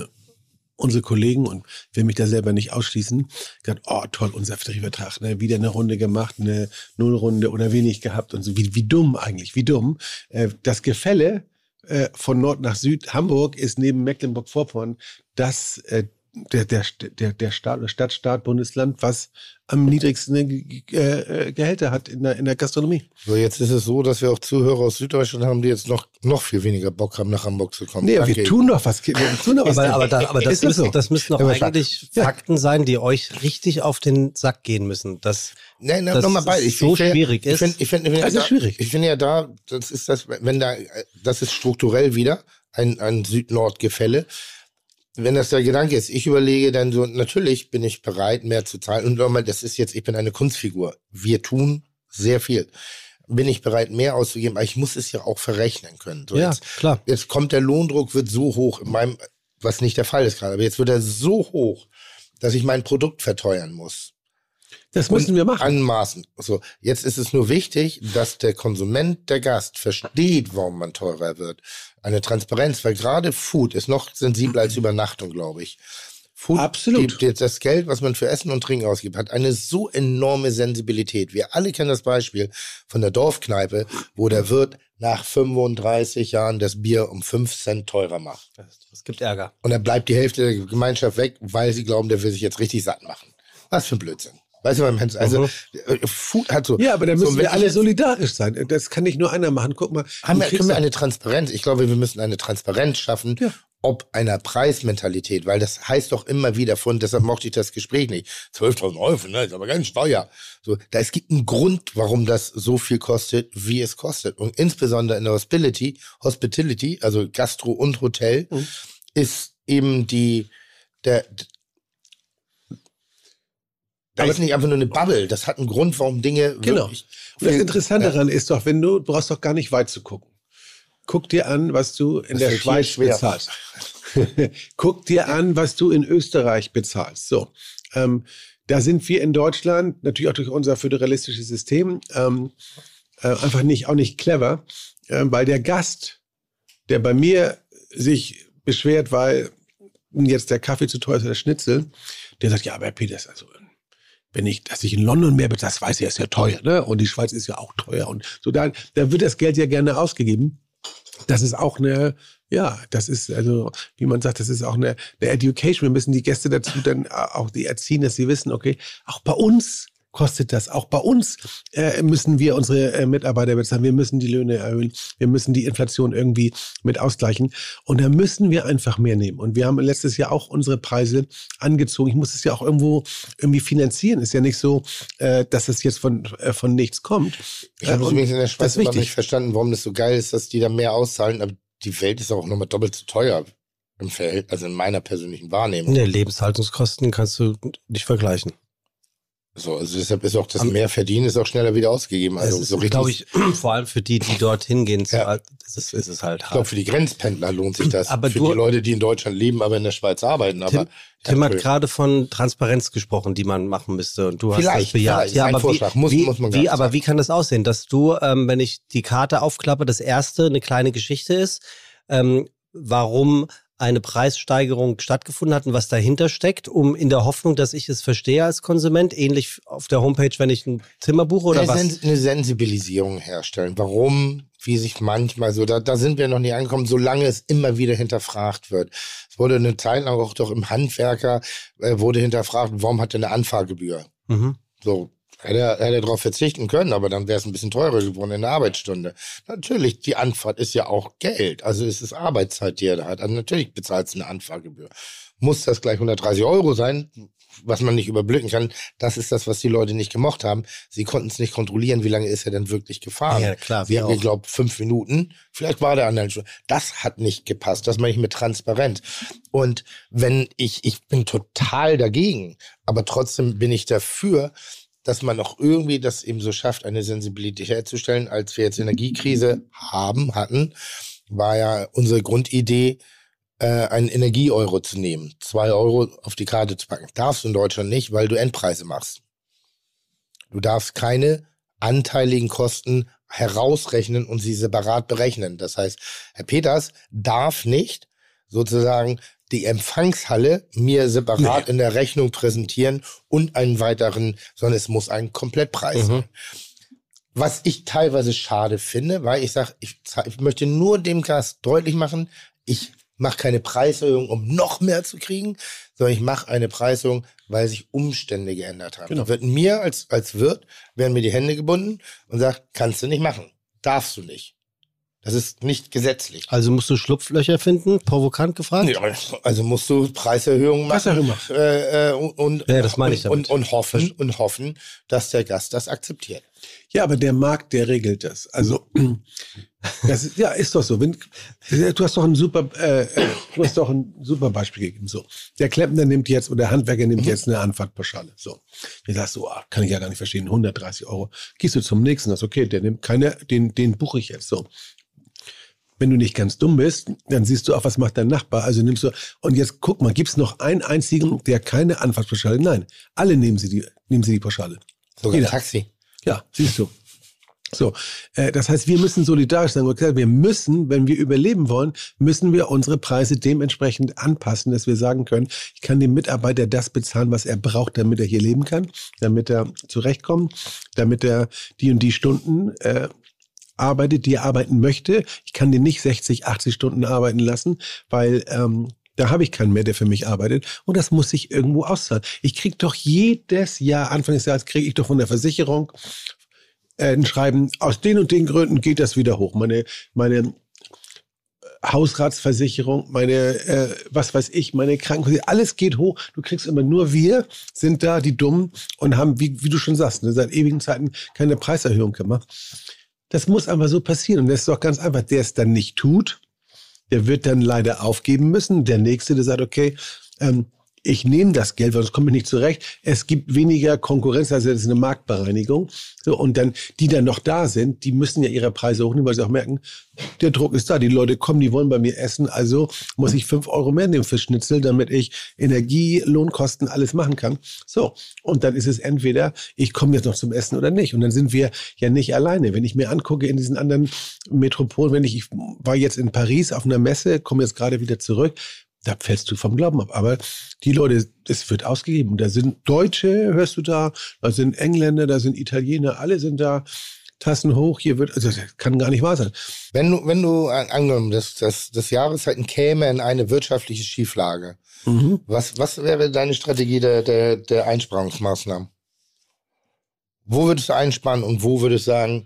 unsere Kollegen und will mich da selber nicht ausschließen, gesagt, oh toll, unser Tarifvertrag, ne, wieder eine Runde gemacht, eine Nullrunde oder wenig gehabt und so. Wie, wie dumm eigentlich, wie dumm. Äh, das Gefälle äh, von Nord nach Süd, Hamburg ist neben Mecklenburg-Vorpommern das äh, der, der, der, der Staat, Stadt, Staat, Bundesland, was am niedrigsten äh, äh, Gehälter hat in der, in der Gastronomie. So, jetzt ist es so, dass wir auch Zuhörer aus Süddeutschland haben, die jetzt noch, noch viel weniger Bock haben, nach Hamburg zu kommen. Nee, Danke. wir tun doch was. Wir tun doch was. Aber, aber, da, aber das, Ist das müssen, so? das müssen doch Ja, eigentlich Ja. Fakten sein, die euch richtig auf den Sack gehen müssen. Das, Nein, nein, dass nochmal bei. Ich, so ich, schwierig ich ist. Find, ich finde find, Das ist da, schwierig. Ich finde ja da, das ist das, wenn da, das ist strukturell wieder ein, ein Süd-Nord-Gefälle. Wenn das der Gedanke ist, ich überlege dann so, natürlich bin ich bereit, mehr zu zahlen. Und nochmal, das ist jetzt, ich bin eine Kunstfigur. Wir tun sehr viel. Bin ich bereit, mehr auszugeben, aber ich muss es ja auch verrechnen können. So ja, jetzt, klar. jetzt kommt der Lohndruck, wird so hoch, in meinem, was nicht der Fall ist gerade, aber jetzt wird er so hoch, dass ich mein Produkt verteuern muss. Das müssen wir machen. Anmaßen. So, jetzt ist es nur wichtig, dass der Konsument, der Gast, versteht, warum man teurer wird. Eine Transparenz, weil gerade Food ist noch sensibler als Übernachtung, glaube ich. Food, Absolut. Die, die, das Geld, was man für Essen und Trinken ausgibt, hat eine so enorme Sensibilität. Wir alle kennen das Beispiel von der Dorfkneipe, wo der Wirt nach 35 Jahren das Bier um 5 Cent teurer macht. Es gibt Ärger. Und dann bleibt die Hälfte der Gemeinschaft weg, weil sie glauben, der will sich jetzt richtig satt machen. Was für ein Blödsinn. Weißt du, was ich meine? Also, äh, Food hat so. Ja, aber da so, müssen wenn wir alle solidarisch sein. Das kann nicht nur einer machen. Guck mal. Haben wir, können wir eine Transparenz? Ich glaube, wir müssen eine Transparenz schaffen, Ja. ob einer Preismentalität, weil das heißt doch immer wieder von, deshalb mochte ich das Gespräch nicht. 12.000 Euro, ne, ist aber ganz teuer. So, da es gibt einen Grund, warum das so viel kostet, wie es kostet. Und insbesondere in der Hospitality, Hospitality, also Gastro und Hotel, Mhm. ist eben die, der, da ist nicht einfach nur eine Bubble. Das hat einen Grund, warum Dinge Genau. wirklich Und das Interessante daran ist doch, wenn du, du brauchst doch gar nicht weit zu gucken. Guck dir an, was du in Das der Schweiz bezahlst. Guck dir an, was du in Österreich bezahlst. So, ähm, da sind wir in Deutschland natürlich auch durch unser föderalistisches System ähm, äh, einfach nicht auch nicht clever, äh, weil der Gast, der bei mir sich beschwert, weil jetzt der Kaffee zu teuer ist oder der Schnitzel, der sagt, ja, aber Herr Peters, also wenn ich, dass ich in London mehr bezahle, das weiß ich, ist ja teuer, ne? Und die Schweiz ist ja auch teuer. Und so da, da wird das Geld ja gerne ausgegeben. Das ist auch eine, ja, das ist also, wie man sagt, das ist auch eine, eine Education. Wir müssen die Gäste dazu dann auch die erziehen, dass sie wissen, okay, auch bei uns kostet das. Auch bei uns äh, müssen wir unsere äh, Mitarbeiter bezahlen. Wir müssen die Löhne erhöhen. Wir müssen die Inflation irgendwie mit ausgleichen. Und da müssen wir einfach mehr nehmen. Und wir haben letztes Jahr auch unsere Preise angezogen. Ich muss es ja auch irgendwo irgendwie finanzieren. Ist ja nicht so, äh, dass es jetzt von, äh, von nichts kommt. Ich habe Äh, übrigens in der Schweiz immer nicht verstanden, warum das so geil ist, dass die da mehr auszahlen, aber die Welt ist auch nochmal doppelt so teuer im Verhältnis, also in meiner persönlichen Wahrnehmung. Nee, Lebenshaltungskosten kannst du nicht vergleichen. So, also deshalb ist auch das Am- Mehrverdienen ist auch schneller wieder ausgegeben. Also ist, so richtig. glaube ich, vor allem für die, die dorthin gehen, Ja. alt, ist, es, ist es halt ich glaube, hart. für die Grenzpendler lohnt sich das. Aber für du- die Leute, die in Deutschland leben, aber in der Schweiz arbeiten. Aber Tim hat Ja, gerade von Transparenz gesprochen, die man machen müsste. Und du hast das Vielleicht, bejaht. vielleicht. Ist ein aber Vorschlag. wie, Muss- wie, muss man wie, aber sagen. wie kann das aussehen, dass du, ähm, wenn ich die Karte aufklappe, das erste eine kleine Geschichte ist, ähm, warum eine Preissteigerung stattgefunden hat und was dahinter steckt, um in der Hoffnung, dass ich es verstehe als Konsument, ähnlich auf der Homepage, wenn ich ein Zimmer buche oder eine, was? Sen eine Sensibilisierung herstellen. Warum, wie sich manchmal so, da, da sind wir noch nicht angekommen, solange es immer wieder hinterfragt wird. Es wurde eine Zeit lang auch doch im Handwerker, äh, wurde hinterfragt, warum hat er eine Anfahrgebühr? Mhm. So, hätte er, hätte er darauf verzichten können, aber dann wäre es ein bisschen teurer geworden in der Arbeitsstunde. Natürlich, die Anfahrt ist ja auch Geld. Also es ist Arbeitszeit, die er da hat. Also natürlich bezahlt es eine Anfahrgebühr. Muss das gleich 130 Euro sein, was man nicht überblicken kann? Das ist das, was die Leute nicht gemocht haben. Sie konnten es nicht kontrollieren, wie lange ist er denn wirklich gefahren. Ja, klar, wir haben geglaubt, fünf Minuten. Vielleicht war der andere schon. Das hat nicht gepasst. Das meine ich mit transparent. Und wenn ich, ich bin total dagegen, aber trotzdem bin ich dafür, dass man auch irgendwie das eben so schafft, eine Sensibilität herzustellen. Als wir jetzt Energiekrise haben, hatten, war ja unsere Grundidee, äh, einen Energie-Euro zu nehmen. Zwei Euro auf die Karte zu packen. Darfst du in Deutschland nicht, weil du Endpreise machst. Du darfst keine anteiligen Kosten herausrechnen und sie separat berechnen. Das heißt, Herr Peters darf nicht sozusagen die Empfangshalle mir separat in der Rechnung präsentieren und einen weiteren, sondern es muss ein Komplettpreis sein. Was ich teilweise schade finde, weil ich sage, ich, ich möchte nur dem Gast deutlich machen, ich mache keine Preiserhöhung, um noch mehr zu kriegen, sondern ich mache eine Preiserhöhung, weil sich Umstände geändert haben. Genau. Wird mir als, als Wirt, werden mir die Hände gebunden und sagt, kannst du nicht machen, darfst du nicht. Das ist nicht gesetzlich. Also musst du Schlupflöcher finden, provokant gefragt? Nee, aber Also musst du Preiserhöhungen machen. Preiserhöhung machen. Äh, äh, und, und, Ja, das meine ich und, damit. und, und hoffen und hoffen, dass der Gast das akzeptiert. Ja, aber der Markt, der regelt das. Also, das ist, ja, ist doch so. Wenn, du hast doch ein super, äh, äh, du hast doch ein super Beispiel gegeben. So, der Klempner nimmt jetzt oder der Handwerker nimmt jetzt eine Anfahrtpauschale. So, du sagst so, ah, kann ich ja gar nicht verstehen, 130 Euro. Gehst du zum nächsten, das okay, der nimmt keine, den, den buche ich jetzt. So, wenn du nicht ganz dumm bist, dann siehst du auch, was macht dein Nachbar. Also nimmst du, und jetzt guck mal, gibt's noch einen einzigen, der keine Anfahrtspauschale? Nein, alle nehmen sie die, nehmen sie die Pauschale. Sogar Jeder. Taxi. Ja, siehst du. So, äh, das heißt, wir müssen solidarisch sein. Wir müssen, wenn wir überleben wollen, müssen wir unsere Preise dementsprechend anpassen, dass wir sagen können, ich kann dem Mitarbeiter das bezahlen, was er braucht, damit er hier leben kann, damit er zurechtkommt, damit er die und die Stunden äh, arbeitet, die arbeiten möchte. Ich kann den nicht 60, 80 Stunden arbeiten lassen, weil ähm, da habe ich keinen mehr, der für mich arbeitet. Und das muss ich irgendwo auszahlen. Ich kriege doch jedes Jahr, Anfang des Jahres, kriege ich doch von der Versicherung äh, ein Schreiben, aus den und den Gründen geht das wieder hoch. Meine, meine äh, Hausratsversicherung, meine, äh, was weiß ich, meine Krankenversicherung, alles geht hoch. Du kriegst immer nur wir sind da, die Dummen und haben, wie, wie du schon sagst, ne, seit ewigen Zeiten keine Preiserhöhung gemacht. Das muss einfach so passieren. Und das ist doch ganz einfach. Der es dann nicht tut, der wird dann leider aufgeben müssen. Der Nächste, der sagt, okay, ähm, ich nehme das Geld, weil sonst komme ich nicht zurecht. Es gibt weniger Konkurrenz, also das ist eine Marktbereinigung. So, und dann, die dann noch da sind, die müssen ja ihre Preise hochnehmen, weil sie auch merken, der Druck ist da. Die Leute kommen, die wollen bei mir essen, also muss ich fünf Euro mehr nehmen für Schnitzel, damit ich Energie, Lohnkosten, alles machen kann. So, und dann ist es entweder, ich komme jetzt noch zum Essen oder nicht. Und dann sind wir ja nicht alleine. Wenn ich mir angucke in diesen anderen Metropolen, wenn ich, ich war jetzt in Paris auf einer Messe, komme jetzt gerade wieder zurück, da fällst du vom Glauben ab. Aber die Leute, es wird ausgegeben. Da sind Deutsche, hörst du da, da sind Engländer, da sind Italiener, alle sind da. Tassen hoch, hier wird, also das kann gar nicht wahr sein. Wenn du, wenn du angenommen, dass das, das Jahreszeiten käme in eine wirtschaftliche Schieflage, mhm. was, was wäre deine Strategie der, der, der Einsparungsmaßnahmen? Wo würdest du einsparen und wo würdest du sagen,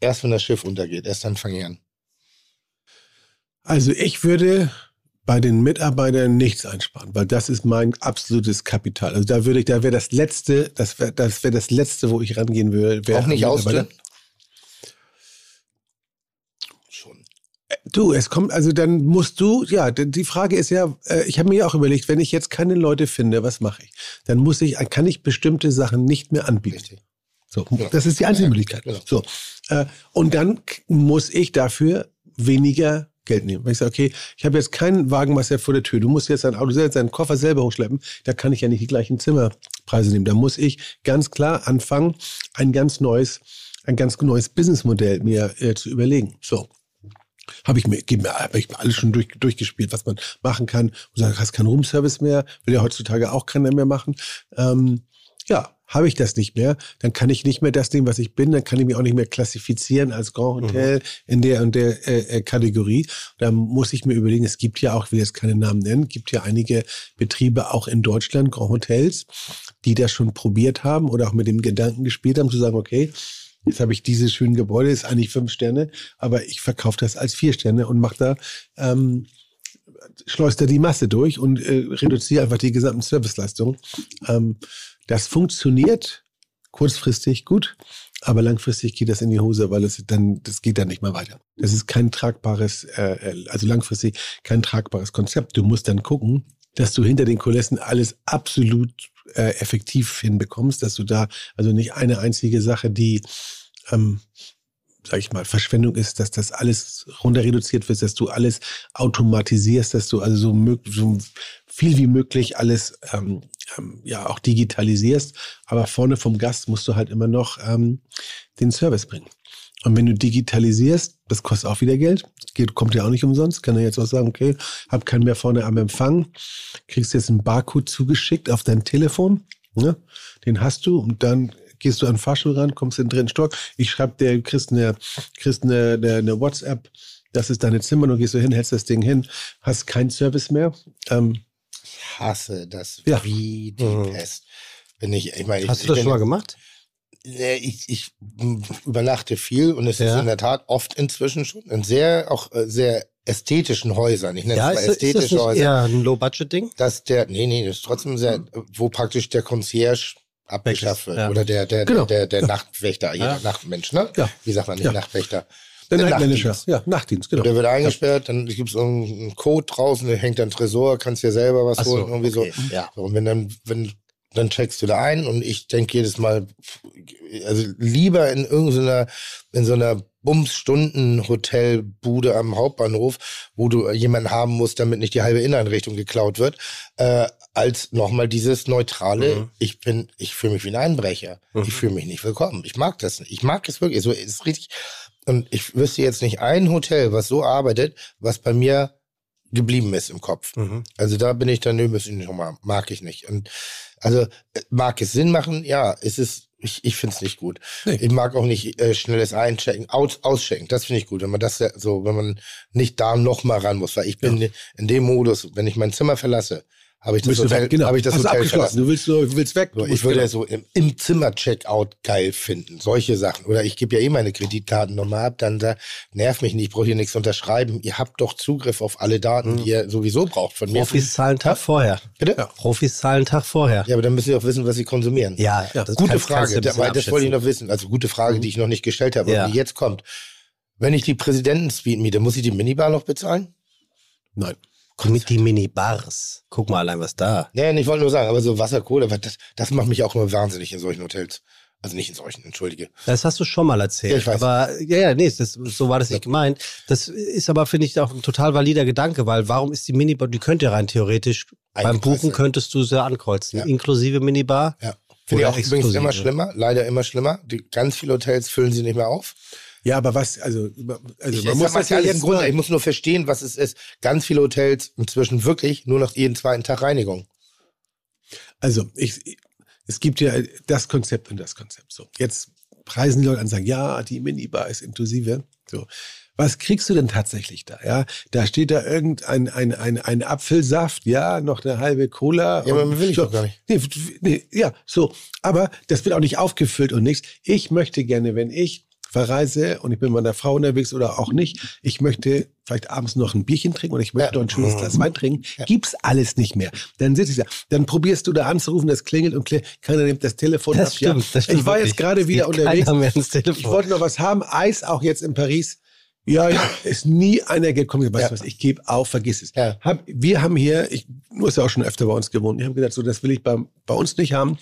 erst wenn das Schiff untergeht, erst dann fangen an? Also ich würde bei den Mitarbeitern nichts einsparen, weil das ist mein absolutes Kapital. Also da würde ich, da wäre das letzte, das wäre das, wär das letzte, wo ich rangehen würde. Auch nicht ausdünnen? Schon. Äh, du, es kommt, also dann musst du, ja, die Frage ist ja, äh, ich habe mir auch überlegt, wenn ich jetzt keine Leute finde, was mache ich? Dann muss ich, kann ich bestimmte Sachen nicht mehr anbieten. Richtig. So, ja. das ist die einzige Möglichkeit. Genau. So, äh, und dann muss ich dafür weniger Geld nehmen. Weil ich sage, okay, ich habe jetzt keinen Wagenmeister vor der Tür. Du musst jetzt dein Auto selbst, deinen Koffer selber hochschleppen. Da kann ich ja nicht die gleichen Zimmerpreise nehmen. Da muss ich ganz klar anfangen, ein ganz neues, ein ganz neues Businessmodell mir äh, zu überlegen. So. Habe ich mir, habe ich mir alles schon durch, durchgespielt, was man machen kann. Du sagst, hast keinen Roomservice mehr, will ja heutzutage auch keiner mehr machen. Ähm, ja, habe ich das nicht mehr, dann kann ich nicht mehr das nehmen, was ich bin, dann kann ich mich auch nicht mehr klassifizieren als Grand mhm. Hotel mhm. in der und der äh, äh, Kategorie. Da muss ich mir überlegen, es gibt ja auch, ich will jetzt keine Namen nennen, gibt ja einige Betriebe auch in Deutschland, Grand Hotels, die das schon probiert haben oder auch mit dem Gedanken gespielt haben, zu sagen, okay, Jetzt habe ich dieses schöne Gebäude, ist eigentlich fünf Sterne, aber ich verkaufe das als vier Sterne und mache da ähm, schleust da die Masse durch und äh, reduziere einfach die gesamten Serviceleistungen. Ähm, das funktioniert kurzfristig gut, aber langfristig geht das in die Hose, weil es dann, das geht dann nicht mehr weiter. Das ist kein tragbares, äh, also langfristig kein tragbares Konzept. Du musst dann gucken, dass du hinter den Kulissen alles absolut äh, effektiv hinbekommst, dass du da also nicht eine einzige Sache, die ähm, sag ich mal, Verschwendung ist, dass das alles runter reduziert wird, dass du alles automatisierst, dass du also so, so viel wie möglich alles ähm, ähm, ja auch digitalisierst. Aber vorne vom Gast musst du halt immer noch ähm, den Service bringen. Und wenn du digitalisierst, das kostet auch wieder Geld, Geht, kommt ja auch nicht umsonst, kann er jetzt auch sagen, okay, hab keinen mehr vorne am Empfang, kriegst jetzt einen Barcode zugeschickt auf dein Telefon, ne? den hast du und dann gehst du an den Fahrstuhl ran, kommst in den dritten Stock, ich schreibe dir, kriegst eine, kriegst eine, eine, eine WhatsApp, das ist deine Zimmer, du gehst du hin, hältst das Ding hin, hast keinen Service mehr. Ähm, ich hasse das ja. wie die mhm. Pest. Wenn ich, ich meine, Hast ich, du das schon mal gemacht? Ich, ich übernachte viel und es ja. ist in der Tat oft inzwischen schon in sehr, auch äh, sehr ästhetischen Häusern. Ich nenne ja, es mal ästhetische ist das nicht Häuser. eher ein Low-Budget-Ding? Dass der, nee, nee, das ist trotzdem sehr, wo praktisch der Concierge abgeschafft wird. Ja. Oder der, der, genau. der, der, der ja. Nachtwächter, ja. Nachtmensch, ne? Ja. Wie sagt man nicht, Nachtwächter? Der, der Nachtmanager, ja, Nachtdienst, genau. Und der wird eingesperrt, dann gibt es einen Code draußen, der hängt dann Tresor, kannst dir selber was so, holen, irgendwie okay. so. Ja. Und wenn dann, wenn dann checkst du da ein und ich denke jedes Mal, also lieber in irgendeiner, in so einer Bums-Stunden-Hotelbude am Hauptbahnhof, wo du jemanden haben musst, damit nicht die halbe Inneneinrichtung geklaut wird, äh, als nochmal dieses neutrale, Mhm. ich bin, ich fühle mich wie ein Einbrecher. Mhm. Ich fühle mich nicht willkommen. Ich mag das nicht. Ich mag es wirklich. So ist richtig. Und ich wüsste jetzt nicht ein Hotel, was so arbeitet, was bei mir geblieben ist im Kopf. Mhm. Also da bin ich dann, nö, müssen ich nochmal, mag ich nicht. Und also äh, mag es Sinn machen? Ja, es ist, ich, ich finde es nicht gut. Nee. Ich mag auch nicht äh, schnelles Einchecken, aus, auschecken. Das finde ich gut, wenn man das ja so, wenn man nicht da nochmal ran muss. Weil ich bin in dem Modus, wenn ich mein Zimmer verlasse, habe ich das Hotel, weg, genau. habe ich das Hast Hotel abgeschlossen. Du willst, du willst weg. So, Du ich würde genau. ja so im, im Zimmer-Checkout geil finden. Solche Sachen. Oder ich gebe ja eh meine Kreditkartennummer ab, dann da, nerv mich nicht, ich brauche hier nichts unterschreiben. Ihr habt doch Zugriff auf alle Daten, die ihr sowieso braucht von mir. Profis zahlen einen Tag vorher. Bitte? Ja. Profis zahlen einen Tag vorher. Ja, aber dann müssen sie auch wissen, was sie konsumieren. Ja, Ja, das Gute kannst- kannst Frage, ein da- das wollte ich noch wissen. Also gute Frage, die ich noch nicht gestellt habe, Ja. die jetzt kommt. Wenn ich die Präsidenten-Suite miete, muss ich die Minibar noch bezahlen? Nein. Mit die Minibars. Guck mal allein, was da. Nee, ich wollte nur sagen, aber so Wasser, Kohle, was- das, das macht mich auch immer wahnsinnig in solchen Hotels. Also nicht in solchen, entschuldige. Das hast du schon mal erzählt. Ja, ich weiß. Aber ja, ja, nee, das, so war das nicht gemeint. Das ist aber, finde ich, auch ein total valider Gedanke, weil warum ist die Minibar, die könnte ja rein theoretisch, beim Buchen könntest du sie ankreuzen. Ja. Inklusive Minibar. Ja. Finde ich auch übrigens exklusive. immer schlimmer, leider immer schlimmer. Die, ganz viele Hotels füllen sie nicht mehr auf. Ja, aber was, also, also Ich, man muss das ja jetzt im Grunde, mal- ich muss nur verstehen, was es ist. Ganz viele Hotels inzwischen wirklich nur noch jeden zweiten Tag Reinigung. Also, ich, es gibt ja das Konzept und das Konzept. So, jetzt preisen die Leute an und sagen, ja, die Minibar ist inklusive. So. Was kriegst du denn tatsächlich da? Ja, da steht da irgendein ein, ein, ein Apfelsaft, ja, noch eine halbe Cola. Ja, aber will ich so. doch gar nicht. Nee, nee, ja, so. Aber das wird auch nicht aufgefüllt und nichts. Ich möchte gerne, wenn ich verreise und ich bin mit meiner Frau unterwegs oder auch nicht, ich möchte vielleicht abends noch ein Bierchen trinken oder ich möchte Ja. noch ein schönes Glas Wein trinken, gibt's alles nicht mehr. Dann sitze ich da, dann probierst du da anzurufen, das klingelt und klingelt, keiner nimmt das Telefon Das ab. Ja, stimmt, das stimmt ich war wirklich. jetzt gerade wieder unterwegs. Ich wollte noch was haben, Eis auch jetzt in Paris. Ja, ja, ist nie einer gekommen. Weißt Ja. was, ich gebe auf, vergiss es. Ja. Hab, wir haben hier, ich, du hast ja auch schon öfter bei uns gewohnt, ich habe gesagt, so, das will ich bei, bei uns nicht haben.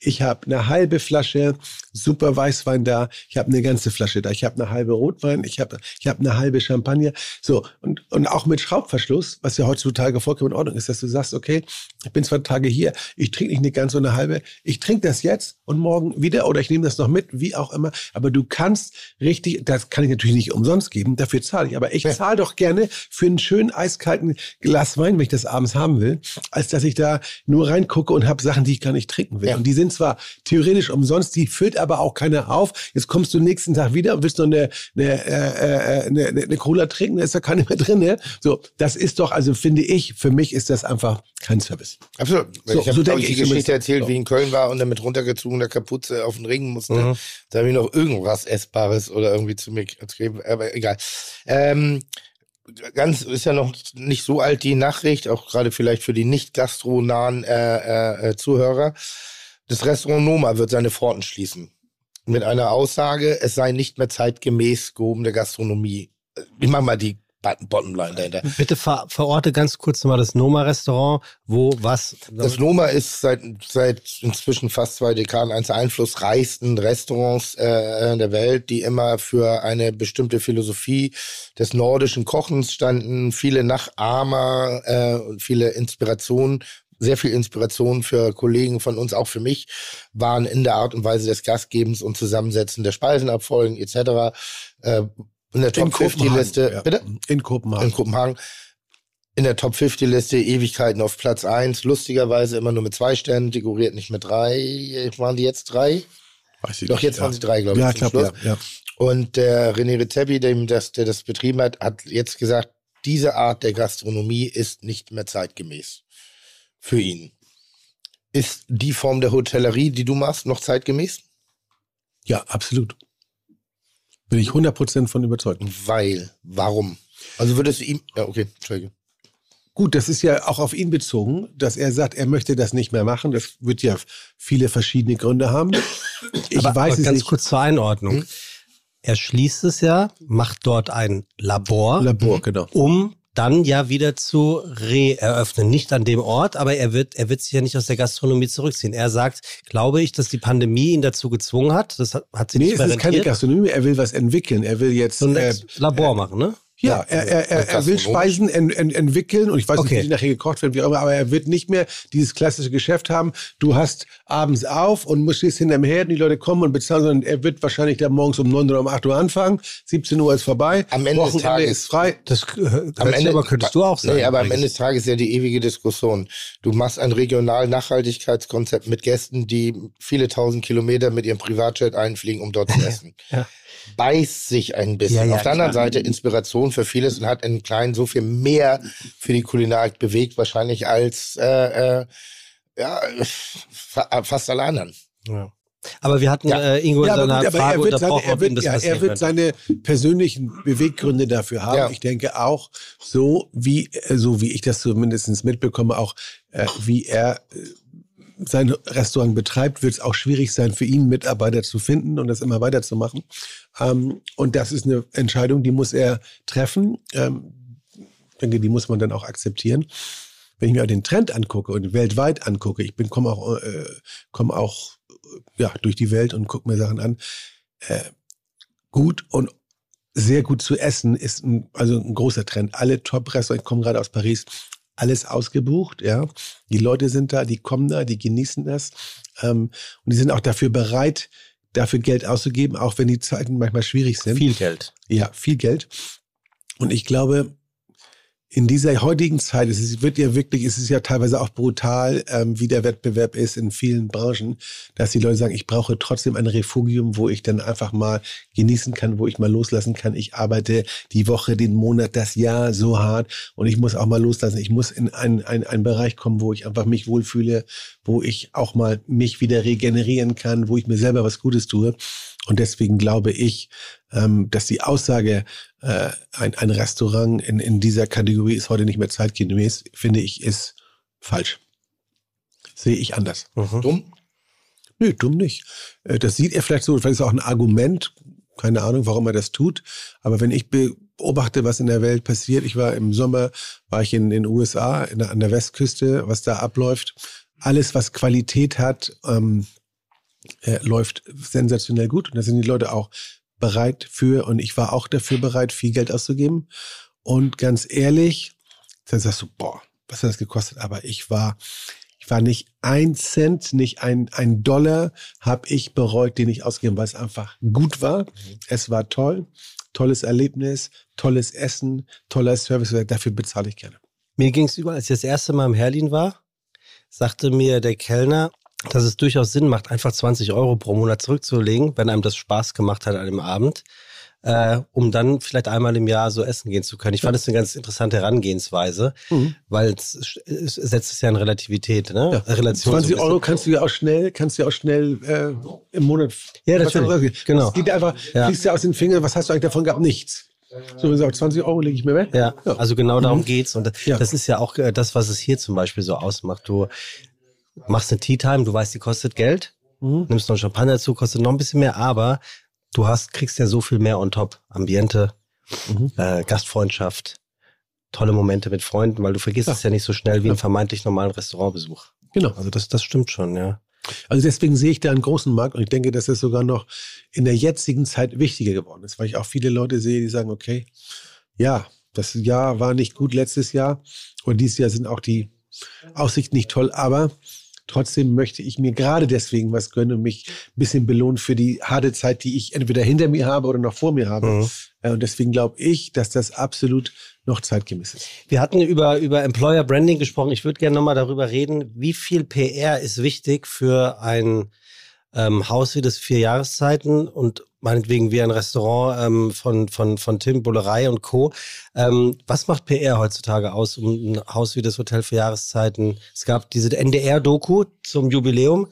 Ich habe eine halbe Flasche super Weißwein da, ich habe eine ganze Flasche da, ich habe eine halbe Rotwein, ich habe ich hab eine halbe Champagner. So, und, und auch mit Schraubverschluss, was ja heutzutage vollkommen in Ordnung ist, dass du sagst, okay, ich bin zwei Tage hier, ich trinke nicht eine ganze und eine halbe, ich trinke das jetzt und morgen wieder oder ich nehme das noch mit, wie auch immer. Aber du kannst richtig, das kann ich natürlich nicht umsonst geben, dafür zahle ich. Aber ich zahle doch gerne für einen schönen eiskalten Glas Wein, wenn ich das abends haben will, als dass ich da nur reingucke und habe Sachen, die ich gar nicht trinken will. Ja. Und die sind zwar theoretisch umsonst, die füllt aber auch keiner auf. Jetzt kommst du nächsten Tag wieder und willst noch eine, eine, äh, äh, eine, eine Cola trinken, da ist ja keine mehr drin. Ne? So, das ist doch, also finde ich, für mich ist das einfach kein Service. Absolut. So- ich habe so denke ich, die ich Geschichte erzählt, So. wie ich in Köln war und dann mit runtergezogener Kapuze auf den Ring musste. Mhm. Da habe ich noch irgendwas Essbares oder irgendwie zu mir gegeben, aber egal. Ähm, ganz ist ja noch nicht so alt die Nachricht, auch gerade vielleicht für die nicht gastronahen äh, äh, äh, Zuhörer. Das Restaurant Noma wird seine Pforten schließen. Mit einer Aussage, es sei nicht mehr zeitgemäß gehobene Gastronomie. Ich mach mal die Bottomline dahinter. Bitte ver verorte ganz kurz nochmal das Noma-Restaurant, wo was. Das Noma ist seit, seit inzwischen fast zwei Dekaden eines der einflussreichsten Restaurants äh, der Welt, die immer für eine bestimmte Philosophie des nordischen Kochens standen, viele Nachahmer äh, viele Inspirationen, sehr viel Inspiration für Kollegen von uns, auch für mich, waren in der Art und Weise des Gastgebens und Zusammensetzen der Speisenabfolgen etc. Äh, in der Top 50 Liste, ja. bitte? In Kopenhagen. in Kopenhagen. In der Top 50 Liste Ewigkeiten auf Platz 1. Lustigerweise immer nur mit zwei Sternen, dekoriert nicht mit drei. Waren die jetzt drei? Weiß ich Doch, nicht, jetzt ja. waren sie drei, glaube ich. Ja, ich glaube, ja, ja. Und der René Rezepi, dem das, der das betrieben hat, hat jetzt gesagt, diese Art der Gastronomie ist nicht mehr zeitgemäß für ihn. Ist die Form der Hotellerie, die du machst, noch zeitgemäß? Ja, absolut. Bin ich 100% von überzeugt. Weil, warum? Also würdest du ihm, ja, okay, Entschuldige. Gut, das ist ja auch auf ihn bezogen, dass er sagt, er möchte das nicht mehr machen. Das wird ja viele verschiedene Gründe haben. Ich aber, weiß aber es ganz nicht. kurz zur Einordnung. Hm? Er schließt es ja, macht dort ein Labor, Labor, genau. um dann ja wieder zu re-eröffnen. Nicht an dem Ort, aber er wird, er wird sich ja nicht aus der Gastronomie zurückziehen. Er sagt, glaube ich, dass die Pandemie ihn dazu gezwungen hat. Das hat, hat sie Nee, nicht es ist keine. Gastronomie, er will was entwickeln. Er will jetzt. So ein äh, Labor machen, ne? Ja, er, er, er, er will. Speisen en, en, entwickeln und ich weiß Okay. nicht, wie die nachher gekocht werden, wie auch immer, aber er wird nicht mehr dieses klassische Geschäft haben. Du hast abends auf und musst stehst hinterm Herd und die Leute kommen und bezahlen, sondern er wird wahrscheinlich da morgens um 9 oder um 8 Uhr anfangen. 17 Uhr ist vorbei. Am Ende des Wochenende Tages- ist frei. Das hört sich aber könntest du auch sagen. Nee, aber am. Ende des Tages ist ja die ewige Diskussion. Du machst ein regional Nachhaltigkeitskonzept mit Gästen, die viele tausend Kilometer mit ihrem Privatjet einfliegen, um dort zu essen. Ja. Beißt sich ein bisschen. Ja, ja, Auf der anderen. Seite Inspiration für vieles und hat in Kleinen so viel mehr für die Kulinarik bewegt, wahrscheinlich als äh, äh, ja, fa fast alle anderen. Ja. Aber wir hatten Ja. äh, Ingo in Ja, aber, seiner Frage er wird, seine, unterbrochen, er, wird, ja, er wird seine persönlichen Beweggründe dafür haben. Ja. Ich denke auch, so wie, äh, so wie ich das zumindest mitbekomme, auch äh, wie er äh, sein Restaurant betreibt, wird es auch schwierig sein für ihn, Mitarbeiter zu finden und das immer weiterzumachen. Ähm, und das ist eine Entscheidung, die muss er treffen. Ähm, ich denke, die muss man dann auch akzeptieren. Wenn ich mir den Trend angucke und weltweit angucke, ich komme auch, äh, komm auch äh, ja, durch die Welt und gucke mir Sachen an. Äh, gut und sehr gut zu essen ist ein, also ein großer Trend. Alle Top-Restaurants, ich komme gerade aus Paris, alles ausgebucht, ja. Die Leute sind da, die kommen da, die genießen das. Ähm, und die sind auch dafür bereit, dafür Geld auszugeben, auch wenn die Zeiten manchmal schwierig sind. Viel Geld. Ja, viel Geld. Und ich glaube, in dieser heutigen Zeit, es wird ja wirklich, es ist ja teilweise auch brutal, ähm, wie der Wettbewerb ist in vielen Branchen, dass die Leute sagen, ich brauche trotzdem ein Refugium, wo ich dann einfach mal genießen kann, wo ich mal loslassen kann. Ich arbeite die Woche, den Monat, das Jahr so hart und ich muss auch mal loslassen. Ich muss in einen, einen, einen Bereich kommen, wo ich einfach mich wohlfühle, wo ich auch mal mich wieder regenerieren kann, wo ich mir selber was Gutes tue. Und deswegen glaube ich, ähm, dass die Aussage, äh, ein, ein Restaurant in, in dieser Kategorie ist heute nicht mehr zeitgemäß, finde ich, ist falsch. Sehe ich anders. Mhm. Dumm? Nö, dumm nicht. Äh, Das sieht er vielleicht so, vielleicht ist es auch ein Argument, keine Ahnung, warum er das tut. Aber wenn ich beobachte, was in der Welt passiert, ich war im Sommer, war ich in den USA, in an der Westküste, was da abläuft. Alles, was Qualität hat, ähm, äh, läuft sensationell gut. Und da sind die Leute auch bereit für, und ich war auch dafür bereit, viel Geld auszugeben. Und ganz ehrlich, dann sagst du, boah, was hat das gekostet? Aber ich war, ich war nicht ein Cent, nicht ein, ein Dollar habe ich bereut, den ich ausgegeben, weil es einfach gut war. Es war toll, tolles Erlebnis, tolles Essen, toller Service. Dafür bezahle ich gerne. Mir ging es über, als ich das erste Mal im Herlin war, sagte mir der Kellner, dass es durchaus Sinn macht, einfach 20 Euro pro Monat zurückzulegen, wenn einem das Spaß gemacht hat an dem Abend, äh, um dann vielleicht einmal im Jahr so essen gehen zu können. Ich fand das eine ganz interessante Herangehensweise, Mhm. weil es, es setzt es ja in Relativität, ne? Ja. Relation so ein 20 bisschen. Euro kannst du ja auch schnell, kannst du ja auch schnell äh, im Monat. Ja, natürlich. Genau. Es geht einfach, Ja. fließt ja aus den Fingern, was hast du eigentlich davon gehabt? Nichts. So, sagst, 20 Euro lege ich mir weg. Ja, Ja. also genau darum geht's. Und Ja. das ist ja auch äh, das, was es hier zum Beispiel so ausmacht. Du machst eine Tea Time, du weißt, die kostet Geld, Mhm. nimmst noch einen Champagner dazu, kostet noch ein bisschen mehr, aber du hast, kriegst ja so viel mehr on top. Ambiente, Mhm. äh, Gastfreundschaft, tolle Momente mit Freunden, weil du vergisst Ja. es ja nicht so schnell wie Ja. einen vermeintlich normalen Restaurantbesuch. Genau. Also das, das stimmt schon, ja. Also deswegen sehe ich da einen großen Markt und ich denke, dass es sogar noch in der jetzigen Zeit wichtiger geworden ist, weil ich auch viele Leute sehe, die sagen, okay, ja, das Jahr war nicht gut letztes Jahr und dieses Jahr sind auch die Aussichten nicht toll, aber trotzdem möchte ich mir gerade deswegen was gönnen und mich ein bisschen belohnen für die harte Zeit, die ich entweder hinter mir habe oder noch vor mir habe. Mhm. Äh, Und deswegen glaube ich, dass das absolut noch zeitgemäß ist. Wir hatten über, über Employer Branding gesprochen. Ich würde gerne nochmal darüber reden, wie viel PR ist wichtig für ein ähm, Haus wie das Vier Jahreszeiten und meinetwegen wie ein Restaurant ähm, von, von, von Tim Bullerei und Co. Ähm, was macht PR heutzutage aus, um ein Haus wie das Hotel Vier Jahreszeiten? Es gab diese NDR-Doku zum Jubiläum,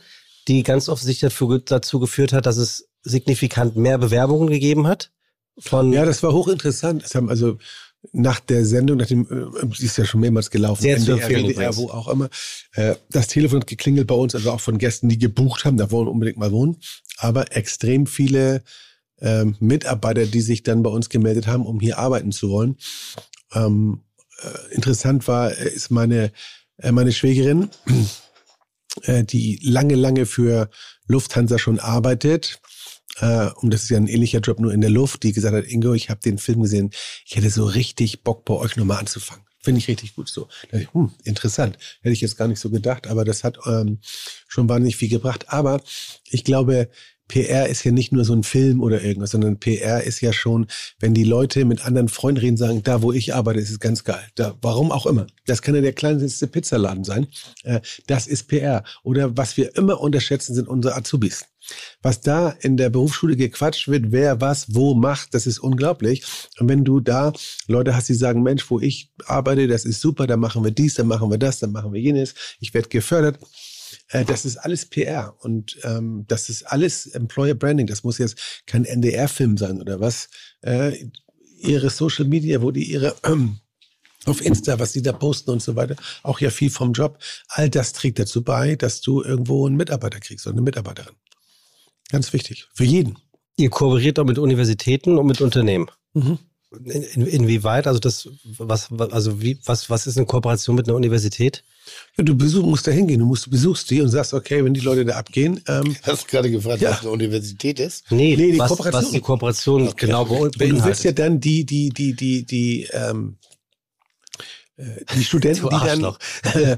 die ganz offensichtlich dafür, dazu geführt hat, dass es signifikant mehr Bewerbungen gegeben hat. Von Ja, das war hochinteressant. Es haben also nach der Sendung, nach dem, äh, sie ist ja schon mehrmals gelaufen, Sehr NDR, WDR, wo auch immer. Äh, das Telefon hat geklingelt bei uns, also auch von Gästen, die gebucht haben, da wollen unbedingt mal wohnen. Aber extrem viele ähm, Mitarbeiter, die sich dann bei uns gemeldet haben, um hier arbeiten zu wollen. Ähm, äh, interessant war, äh, ist meine, äh, meine Schwägerin, äh, die lange, lange für Lufthansa schon arbeitet. Äh, und das ist ja ein ähnlicher Job, nur in der Luft, die gesagt hat, Ingo, ich habe den Film gesehen, ich hätte so richtig Bock bei euch nochmal anzufangen. Finde ich richtig gut so. Ich, hm, interessant. Hätte ich jetzt gar nicht so gedacht, aber das hat ähm, schon wahnsinnig viel gebracht. Aber ich glaube, PR ist ja nicht nur so ein Film oder irgendwas, sondern PR ist ja schon, wenn die Leute mit anderen Freunden reden, sagen, da wo ich arbeite, ist es ganz geil. Da, warum auch immer. Das kann ja der kleinste Pizzaladen sein. Äh, das ist PR. Oder was wir immer unterschätzen, sind unsere Azubis. Was da in der Berufsschule gequatscht wird, wer was wo macht, das ist unglaublich. Und wenn du da Leute hast, die sagen, Mensch, wo ich arbeite, das ist super, da machen wir dies, dann machen wir das, dann machen wir jenes, ich werde gefördert äh, das ist alles PR und ähm, das ist alles Employer Branding. Das muss jetzt kein NDR-Film sein oder was. Äh, ihre Social Media, wo die ihre auf Insta, was die da posten und so weiter, auch ja viel vom Job. All das trägt dazu bei, dass du irgendwo einen Mitarbeiter kriegst oder eine Mitarbeiterin. Ganz wichtig. Für jeden. Ihr kooperiert auch mit Universitäten und mit Unternehmen. Mhm. In, in, inwieweit? Also das, was, also wie, was, was ist eine Kooperation mit einer Universität? Ja, du besuch, musst da hingehen, du musst, besuchst die und sagst, okay, wenn die Leute da abgehen. Ähm, Hast du gerade gefragt, ja. was eine Universität ist? Nee, nee die was, Kooperation. Was die Kooperation okay. genau beinhaltet. Du willst ja dann die, die, die, die, die, ähm, äh, die Studenten, die dann äh,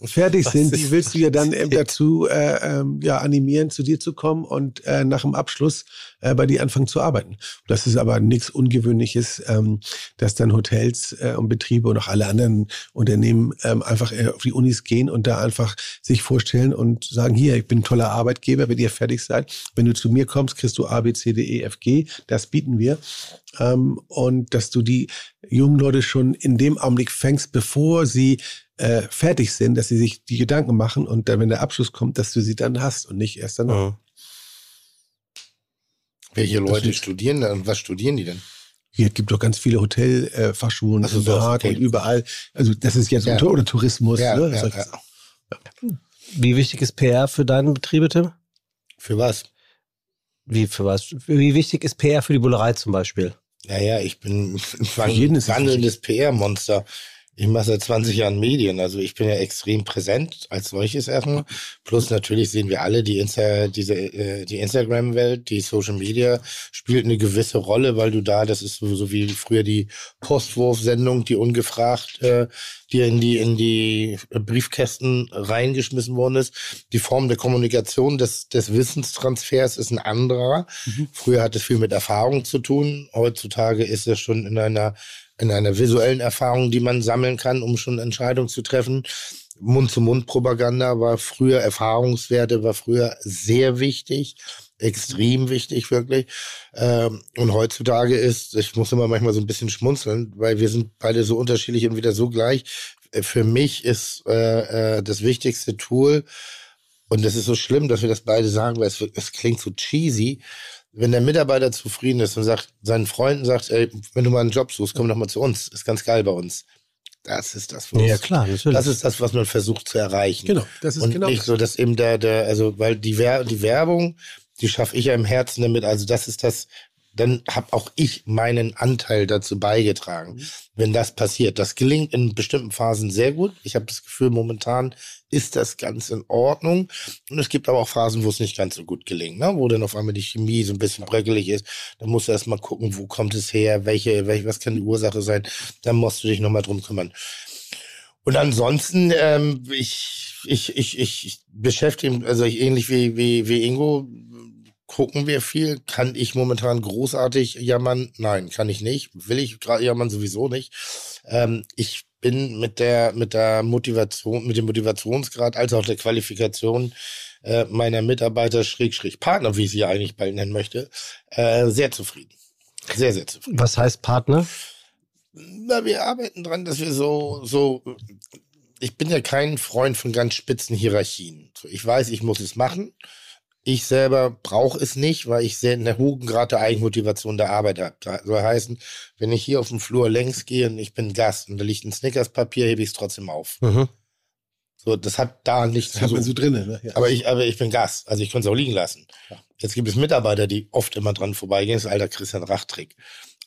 fertig sind, die willst du ja dann äh, dazu äh, ähm, ja, animieren, zu dir zu kommen und äh, nach dem Abschluss äh, bei dir anfangen zu arbeiten. Das ist aber nichts Ungewöhnliches, ähm, dass dann Hotels äh, und Betriebe und auch alle anderen Unternehmen ähm, einfach äh, auf die Unis gehen und da einfach sich vorstellen und sagen, hier, ich bin ein toller Arbeitgeber, wenn ihr fertig seid. Wenn du zu mir kommst, kriegst du A, B, C, D, E, F, G. Das bieten wir. Ähm, und dass du die jungen Leute schon in dem Augenblick fängst, bevor sie äh, fertig sind, dass sie sich die Gedanken machen und dann, wenn der Abschluss kommt, dass du sie dann hast und nicht erst danach. Mhm. Welche Leute studieren da und was studieren die denn? Hier gibt doch ganz viele Hotelfachschulen äh, also so, okay. und überall. Also das ist jetzt ja. oder Tourismus. Ja, ne? ja. Wie wichtig ist PR für deinen Betriebe, Tim? Für was? Wie für was? Wie wichtig ist PR für die Bullerei zum Beispiel? Naja, ich bin ein wandelndes PR-Monster. Ich mache seit 20 Jahren Medien, also ich bin ja extrem präsent als solches erstmal. Plus natürlich sehen wir alle, die, Insta, diese, äh, die Instagram-Welt, die Social Media spielt eine gewisse Rolle, weil du da, das ist so, so wie früher die Postwurfsendung, die ungefragt äh, dir in die, in die Briefkästen reingeschmissen worden ist. Die Form der Kommunikation, des, des Wissenstransfers ist ein anderer. Mhm. Früher hat es viel mit Erfahrung zu tun. Heutzutage ist es schon in einer in einer visuellen Erfahrung, die man sammeln kann, um schon Entscheidungen zu treffen. Mund-zu-Mund-Propaganda war früher, Erfahrungswerte war früher sehr wichtig, extrem wichtig wirklich. Ähm, und heutzutage ist, ich muss immer manchmal so ein bisschen schmunzeln, weil wir sind beide so unterschiedlich und wieder so gleich. Für mich ist äh, äh, das wichtigste Tool, und das ist so schlimm, dass wir das beide sagen, weil es, es klingt so cheesy, wenn der Mitarbeiter zufrieden ist und sagt, seinen Freunden sagt, ey, wenn du mal einen Job suchst, komm doch mal zu uns. Ist ganz geil bei uns. Das ist das, was, ja, klar, natürlich. das ist das, was man versucht zu erreichen. Genau, das ist und genau. nicht so, dass eben der, der, also, weil die, Wer die Werbung, die schaffe ich ja im Herzen damit. Also, das ist das, dann habe auch ich meinen Anteil dazu beigetragen, mhm. wenn das passiert. Das gelingt in bestimmten Phasen sehr gut. Ich habe das Gefühl, momentan ist das ganz in Ordnung. Und es gibt aber auch Phasen, wo es nicht ganz so gut gelingt, ne? wo dann auf einmal die Chemie so ein bisschen bröckelig ist. Dann musst du erst mal gucken, wo kommt es her, welche, welche, was kann die Ursache sein. Dann musst du dich nochmal drum kümmern. Und ansonsten, ähm, ich, ich, ich, ich beschäftige, also ich, ähnlich wie, wie, wie Ingo, gucken wir viel. Kann ich momentan großartig jammern? Nein, kann ich nicht. Will ich gerade jammern sowieso nicht. Ähm, ich bin mit der, mit der Motivation, mit dem Motivationsgrad als auch der Qualifikation äh, meiner Mitarbeiter, Schrägstrich Partner, wie ich sie eigentlich bald nennen möchte, äh, sehr zufrieden. Sehr, sehr zufrieden. Was heißt Partner? Na, wir arbeiten dran, dass wir so, so, ich bin ja kein Freund von ganz spitzen Hierarchien. Ich weiß, ich muss es machen. Ich selber brauche es nicht, weil ich sehr in der hohen Grad der Eigenmotivation der Arbeit habe. Das soll heißen, wenn ich hier auf dem Flur längs gehe und ich bin Gast und da liegt ein Snickers-Papier, hebe ich es trotzdem auf. Mhm. So, das hat da nichts zu tun. so drin, ne? Ja. Aber ich, aber ich bin Gast, also ich könnte es auch liegen lassen. Ja. Jetzt gibt es Mitarbeiter, die oft immer dran vorbeigehen. Das ist alter Christian Rachtrick.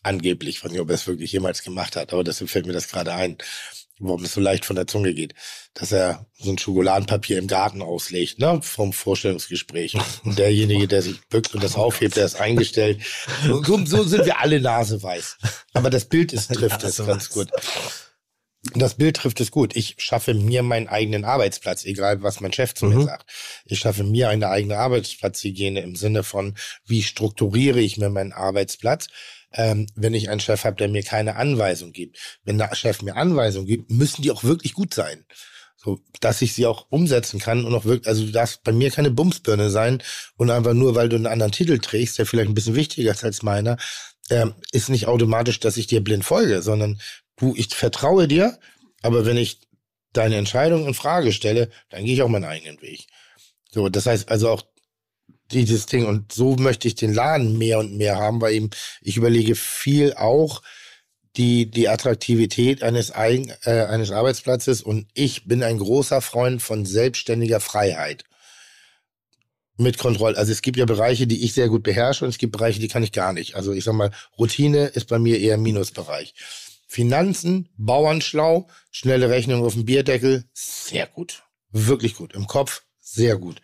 Angeblich, ich weiß nicht, ob er es wirklich jemals gemacht hat, aber deshalb fällt mir das gerade ein, warum es so leicht von der Zunge geht, dass er so ein Schokoladenpapier im Garten auslegt, ne, vom Vorstellungsgespräch. Und derjenige, der sich bückt und das aufhebt, der ist eingestellt. So, so sind wir alle naseweiß. Aber das Bild ist, trifft es ganz gut. Das Bild trifft es gut. Ich schaffe mir meinen eigenen Arbeitsplatz, egal was mein Chef zu mhm. mir sagt. Ich schaffe mir eine eigene Arbeitsplatzhygiene im Sinne von, wie strukturiere ich mir meinen Arbeitsplatz, ähm, wenn ich einen Chef habe, der mir keine Anweisung gibt. Wenn der Chef mir Anweisungen gibt, müssen die auch wirklich gut sein. So, dass ich sie auch umsetzen kann und auch wirklich, also du darfst bei mir keine Bumsbirne sein und einfach nur, weil du einen anderen Titel trägst, der vielleicht ein bisschen wichtiger ist als meiner, ähm, ist nicht automatisch, dass ich dir blind folge, sondern du, ich vertraue dir, aber wenn ich deine Entscheidung in Frage stelle, dann gehe ich auch meinen eigenen Weg. So, das heißt also auch dieses Ding und so möchte ich den Laden mehr und mehr haben, weil eben ich überlege viel auch die die Attraktivität eines eigen, äh, eines Arbeitsplatzes und ich bin ein großer Freund von selbstständiger Freiheit mit Kontrolle. Also es gibt ja Bereiche, die ich sehr gut beherrsche und es gibt Bereiche, die kann ich gar nicht. Also ich sag mal, Routine ist bei mir eher Minusbereich. Finanzen, Bauernschlau, schnelle Rechnung auf dem Bierdeckel, sehr gut. Wirklich gut. Im Kopf, sehr gut.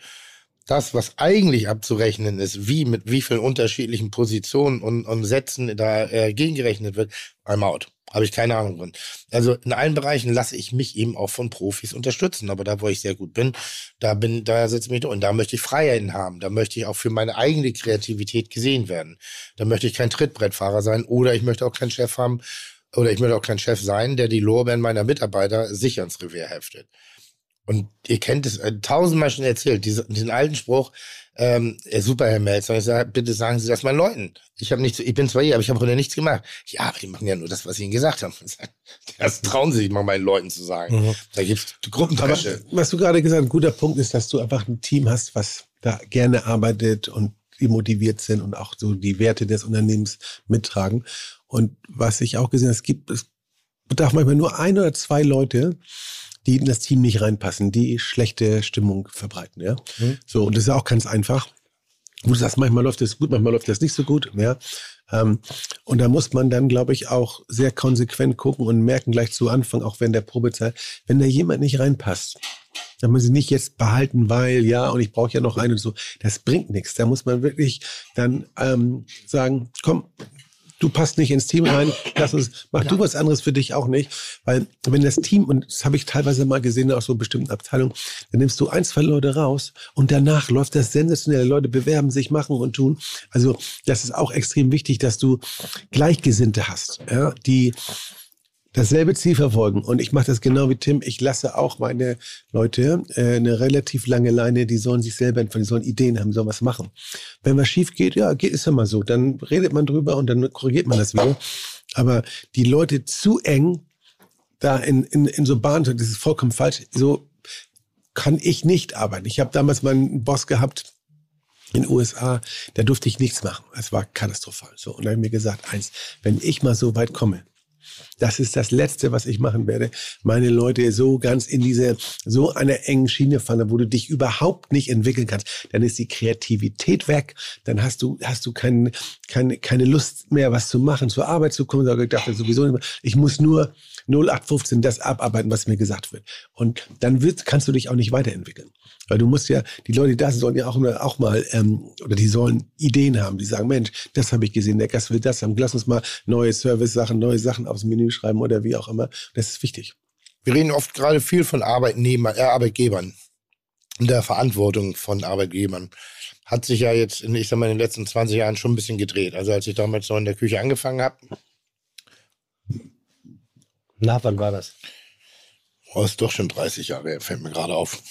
Das, was eigentlich abzurechnen ist, wie mit wie vielen unterschiedlichen Positionen und, und Sätzen da äh, gegengerechnet wird, I'm out. Habe ich keine Ahnung von. Also in allen Bereichen lasse ich mich eben auch von Profis unterstützen. Aber da, wo ich sehr gut bin, da bin, da setze ich mich. Und da möchte ich Freiheiten haben. Da möchte ich auch für meine eigene Kreativität gesehen werden. Da möchte ich kein Trittbrettfahrer sein oder ich möchte auch keinen Chef haben, oder ich möchte auch kein Chef sein, der die Lorbeeren meiner Mitarbeiter sicher ins Revier heftet. Und ihr kennt es äh, tausendmal schon erzählt, diesen, diesen alten Spruch, ähm, super, Herr Melzer, ich sage, bitte sagen Sie das meinen Leuten. Ich habe nichts, ich bin zwar hier, aber ich habe heute nichts gemacht. Ja, aber die machen ja nur das, was Sie ihnen gesagt haben. Das trauen Sie sich mal meinen Leuten zu sagen. Mhm. Da gibt's Gruppentasche. Aber was du gerade gesagt hast, ein guter Punkt ist, dass du einfach ein Team hast, was da gerne arbeitet und die motiviert sind und auch so die Werte des Unternehmens mittragen. Und was ich auch gesehen habe, es gibt, es bedarf manchmal nur ein oder zwei Leute, die in das Team nicht reinpassen, die schlechte Stimmung verbreiten, ja. Mhm. So, und das ist ja auch ganz einfach. Wo du sagst, manchmal läuft das gut, manchmal läuft das nicht so gut, ja. Ähm, und da muss man dann, glaube ich, auch sehr konsequent gucken und merken gleich zu Anfang, auch während der Probezeit, wenn da jemand nicht reinpasst, dann muss sie nicht jetzt behalten, weil ja, und ich brauche ja noch einen und so. Das bringt nichts. Da muss man wirklich dann ähm, sagen, komm, du passt nicht ins Team rein, lass uns, mach ja. du was anderes für dich auch nicht. Weil wenn das Team, und das habe ich teilweise mal gesehen aus so bestimmten Abteilungen, dann nimmst du ein, zwei Leute raus und danach läuft das sensationell. Leute bewerben sich, machen und tun. Also das ist auch extrem wichtig, dass du Gleichgesinnte hast, ja, die dasselbe Ziel verfolgen. Und ich mache das genau wie Tim. Ich lasse auch meine Leute äh, eine relativ lange Leine, die sollen sich selber entfalten, die sollen Ideen haben, die sollen was machen. Wenn was schief geht, ja, geht, ist ja mal so. Dann redet man drüber und dann korrigiert man das wieder. Aber die Leute zu eng da in, in, in so Bahnen, das ist vollkommen falsch. So kann ich nicht arbeiten. Ich habe damals meinen Boss gehabt, in den USA, da durfte ich nichts machen. Es war katastrophal. So, und da habe ich mir gesagt, eins, wenn ich mal so weit komme, das ist das Letzte, was ich machen werde. Meine Leute so ganz in diese, so einer engen Schiene fallen, wo du dich überhaupt nicht entwickeln kannst. Dann ist die Kreativität weg. Dann hast du, hast du kein, keine, keine Lust mehr, was zu machen, zur Arbeit zu kommen. Ich dachte sowieso nicht mehr. Ich muss nur 0815 das abarbeiten, was mir gesagt wird. Und dann wird, kannst du dich auch nicht weiterentwickeln. Weil du musst ja, die Leute da sollen ja auch, auch mal, ähm, oder die sollen Ideen haben, die sagen, Mensch, das habe ich gesehen, der Gast will das haben, lass uns mal neue Service-Sachen, neue Sachen aufs Menü schreiben oder wie auch immer. Das ist wichtig. Wir reden oft gerade viel von Arbeitnehmer, äh, Arbeitgebern und der Verantwortung von Arbeitgebern. Hat sich ja jetzt, in, ich sag mal, in den letzten 20 Jahren schon ein bisschen gedreht. Also als ich damals noch in der Küche angefangen habe. Na, wann war das? Oh, ist doch schon 30 Jahre, fällt mir gerade auf.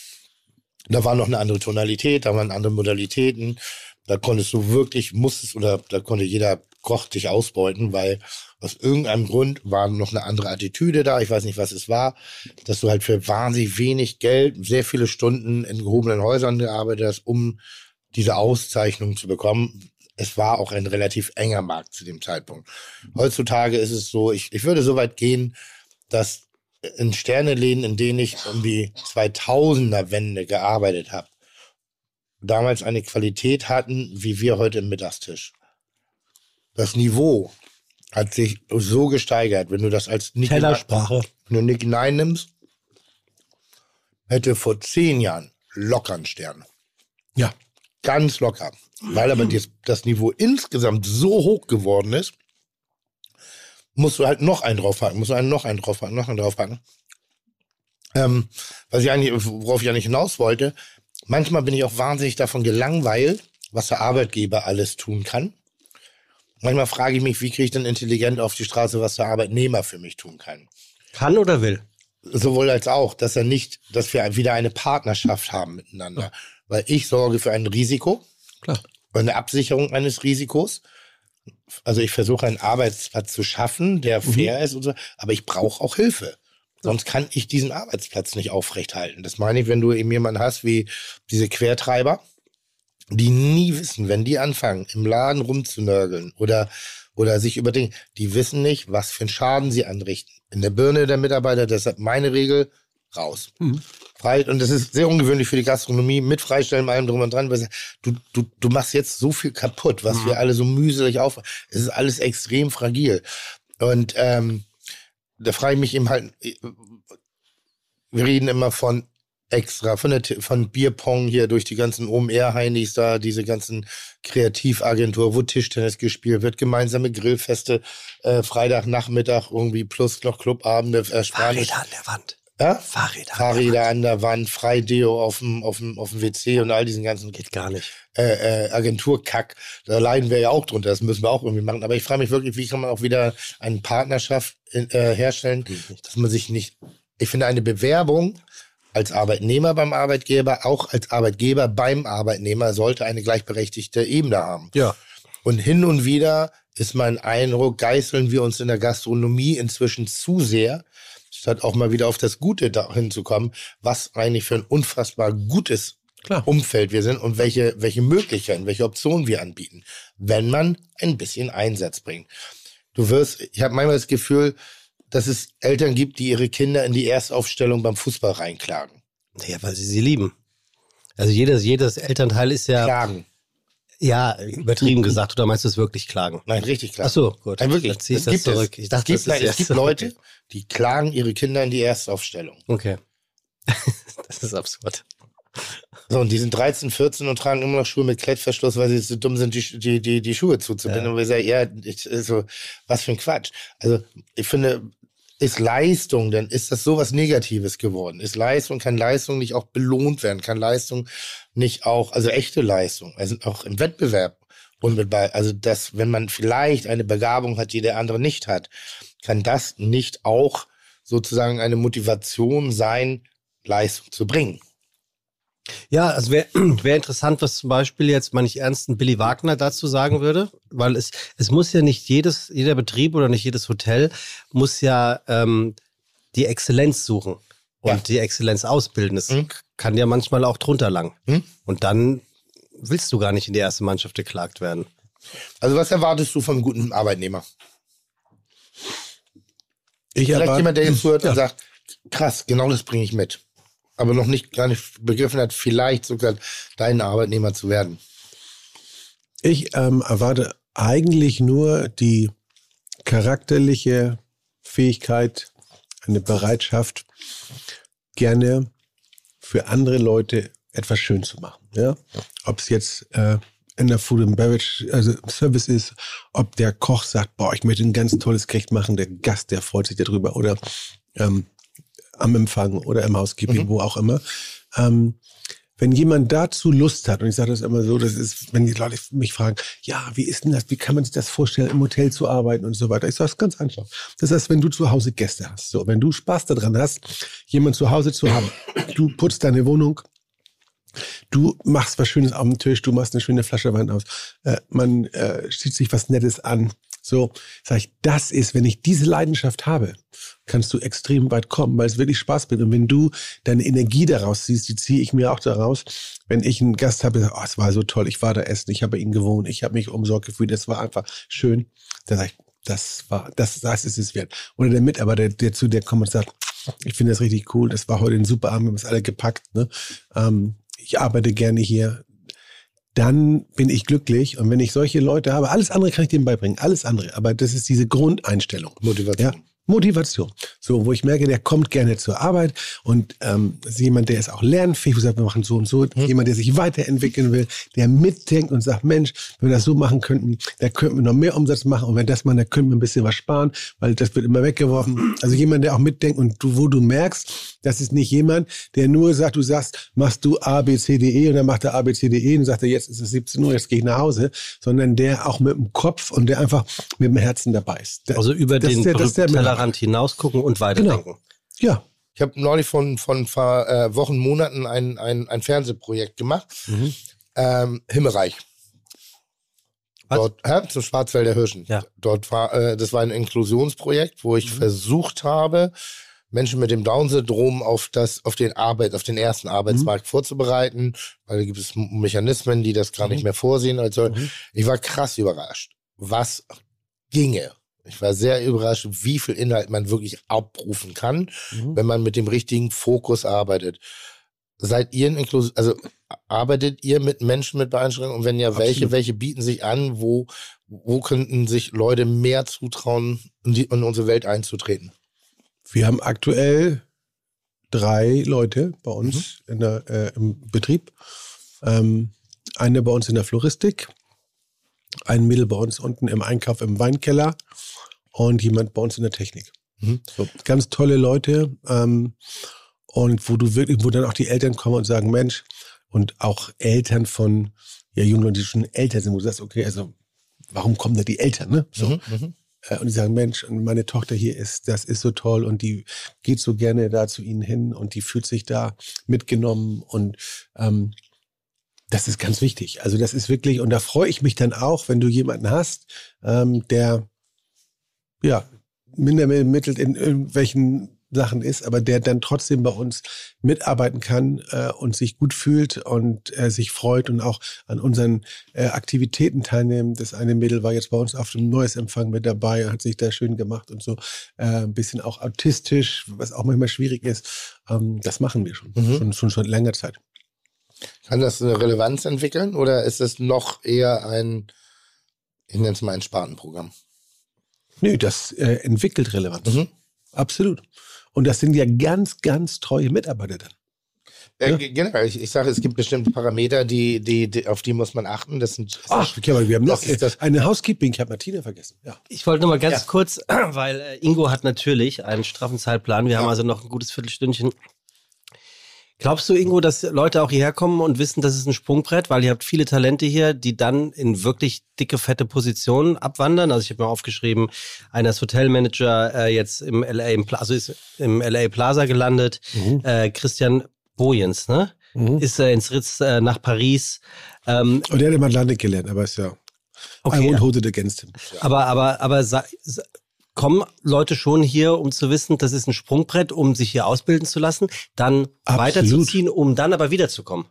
Da war noch eine andere Tonalität, da waren andere Modalitäten. Da konntest du wirklich, musstest oder da konnte jeder Koch dich ausbeuten, weil aus irgendeinem Grund war noch eine andere Attitüde da. Ich weiß nicht, was es war, dass du halt für wahnsinnig wenig Geld sehr viele Stunden in gehobenen Häusern gearbeitet hast, um diese Auszeichnung zu bekommen. Es war auch ein relativ enger Markt zu dem Zeitpunkt. Heutzutage ist es so, ich, ich würde so weit gehen, dass in Sterneläden, in denen ich um die 2000er Wende gearbeitet habe, damals eine Qualität hatten, wie wir heute im Mittagstisch. Das Niveau hat sich so gesteigert, wenn du das als Nick Tellersprache. wenn du Nick Nine nimmst, hätte vor zehn Jahren locker einen Stern. Ja. Ganz locker. Weil aber das, das Niveau insgesamt so hoch geworden ist, musst du halt noch einen draufpacken, musst du einen noch einen draufpacken, noch einen draufpacken. Ähm, was ich eigentlich, worauf ich eigentlich hinaus wollte, manchmal bin ich auch wahnsinnig davon gelangweilt, was der Arbeitgeber alles tun kann. Manchmal frage ich mich, wie kriege ich denn intelligent auf die Straße, was der Arbeitnehmer für mich tun kann. Kann oder will? Sowohl als auch, dass er nicht, dass wir wieder eine Partnerschaft haben miteinander. Weil ich sorge für ein Risiko, Klar. eine Absicherung eines Risikos. Also ich versuche einen Arbeitsplatz zu schaffen, der fair ist und so, aber ich brauche auch Hilfe. Sonst kann ich diesen Arbeitsplatz nicht aufrechthalten. Das meine ich, wenn du eben jemanden hast wie diese Quertreiber, die nie wissen, wenn die anfangen, im Laden rumzunörgeln oder, oder sich über Dinge, die wissen nicht, was für einen Schaden sie anrichten. In der Birne der Mitarbeiter, deshalb meine Regel, raus. Frei, und das ist sehr ungewöhnlich für die Gastronomie, mit Freistellen, allem drum und dran. weil Du, du, du machst jetzt so viel kaputt, was wir alle so mühselig auf. Es ist alles extrem fragil. Und ähm, da frage ich mich eben halt, wir reden immer von extra, von, der, von Bierpong hier durch die ganzen OMR-Heinis da, diese ganzen Kreativagentur, wo Tischtennis gespielt wird, gemeinsame Grillfeste, äh, Freitagnachmittag irgendwie plus noch Clubabende, äh, Spanisch. Fahrräder an der Wand. Ja? Fahrräder. Fahrräder an der Wand, Freideo auf dem, auf dem, auf dem WC und all diesen ganzen Geht gar nicht. äh, äh, Agenturkack. Da leiden wir ja auch drunter. Das müssen wir auch irgendwie machen. Aber ich frage mich wirklich, wie kann man auch wieder eine Partnerschaft äh, herstellen, dass man sich nicht. Ich finde eine Bewerbung als Arbeitnehmer beim Arbeitgeber, auch als Arbeitgeber beim Arbeitnehmer sollte eine gleichberechtigte Ebene haben. Ja. Und hin und wieder ist mein Eindruck, geißeln wir uns in der Gastronomie inzwischen zu sehr, statt auch mal wieder auf das Gute dahin zu kommen, was eigentlich für ein unfassbar gutes Klar. Umfeld wir sind und welche, welche Möglichkeiten, welche Optionen wir anbieten, wenn man ein bisschen Einsatz bringt. Du wirst, ich habe manchmal das Gefühl, dass es Eltern gibt, die ihre Kinder in die Erstaufstellung beim Fußball reinklagen. Ja, weil sie sie lieben. Also jedes, jedes Elternteil ist ja, Klagen. ja, übertrieben gesagt. Oder meinst du es wirklich klagen? Nein, richtig klagen. Ach so, gut. Nein, wirklich. Dann zieh ich Es das gibt zurück. es. Ich dachte, es gibt, nein, es gibt Leute, die klagen ihre Kinder in die Erstaufstellung. Okay. das ist absurd. So, und die sind 13, 14 und tragen immer noch Schuhe mit Klettverschluss, weil sie so dumm sind, die, die, die, die Schuhe zuzubinden. Ja. Und wir sagen, ja, ich, so, was für ein Quatsch. Also, ich finde, ist Leistung, denn ist das sowas Negatives geworden? Ist Leistung, kann Leistung nicht auch belohnt werden? Kann Leistung nicht auch, also echte Leistung, also auch im Wettbewerb unmittelbar, also das, wenn man vielleicht eine Begabung hat, die der andere nicht hat, kann das nicht auch sozusagen eine Motivation sein, Leistung zu bringen? Ja, also wäre wär interessant, was zum Beispiel jetzt mal nicht ernst ein Billy Wagner dazu sagen würde, weil es, es muss ja nicht jedes, jeder Betrieb oder nicht jedes Hotel muss ja ähm, die Exzellenz suchen und Ja. die Exzellenz ausbilden. Es Mhm. kann ja manchmal auch drunter lang. Mhm. Und dann willst du gar nicht in die erste Mannschaft geklagt werden. Also was erwartest du vom guten Arbeitnehmer? Ich Vielleicht jemand, der jetzt zuhört Ja. und sagt, krass, genau das bringe ich mit. Aber noch nicht gar nicht begriffen hat, vielleicht sogar dein Arbeitnehmer zu werden. Ich ähm, erwarte eigentlich nur die charakterliche Fähigkeit, eine Bereitschaft, gerne für andere Leute etwas schön zu machen. Ja? Ob es jetzt äh, in der Food and Beverage also Service ist, ob der Koch sagt, boah, ich möchte ein ganz tolles Gericht machen, der Gast, der freut sich darüber oder ähm, am Empfang oder im Housekeeping, wo auch immer. Ähm, wenn jemand dazu Lust hat, und ich sage das immer so, das ist, wenn die Leute mich fragen, ja, wie ist denn das, wie kann man sich das vorstellen, im Hotel zu arbeiten und so weiter. Ich sage es ganz einfach. Das heißt, wenn du zu Hause Gäste hast, so, wenn du Spaß daran hast, jemand zu Hause zu haben, du putzt deine Wohnung, du machst was Schönes auf dem Tisch, du machst eine schöne Flasche Wein aus, äh, man äh, zieht sich was Nettes an. So, sag ich, das ist, wenn ich diese Leidenschaft habe, kannst du extrem weit kommen, weil es wirklich Spaß bringt. Und wenn du deine Energie daraus ziehst, die ziehe ich mir auch daraus. Wenn ich einen Gast habe, oh, es war so toll, ich war da essen, ich habe ihnen gewohnt, ich habe mich umsorgt gefühlt, es war einfach schön. Dann sage ich, das war, das, das ist es wert. Oder der Mitarbeiter, der, der zu dir kommt und sagt, ich finde das richtig cool, das war heute ein super Abend, wir haben es alle gepackt. Ne? Ähm, ich arbeite gerne hier. Dann bin ich glücklich. Und wenn ich solche Leute habe, alles andere kann ich denen beibringen, alles andere. Aber das ist diese Grundeinstellung. Motivation. Ja, Motivation. So, wo ich merke, der kommt gerne zur Arbeit und ähm, ist jemand, der ist auch lernfähig, wo sagt, wir machen so und so. Mhm. Jemand, der sich weiterentwickeln will, der mitdenkt und sagt, Mensch, wenn wir das so machen könnten, da könnten wir noch mehr Umsatz machen und wenn das machen, da könnten wir ein bisschen was sparen, weil das wird immer weggeworfen. Also jemand, der auch mitdenkt und du, wo du merkst, das ist nicht jemand, der nur sagt, du sagst, machst du A, B, C, D, E und dann macht er A, B, C, D, E und sagt er, jetzt ist es 17 Uhr, jetzt gehe ich nach Hause, sondern der auch mit dem Kopf und der einfach mit dem Herzen dabei ist. Der, Also über das den ist der- das ist der. Tellerrand hinausgucken und weiterdenken. ja, Ich habe neulich von, von vor äh, Wochen, Monaten ein, ein, ein Fernsehprojekt gemacht. Mhm. Ähm, Himmelreich. Was? Dort, hä, zum Schwarzwälder Hirschen. Ja. Dort war, äh, das war ein Inklusionsprojekt, wo ich versucht habe, Menschen mit dem Down-Syndrom auf das, auf den Arbeit, auf den ersten Arbeitsmarkt vorzubereiten, weil da gibt es Mechanismen, die das gar nicht mehr vorsehen. Also ich war krass überrascht, was ginge. Ich war sehr überrascht, wie viel Inhalt man wirklich abrufen kann, wenn man mit dem richtigen Fokus arbeitet. Seid ihr ein Inklus also arbeitet ihr mit Menschen mit Beeinschränkungen? Und wenn ja, welche, Absolut. welche bieten sich an? Wo, wo könnten sich Leute mehr zutrauen, in, die, in unsere Welt einzutreten? wir haben aktuell drei Leute bei uns in der, äh, im Betrieb. Ähm, eine bei uns in der Floristik, ein Mädel bei uns unten im Einkauf im Weinkeller und jemand bei uns in der Technik. Mhm. So, ganz tolle Leute. Ähm, und wo du wirklich, wo dann auch die Eltern kommen und sagen, Mensch, und auch Eltern von ja, jungen die schon älter sind, wo du sagst, okay, also warum kommen da die Eltern, ne? So. Mhm, mhm. Äh, Und die sagen, Mensch, meine Tochter hier ist, das ist so toll und die geht so gerne da zu ihnen hin und die fühlt sich da mitgenommen und ähm, das ist ganz wichtig. Also das ist wirklich, und da freue ich mich dann auch, wenn du jemanden hast, ähm, der ja minder mittelt in irgendwelchen Sachen ist, aber der dann trotzdem bei uns mitarbeiten kann äh, und sich gut fühlt und äh, sich freut und auch an unseren äh, Aktivitäten teilnimmt. Das eine Mädel war jetzt bei uns auf dem neues Empfang mit dabei, hat sich da schön gemacht und so äh, ein bisschen auch autistisch, was auch manchmal schwierig ist. Ähm, das machen wir schon, Mhm. schon, schon schon länger Zeit. Kann das eine Relevanz entwickeln oder ist es noch eher ein, ich nenne es mal ein Spartenprogramm? Nö, das äh, entwickelt Relevanz. Mhm. Absolut. Und das sind ja ganz, ganz treue Mitarbeiter dann. Äh, Ja. ge- Generell, ich, ich sage, es gibt bestimmte Parameter, die, die, die, auf die muss man achten. Das sind Ach, okay, aber wir haben noch Das ist das- eine Housekeeping. Ich habe Martina vergessen. Ja. Ich wollte noch mal ganz Ja. kurz, weil äh, Ingo hat natürlich einen straffen Zeitplan. Wir haben also noch ein gutes Viertelstündchen. Glaubst du, Ingo, dass Leute auch hierher kommen und wissen, das ist ein Sprungbrett, weil ihr habt viele Talente hier, die dann in wirklich dicke, fette Positionen abwandern? Also ich habe mir aufgeschrieben, einer ist Hotelmanager äh, jetzt im LA, im also ist im LA Plaza gelandet. Äh, Christian Bojens, ne? Mhm. Ist äh, ins Ritz äh, nach Paris. Ähm, Und der hat im Atlantik gelernt, aber ist ja. Okay, I won't hold it against him. Aber, aber, aber kommen Leute schon hier, um zu wissen, das ist ein Sprungbrett, um sich hier ausbilden zu lassen, dann Absolut. weiterzuziehen, um dann aber wiederzukommen.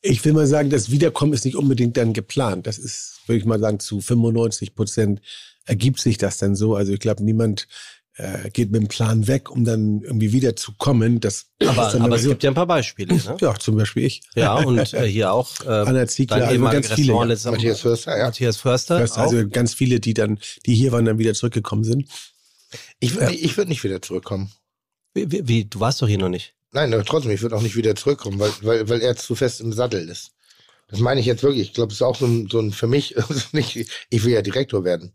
Ich will mal sagen, das Wiederkommen ist nicht unbedingt dann geplant. Das ist, würde ich mal sagen, zu 95 Prozent ergibt sich das dann so. Also ich glaube, niemand äh, geht mit dem Plan weg, um dann irgendwie wiederzukommen. Das Aber, ist dann aber es gibt ja ein paar Beispiele. Ne? ja, zum Beispiel ich. Ja, und äh, hier auch äh, Anna Ziegler, also ganz viele, ja. Matthias Förster, ja. Matthias Förster. Das, auch. also ganz viele, die dann, die hier waren, dann wieder zurückgekommen sind. Ich würde ich würd nicht wieder zurückkommen. wie, wie, wie, du warst doch hier noch nicht. Nein, aber trotzdem, ich würde auch nicht wieder zurückkommen, weil, weil, weil er zu fest im Sattel ist. Das meine ich jetzt wirklich. Ich glaube, es ist auch so ein, so ein für mich, nicht, ich will ja Direktor werden.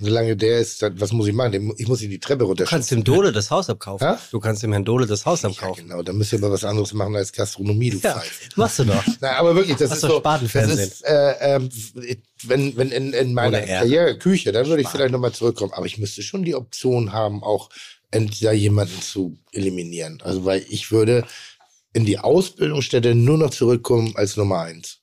Solange der ist, dann, was muss ich machen? Ich muss ihn die Treppe Du runter. kannst dem Dole das Haus abkaufen. Ja? Du kannst dem Herrn Dole das Haus ja, abkaufen. genau, dann müsst ihr aber was anderes machen als Gastronomie, du Ja, Pfeife. machst du doch. Nein, aber wirklich, das Hast ist doch so, das ist, äh, ähm, wenn, wenn in, in meiner. Karriere Küche, dann würde ich Spaten. vielleicht nochmal zurückkommen. Aber ich müsste schon die Option haben, auch entweder jemanden zu eliminieren. Also, weil ich würde in die Ausbildungsstätte nur noch zurückkommen als Nummer eins.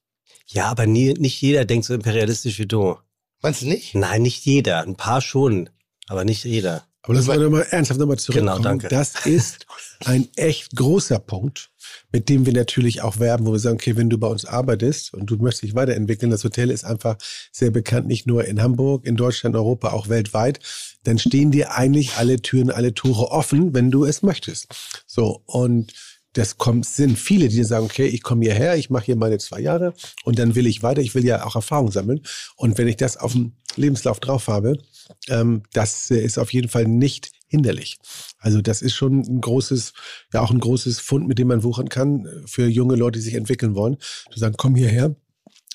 Ja, aber nie, nicht jeder denkt so imperialistisch wie du. Meinst du nicht? Nein, nicht jeder. Ein paar schon, aber nicht jeder. Aber lass mal nochmal ernsthaft nochmal zurückkommen. Genau, danke. Das ist ein echt großer Punkt, mit dem wir natürlich auch werben, wo wir sagen, okay, wenn du bei uns arbeitest und du möchtest dich weiterentwickeln, das Hotel ist einfach sehr bekannt, nicht nur in Hamburg, in Deutschland, Europa, auch weltweit, dann stehen dir eigentlich alle Türen, alle Tore offen, wenn du es möchtest. So, und das kommt, sind viele, die sagen, okay, ich komme hierher, ich mache hier meine zwei Jahre und dann will ich weiter, ich will ja auch Erfahrung sammeln. Und wenn ich das auf dem Lebenslauf drauf habe, ähm, das ist auf jeden Fall nicht hinderlich. Also das ist schon ein großes, ja auch ein großes Fund, mit dem man wuchern kann für junge Leute, die sich entwickeln wollen. Zu sagen, komm hierher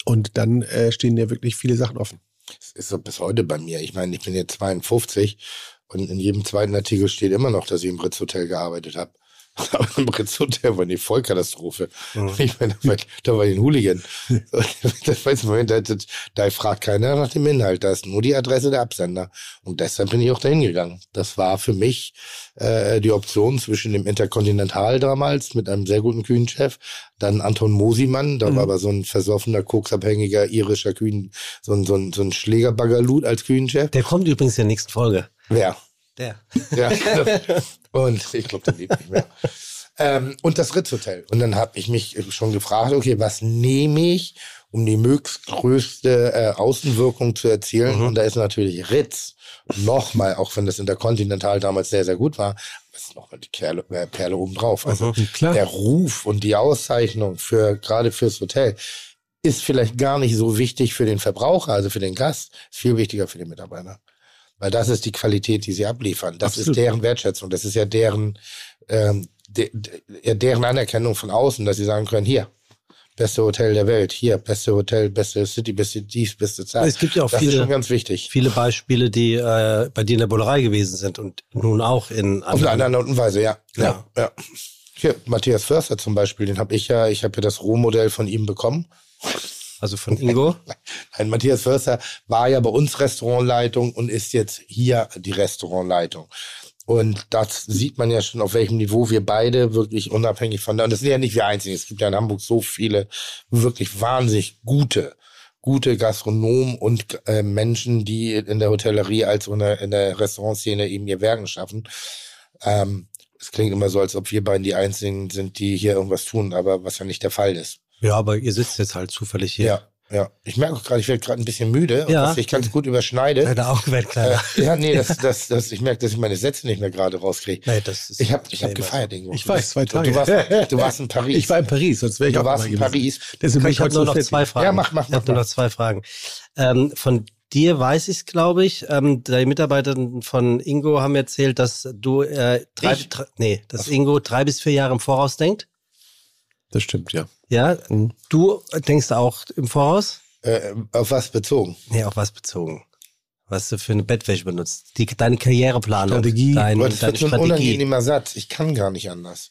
und dann äh, stehen dir wirklich viele Sachen offen. Das ist so bis heute bei mir. Ich meine, ich bin jetzt 52 und in jedem zweiten Artikel steht immer noch, dass ich im Ritz Hotel gearbeitet habe. Aber im Hotel war eine Vollkatastrophe. Mhm. Ich meine, da war, da war ich ein Hooligan. das weiß man, da, da, da fragt keiner nach dem Inhalt. Da ist nur die Adresse der Absender. Und deshalb bin ich auch dahin gegangen. Das war für mich äh, die Option zwischen dem Interkontinental damals mit einem sehr guten Kühnchef, dann Anton Mosimann, da mhm. war aber so ein versoffener, koksabhängiger irischer Kühn, so ein, so ein, so ein Schlägerbaggerlut als Kühnchef. Der kommt übrigens in der nächsten Folge. Wer? Der. Ja, und ich glaube, der lebt nicht mehr. Ähm, und das Ritz-Hotel. Und dann habe ich mich schon gefragt, okay, was nehme ich, um die möglichstgrößte äh, Außenwirkung zu erzielen? Mhm. Und da ist natürlich Ritz nochmal, auch wenn das Interkontinental damals sehr, sehr gut war, ist nochmal die Perle, äh, Perle oben drauf. Also mhm, der Ruf und die Auszeichnung für gerade fürs Hotel ist vielleicht gar nicht so wichtig für den Verbraucher, also für den Gast, ist viel wichtiger für den Mitarbeiter. Weil das ist die Qualität, die sie abliefern. Das Absolut. ist deren Wertschätzung. Das ist ja deren, ähm, de, de, deren Anerkennung von außen, dass sie sagen können, hier, beste Hotel der Welt, hier, beste Hotel, beste City, beste dies, beste Zeit. Es gibt ja auch das viele, ist schon ganz wichtig. viele Beispiele, die äh, bei dir in der Bullerei gewesen sind und nun auch in anderen. Auf eine andere Art und Weise, ja. Ja, ja. ja. Hier, Matthias Förster zum Beispiel, den habe ich ja, ich habe ja das Rohmodell von ihm bekommen. Also von Ingo? Nein, Matthias Förster war ja bei uns Restaurantleitung und ist jetzt hier die Restaurantleitung. Und das sieht man ja schon, auf welchem Niveau wir beide wirklich unabhängig von und das sind ja nicht wir einzigen. Es gibt ja in Hamburg so viele wirklich wahnsinnig gute, gute Gastronomen und äh, Menschen, die in der Hotellerie als in der, in der Restaurantszene eben ihr Werken schaffen. Ähm, es klingt immer so, als ob wir beiden die Einzigen sind, die hier irgendwas tun, aber was ja nicht der Fall ist. Ja, aber ihr sitzt jetzt halt zufällig hier. Ja. Ja, ich merke auch gerade, ich werde gerade ein bisschen müde, ja. dass ich ganz gut überschneide. Deine Augen werden kleiner. Äh, ja, nee, das, das, das, ich merke, dass ich meine Sätze nicht mehr gerade rauskriege. Nee, das ist ich habe ich hab gefeiert, Ingo. Ich weiß, zwei Tage. Du warst, du warst in Paris. Ich war in Paris, sonst wäre ich du auch Du warst in Paris. Deswegen ich habe nur noch zwei Fragen. Ja, mach, mach, mach. Ich habe nur noch zwei Fragen. Ähm, von dir weiß ich es, glaube ich. Ähm, die Mitarbeiter von Ingo haben erzählt, dass du äh, drei, drei, nee, dass Ingo drei bis vier Jahre im Voraus denkt. Das stimmt, ja. Ja, mhm. du denkst auch im Voraus? Äh, auf was bezogen? Nee, auf was bezogen? Was du für eine Bettwäsche benutzt. Die, deine Karriereplanung. Strategie. Dein, das deine wird ein unangenehmer Satz. Ich kann gar nicht anders.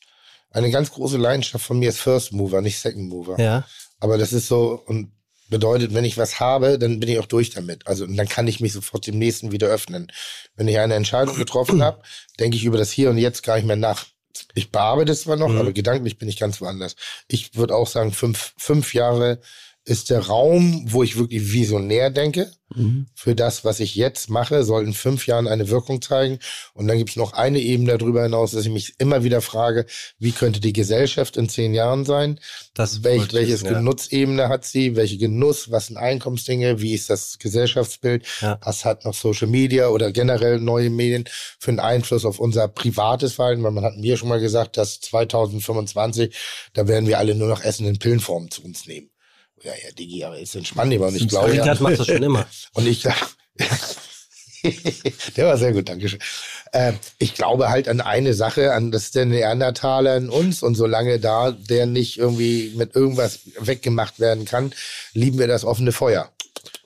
Eine ganz große Leidenschaft von mir ist First Mover, nicht Second Mover. Ja. Aber das ist so und bedeutet, wenn ich was habe, dann bin ich auch durch damit. Also und dann kann ich mich sofort dem nächsten wieder öffnen. Wenn ich eine Entscheidung getroffen habe, denke ich über das Hier und Jetzt gar nicht mehr nach ich bearbeite es zwar noch, mhm. aber gedanklich bin ich ganz woanders. Ich würde auch sagen, fünf, fünf Jahre ist der Raum, wo ich wirklich visionär denke. Mhm. Für das, was ich jetzt mache, soll in fünf Jahren eine Wirkung zeigen. Und dann gibt es noch eine Ebene darüber hinaus, dass ich mich immer wieder frage, wie könnte die Gesellschaft in zehn Jahren sein? Das Welch, welches ja. Genutzebene hat sie? Welche Genuss? Was sind Einkommensdinge? Wie ist das Gesellschaftsbild? Ja. Was hat noch Social Media oder generell neue Medien für einen Einfluss auf unser privates Verhalten? Weil man hat mir schon mal gesagt, dass 2025, da werden wir alle nur noch Essen in Pillenform zu uns nehmen ja, ja, Digi, aber ist entspannt Und ich glaube, ja. macht das schon immer. Und ich der war sehr gut, Dankeschön. Äh, ich glaube halt an eine Sache, an das der Neandertaler in uns und solange da der nicht irgendwie mit irgendwas weggemacht werden kann, lieben wir das offene Feuer.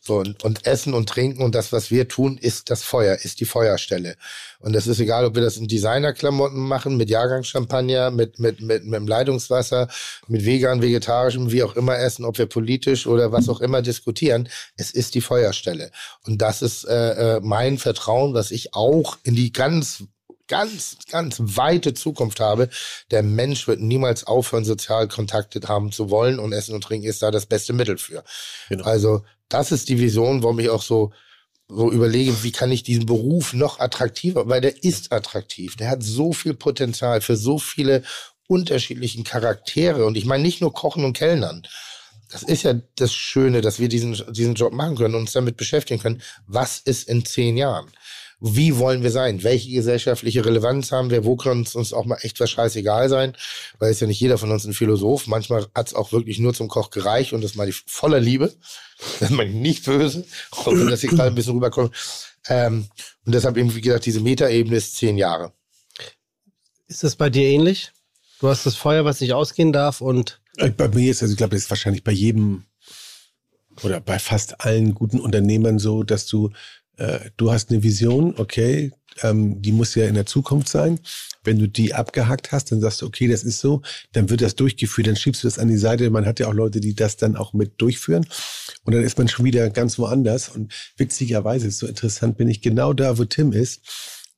So, und, und Essen und Trinken und das, was wir tun, ist das Feuer, ist die Feuerstelle. Und das ist egal, ob wir das in Designerklamotten machen, mit Jahrgangschampagner, mit, mit, mit, mit dem Leitungswasser, mit vegan, vegetarischem, wie auch immer essen, ob wir politisch oder was auch immer diskutieren. Es ist die Feuerstelle. Und das ist äh, äh mein Vertrauen, was ich auch in die ganz ganz, ganz weite Zukunft habe. Der Mensch wird niemals aufhören, Sozialkontakte haben zu wollen und Essen und Trinken ist da das beste Mittel für. Genau. Also das ist die Vision, warum ich auch so so überlege, wie kann ich diesen Beruf noch attraktiver, weil der ist attraktiv. Der hat so viel Potenzial für so viele unterschiedlichen Charaktere. Und ich meine nicht nur Kochen und Kellnern. Das ist ja das Schöne, dass wir diesen, diesen Job machen können und uns damit beschäftigen können. Was ist in zehn Jahren? Wie wollen wir sein? Welche gesellschaftliche Relevanz haben wir? Wo kann es uns auch mal echt was scheißegal sein? Weil es ja nicht jeder von uns ein Philosoph. Manchmal hat es auch wirklich nur zum Koch gereicht und das meine ich voller Liebe. Das meine ich nicht böse, auch wenn das hier gerade ein bisschen rüberkommt. Ähm, und deshalb eben, wie gesagt, diese Metaebene ist zehn Jahre. Ist das bei dir ähnlich? Du hast das Feuer, was nicht ausgehen darf und. Äh, bei mir ist, also ich glaube, das ist wahrscheinlich bei jedem oder bei fast allen guten Unternehmern so, dass du äh, du hast eine Vision, okay, ähm, die muss ja in der Zukunft sein. Wenn du die abgehackt hast, dann sagst du, okay, das ist so, dann wird das durchgeführt, dann schiebst du das an die Seite. Man hat ja auch Leute, die das dann auch mit durchführen. Und dann ist man schon wieder ganz woanders. Und witzigerweise so interessant, bin ich genau da, wo Tim ist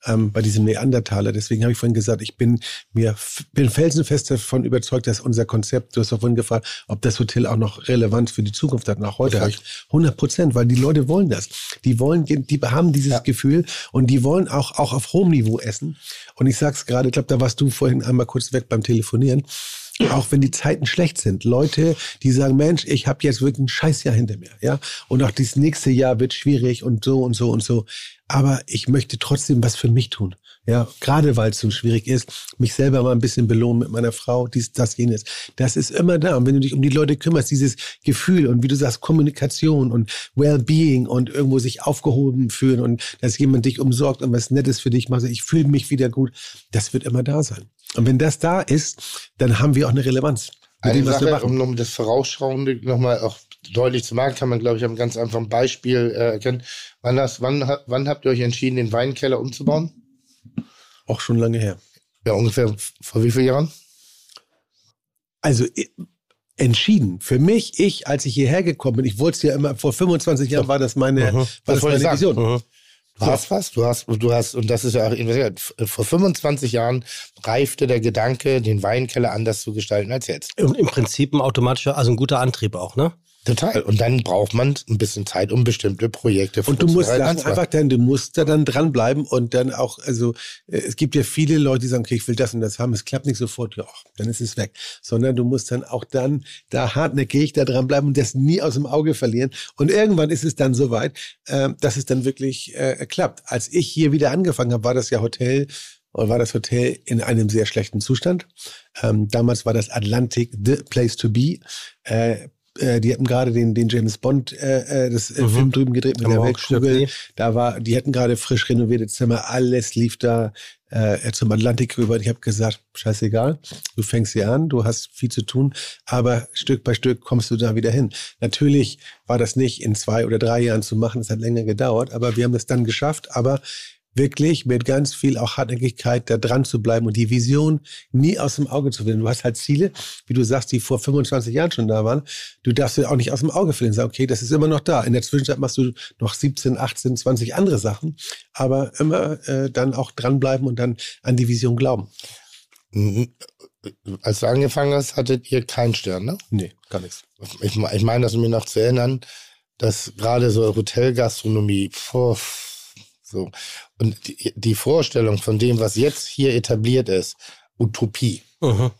ähm, bei diesem Neandertaler. Deswegen habe ich vorhin gesagt, ich bin mir bin felsenfest davon überzeugt, dass unser Konzept, du hast auch vorhin gefragt, ob das Hotel auch noch Relevanz für die Zukunft hat. Nach heute ich 100 Prozent, weil die Leute wollen das. Die wollen, die haben dieses ja. Gefühl und die wollen auch, auch auf hohem Niveau essen. Und ich sag's gerade, ich glaube, da warst du vorhin einmal kurz weg beim Telefonieren auch wenn die Zeiten schlecht sind. Leute, die sagen, Mensch, ich habe jetzt wirklich ein Scheißjahr hinter mir, ja, und auch dieses nächste Jahr wird schwierig und so und so und so. Aber ich möchte trotzdem was für mich tun. Ja, gerade weil es so schwierig ist, mich selber mal ein bisschen belohnen mit meiner Frau, dies, das, jenes. Das ist immer da. Und wenn du dich um die Leute kümmerst, dieses Gefühl und wie du sagst, Kommunikation und Wellbeing und irgendwo sich aufgehoben fühlen und dass jemand dich umsorgt und was Nettes für dich macht, ich fühle mich wieder gut, das wird immer da sein. Und wenn das da ist, dann haben wir auch eine Relevanz. Eine dem, Sache, um, das Vorausschauende nochmal auch deutlich zu machen, kann man, glaube ich, am ganz einfachen Beispiel äh, erkennen. Wann, hast, wann, wann habt ihr euch entschieden, den Weinkeller umzubauen? Auch schon lange her. Ja, ungefähr vor wie vielen Jahren? Also entschieden. Für mich, ich, als ich hierher gekommen bin, ich wollte es ja immer, vor 25 Jahren war das meine, mhm. war das meine Vision. Mhm. Du hast was, du hast, du hast, und das ist ja auch, vor 25 Jahren reifte der Gedanke, den Weinkeller anders zu gestalten als jetzt. Im, im Prinzip ein automatischer, also ein guter Antrieb auch, ne? Total. Und dann braucht man ein bisschen Zeit, um bestimmte Projekte Und du musst dann einfach dann, du musst da dann dranbleiben und dann auch, also äh, es gibt ja viele Leute, die sagen, okay, ich will das und das haben, es klappt nicht sofort, ja, dann ist es weg. Sondern du musst dann auch dann da hartnäckig da dranbleiben und das nie aus dem Auge verlieren. Und irgendwann ist es dann soweit, äh, dass es dann wirklich äh, klappt. Als ich hier wieder angefangen habe, war das ja Hotel und war das Hotel in einem sehr schlechten Zustand. Ähm, damals war das Atlantic the place to be. Äh, äh, die hatten gerade den, den James Bond äh, äh das äh, mhm. Film drüben gedreht mit Am der Weltkugel. Da war, die hatten gerade frisch renovierte Zimmer, alles lief da äh, zum Atlantik rüber. Und ich habe gesagt, scheißegal, du fängst hier an, du hast viel zu tun, aber Stück bei Stück kommst du da wieder hin. Natürlich war das nicht in zwei oder drei Jahren zu machen, es hat länger gedauert, aber wir haben das dann geschafft. Aber wirklich mit ganz viel auch Hartnäckigkeit da dran zu bleiben und die Vision nie aus dem Auge zu verlieren. Du hast halt Ziele, wie du sagst, die vor 25 Jahren schon da waren. Du darfst sie auch nicht aus dem Auge verlieren. Sag, okay, das ist immer noch da. In der Zwischenzeit machst du noch 17, 18, 20 andere Sachen, aber immer äh, dann auch dranbleiben und dann an die Vision glauben. Mhm. Als du angefangen hast, hattet ihr keinen Stern, ne? Nee, gar nichts. Ich, ich meine, das mir noch zu erinnern, dass gerade so Hotelgastronomie, so. Und die, die, Vorstellung von dem, was jetzt hier etabliert ist, Utopie. Mhm.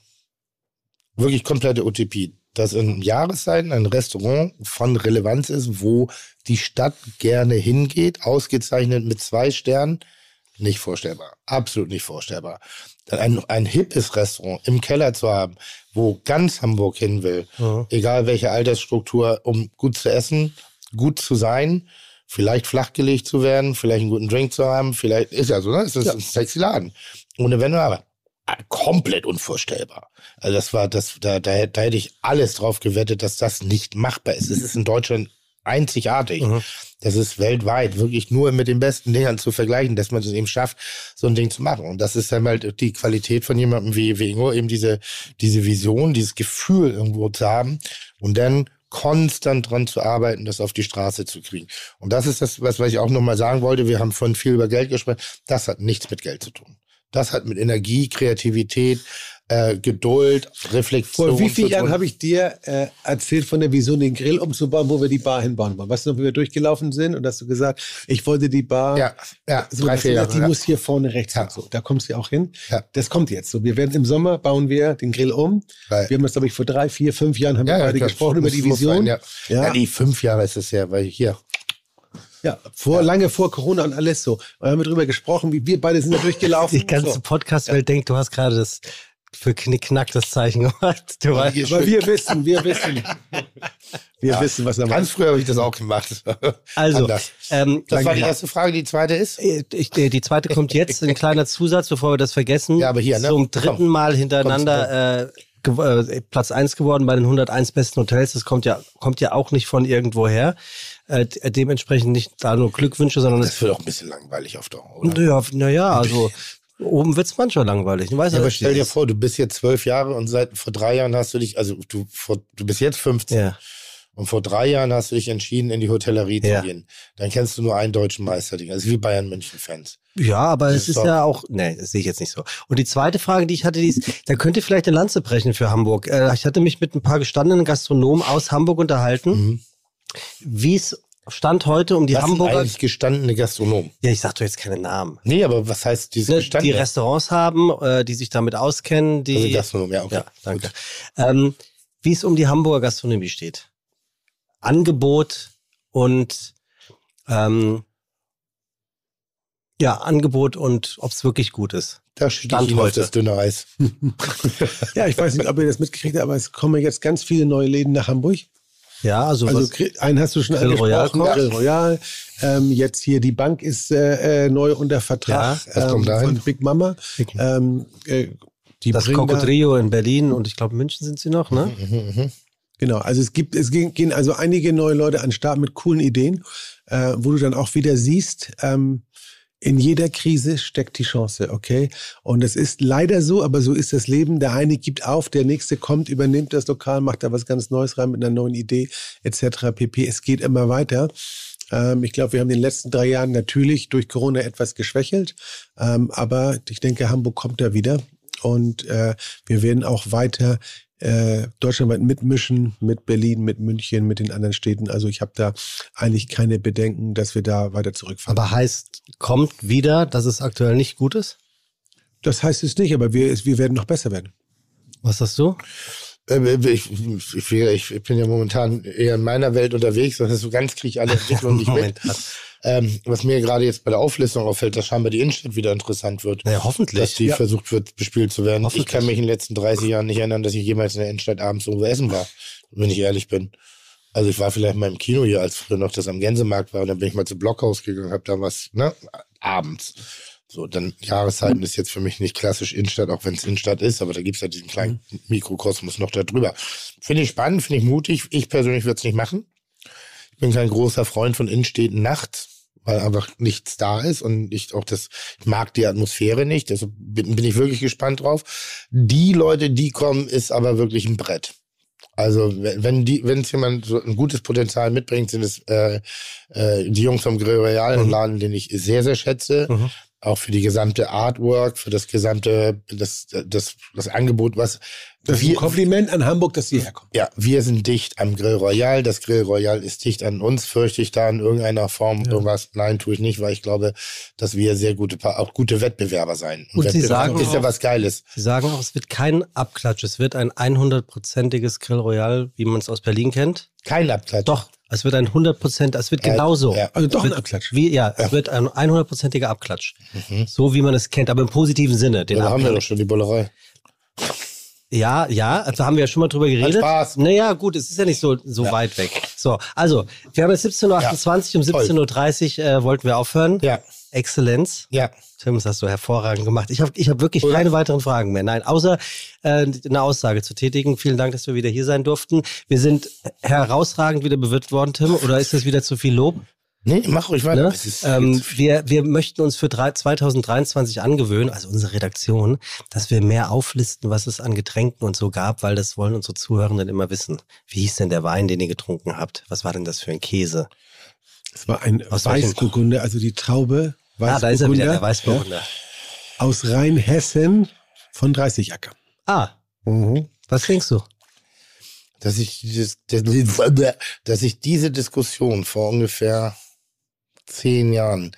Wirklich komplette Utopie. Dass in Jahreszeiten ein Restaurant von Relevanz ist, wo die Stadt gerne hingeht, ausgezeichnet mit zwei Sternen, nicht vorstellbar. Absolut nicht vorstellbar. Dann ein, ein hippes Restaurant im Keller zu haben, wo ganz Hamburg hin will, mhm. egal welche Altersstruktur, um gut zu essen, gut zu sein, vielleicht flachgelegt zu werden, vielleicht einen guten Drink zu haben, vielleicht ist ja so, ne? Es ist ja. ein sexy Laden. Ohne Wenn und Aber. Komplett unvorstellbar. Also das war, das, da, da, da hätte ich alles drauf gewettet, dass das nicht machbar ist. Es ist in Deutschland einzigartig. Mhm. Das ist weltweit wirklich nur mit den besten Dingern zu vergleichen, dass man es eben schafft, so ein Ding zu machen. Und das ist dann halt die Qualität von jemandem wie, wie Ingo, eben diese, diese Vision, dieses Gefühl irgendwo zu haben und dann konstant dran zu arbeiten, das auf die Straße zu kriegen. Und das ist das, was, was ich auch nochmal sagen wollte. Wir haben von viel über Geld gesprochen. Das hat nichts mit Geld zu tun. Das hat mit Energie, Kreativität, äh, Geduld, Reflexion. Vor wie vielen Jahren habe ich dir äh, erzählt von der Vision, den Grill umzubauen, wo wir die Bar hinbauen wollen? Weißt du noch, wie wir durchgelaufen sind und hast du gesagt, ich wollte die Bar, ja, ja, so, drei, vier Jahre, die ja. muss hier vorne rechts ja. so. Da kommst du auch hin. Ja. Das kommt jetzt so. Wir werden im Sommer bauen wir den Grill um. Weil, wir haben das, glaube ich, vor drei, vier, fünf Jahren haben wir beide gesprochen über die Vision. Sein, ja. Ja. die fünf Jahre ist es ja, weil hier Ja, vor, lange vor Corona und alles so. Und dann haben wir drüber gesprochen, wie wir beide sind da durchgelaufen. Die ganze so. Podcast-Welt denkt, du hast gerade das für Knickknack das Zeichen gemacht. Du weißt, Aber wir wissen, wir wissen. Wir wissen, was er Ganz macht. früher habe ich das auch gemacht. also, ähm, Das war die ja. erste Frage. Die zweite ist? Äh, Ich, äh, die zweite kommt jetzt, ein kleiner Zusatz, bevor wir das vergessen. Ja, aber hier, ne? Zum dritten Komm. Mal hintereinander äh, äh, Platz eins geworden bei den 101 besten Hotels. Das kommt ja, kommt ja auch nicht von irgendwoher. Äh, de- dementsprechend nicht da nur Glückwünsche, sondern Das es. wird auch ein bisschen langweilig auf Dauer, oder? Naja, naja, also oben wird's manchmal langweilig. Du weißt Ja, ja, aber stell dir vor, du bist jetzt zwölf Jahre und seit vor drei Jahren hast du dich, also du, vor, du bist jetzt 15 Ja. Und vor drei Jahren hast du dich entschieden, in die Hotellerie Ja. zu gehen. Dann kennst du nur einen deutschen Meister, das ist wie Bayern München Fans. Ja, aber Das es ist ist ja auch, nee, das sehe ich jetzt nicht so. Und die zweite Frage, die ich hatte, die ist, da könnt ihr vielleicht eine Lanze brechen für Hamburg. Äh, ich hatte mich mit ein paar gestandenen Gastronomen aus Hamburg unterhalten, Mhm. wie es stand heute um die Was sind Hamburger. eigentlich gestandene Gastronomen? Ja, ich sag doch jetzt keine Namen. Nee, aber was heißt dieses Ne, die gestandene? Restaurants haben, äh, die sich damit auskennen, die. also Gastronom, ja, okay. ja, danke. Ähm, wie es um die Hamburger Gastronomie steht. Angebot und ähm, ja, Angebot und ob es wirklich gut ist. Da ich auf heute. das dünne Eis. Ja, ich weiß nicht, ob ihr das mitgekriegt habt, aber es kommen jetzt ganz viele neue Läden nach Hamburg. Ja, also, Also einen hast du schon Grill Royal angesprochen, kommt. Grill Royal. Ähm, jetzt hier die Bank ist äh, äh, neu unter Vertrag Ja, ähm, von Big Mama. Ähm, äh, die das da- Cocodrillo in Berlin und ich glaube München sind sie noch, ne? Mhm, mhm. Genau, also es gibt, es gehen, also einige neue Leute an den Start mit coolen Ideen, äh, wo du dann auch wieder siehst, ähm, in jeder Krise steckt die Chance, okay? Und es ist leider so, aber so ist das Leben. Der eine gibt auf, der nächste kommt, übernimmt das Lokal, macht da was ganz Neues rein mit einer neuen Idee etc. pp. Es geht immer weiter. Ähm, ich glaube, wir haben in den letzten drei Jahren natürlich durch Corona etwas geschwächelt, ähm, aber ich denke, Hamburg kommt da wieder und äh, wir werden auch weiter äh, deutschlandweit mitmischen mit Berlin, mit München, mit den anderen Städten. Also ich habe da eigentlich keine Bedenken, dass wir da weiter zurückfahren. Aber heißt, kommt wieder, dass es aktuell nicht gut ist? das heißt es nicht, aber wir, wir werden noch besser werden. Was sagst du? Äh, Ich, ich, ich, bin ja momentan eher in meiner Welt unterwegs, das heißt, so ganz kriege ich alle Entwicklungen nicht mit. Ähm, was mir gerade jetzt bei der Auflistung auffällt, dass scheinbar die Innenstadt wieder interessant wird. Naja, dass hoffentlich. die Ja. versucht wird, bespielt zu werden. Ich kann mich in den letzten 30 Jahren nicht erinnern, dass ich jemals in der Innenstadt abends irgendwo essen war, wenn ich ehrlich bin. Also ich war vielleicht mal im Kino hier, als früher noch das am Gänsemarkt war, und dann bin ich mal zu Blockhaus gegangen, hab da was, ne, abends. So, dann Jahreszeiten ist jetzt für mich nicht klassisch Innenstadt, auch wenn es Innenstadt ist, aber da gibt's ja diesen kleinen Mikrokosmos noch da drüber. Finde ich spannend, finde ich mutig. Ich persönlich würde es nicht machen. Ich bin kein großer Freund von Innenstädten nachts, weil einfach nichts da ist und ich auch das, ich mag die Atmosphäre nicht, deshalb bin, bin ich wirklich gespannt drauf. Die Leute, die kommen, ist aber wirklich ein Brett. Also wenn die, wenn es jemand so ein gutes Potenzial mitbringt, sind es äh, äh, die Jungs vom Grill Royal, ein Laden, den ich sehr, sehr schätze. Mhm. Auch für die gesamte Artwork, für das gesamte, das, das, das Angebot, was Das wir, Kompliment an Hamburg, dass sie herkommen. ja, wir sind dicht am Grill Royal. Das Grill Royal ist dicht an uns. Fürchte ich da in irgendeiner Form irgendwas? Nein, tue ich nicht, weil ich glaube, dass wir sehr gute, auch gute Wettbewerber sein. Und Sie Wettbewerb sagen ist ja auch- was Geiles. Sie sagen auch, es wird kein Abklatsch, es wird ein 100%iges Grill Royal, wie man es aus Berlin kennt. Kein Abklatsch. Doch, es wird ein 100%, es wird Ja, genauso. ja. Also doch Es ein wird- Abklatsch. Wie, ja, es wird ein 100%iger Abklatsch. So wie man es kennt, aber im positiven Sinne. Den Mhm. Da haben wir doch schon die Bullerei. Ja, ja, also haben wir ja schon mal drüber geredet. Spaß. Naja, gut, es ist ja nicht so, so weit weg. So, also, wir haben jetzt 17.28 Uhr, um Toll. 17.30 Uhr äh, wollten wir aufhören. Ja, Exzellenz. ja. Tim, das hast du hervorragend gemacht. Ich habe ich hab wirklich keine weiteren Fragen mehr. Nein, außer äh, eine Aussage zu tätigen. Vielen Dank, dass wir wieder hier sein durften. Wir sind herausragend wieder bewirtet worden, Tim. Oder ist das wieder zu viel Lob? Nee, mach ruhig weiter. Ne? Ähm, wir, wir möchten uns für drei, 2023 angewöhnen, also unsere Redaktion, dass wir mehr auflisten, was es an Getränken und so gab, weil das wollen unsere Zuhörenden immer wissen. Wie hieß denn der Wein, den ihr getrunken habt? Was war denn das für ein Käse? Es war ein Weißburgunder, also die Traube Ah, da ist er wieder, der Weißburgunder Weißburgunder. ja, aus Rheinhessen von 30 Acker. Ah, was trinkst du? dass ich dass ich diese Diskussion vor ungefähr zehn Jahren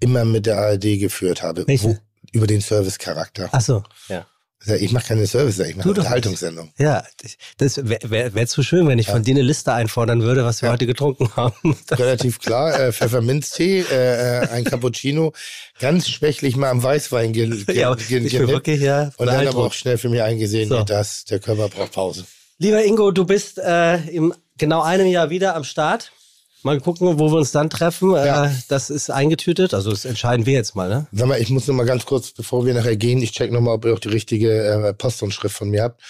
immer mit der ARD geführt habe. Welche? Wo, über den Servicecharakter. Ach so, ja. Ich mache keine Service, ich mache doch Unterhaltungssendung. Ja, das wäre wär, wär zu schön, wenn ich von dir eine Liste einfordern würde, was wir Ja. heute getrunken haben. Relativ klar. Äh, Pfefferminztee, äh, äh, ein Cappuccino, ganz schwächlich mal am Weißwein ge ge ja, ge ich bin wirklich ja Und dann aber auch schnell für mich eingesehen, So. nee, das, der Körper braucht Pause. Lieber Ingo, du bist äh, im genau einem Jahr wieder am Start. Mal gucken, wo wir uns dann treffen. Ja. Äh, das ist eingetütet, also das entscheiden wir jetzt mal, ne? Sag mal, ich muss noch mal ganz kurz, bevor wir nachher gehen, ich check noch mal, ob ihr auch die richtige äh, Postunschrift von mir habt,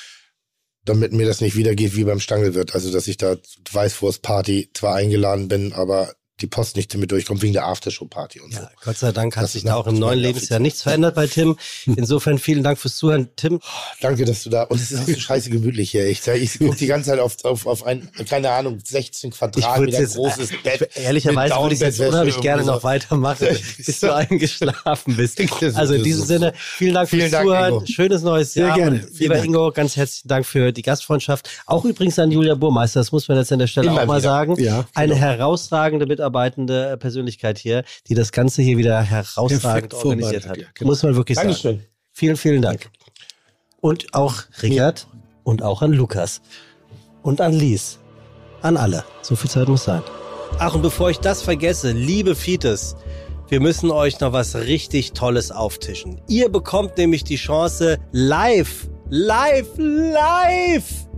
damit mir das nicht wieder geht wie beim Stangelwirt. Also, dass ich da Weißwurstparty zwar eingeladen bin, aber die Post nicht damit durchkommt wegen der Aftershow-Party und so. Ja, Gott sei Dank hat Das sich da auch im neuen Lebensjahr nichts verändert bei Tim. Insofern vielen Dank fürs Zuhören. Tim, Danke, dass du da. Und es ist auch so scheiße gemütlich hier. Ich, ich gucke die ganze Zeit auf, auf, auf ein, keine Ahnung, 16 ich Quadratmeter jetzt, großes äh, Bett. ehrlicherweise würde ich jetzt unheimlich gerne noch so. weitermachen, bis du eingeschlafen bist. Also in diesem so. Sinne, vielen Dank Vielen fürs Dank, Zuhören. Ingo. Schönes neues Sehr Jahr. gerne. Und Vielen lieber Dank. Ingo, ganz herzlichen Dank für die Gastfreundschaft. Auch übrigens an Julia Burmeister, das muss man jetzt an der Stelle Immer auch mal wieder. sagen. Ja, Eine genau. herausragende mitarbeitende äh, Persönlichkeit hier, die das Ganze hier wieder herausragend Perfekt organisiert hat. ja, genau. Muss man wirklich sagen. Dankeschön. Vielen, vielen Dank. Und auch Richard und auch an Lukas und an Lies. An alle. So viel Zeit muss sein. Ach, und bevor ich das vergesse, liebe Fites, wir müssen euch noch was richtig Tolles auftischen. Ihr bekommt nämlich die Chance, live, live, live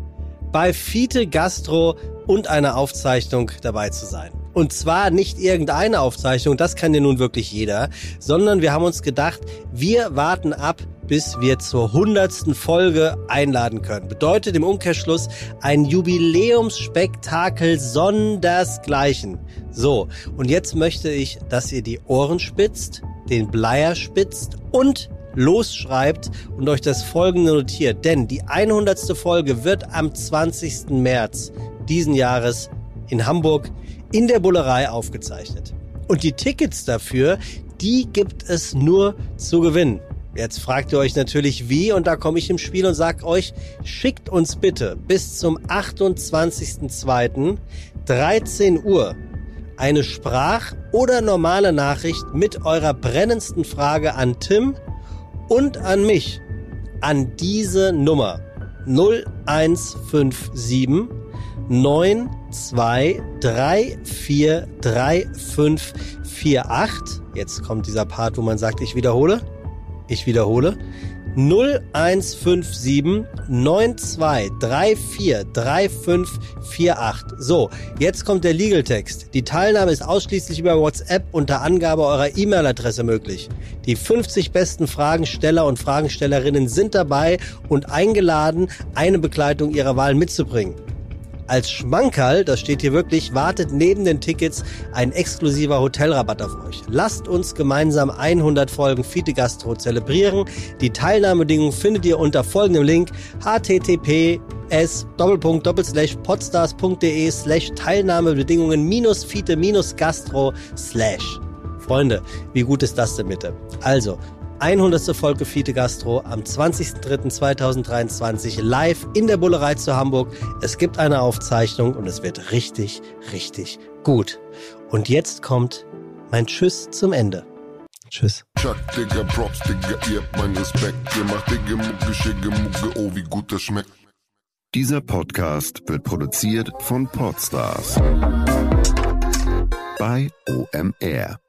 bei Fiete Gastro und einer Aufzeichnung dabei zu sein. Und zwar nicht irgendeine Aufzeichnung, das kann ja nun wirklich jeder, sondern wir haben uns gedacht, wir warten ab, bis wir zur hundertsten Folge einladen können. Bedeutet im Umkehrschluss ein Jubiläumsspektakel sondersgleichen. So, und jetzt möchte ich, dass ihr die Ohren spitzt, den Bleier spitzt und losschreibt und euch das folgende notiert. Denn die 100. Folge wird am 20. März diesen Jahres in Hamburg in der Bullerei aufgezeichnet. Und die Tickets dafür, die gibt es nur zu gewinnen. Jetzt fragt ihr euch natürlich wie und da komme ich im Spiel und sag euch, schickt uns bitte bis zum 28.02. 13 Uhr eine Sprach- oder normale Nachricht mit eurer brennendsten Frage an Tim und an mich an diese Nummer 0157 92343548. Jetzt kommt dieser Part, wo man sagt, ich wiederhole. Ich wiederhole. 0157 92343548. So, jetzt kommt der Legal-Text. Die Teilnahme ist ausschließlich über WhatsApp unter Angabe eurer E-Mail-Adresse möglich. Die 50 besten Fragensteller und Fragenstellerinnen sind dabei und eingeladen, eine Begleitung ihrer Wahl mitzubringen. Als Schmankerl, das steht hier wirklich, wartet neben den Tickets ein exklusiver Hotelrabatt auf euch. Lasst uns gemeinsam 100 Folgen Fiete Gastro zelebrieren. Die Teilnahmebedingungen findet ihr unter folgendem Link https podstars.de slash Teilnahmebedingungen minus Fiete minus Gastro slash. Freunde, wie gut ist das denn bitte? Also, 100. Folge Fiete Gastro am 20.03.2023 live in der Bullerei zu Hamburg. Es gibt eine Aufzeichnung und es wird richtig, richtig gut. Und jetzt kommt mein Tschüss zum Ende. Tschüss. Chuck, Digga, Props, Digga, ihr habt meinen Respekt. Ihr macht Digga, Mucke, Schicke, Mucke, oh, wie gut das schmeckt. Dieser Podcast wird produziert von Podstars bei OMR.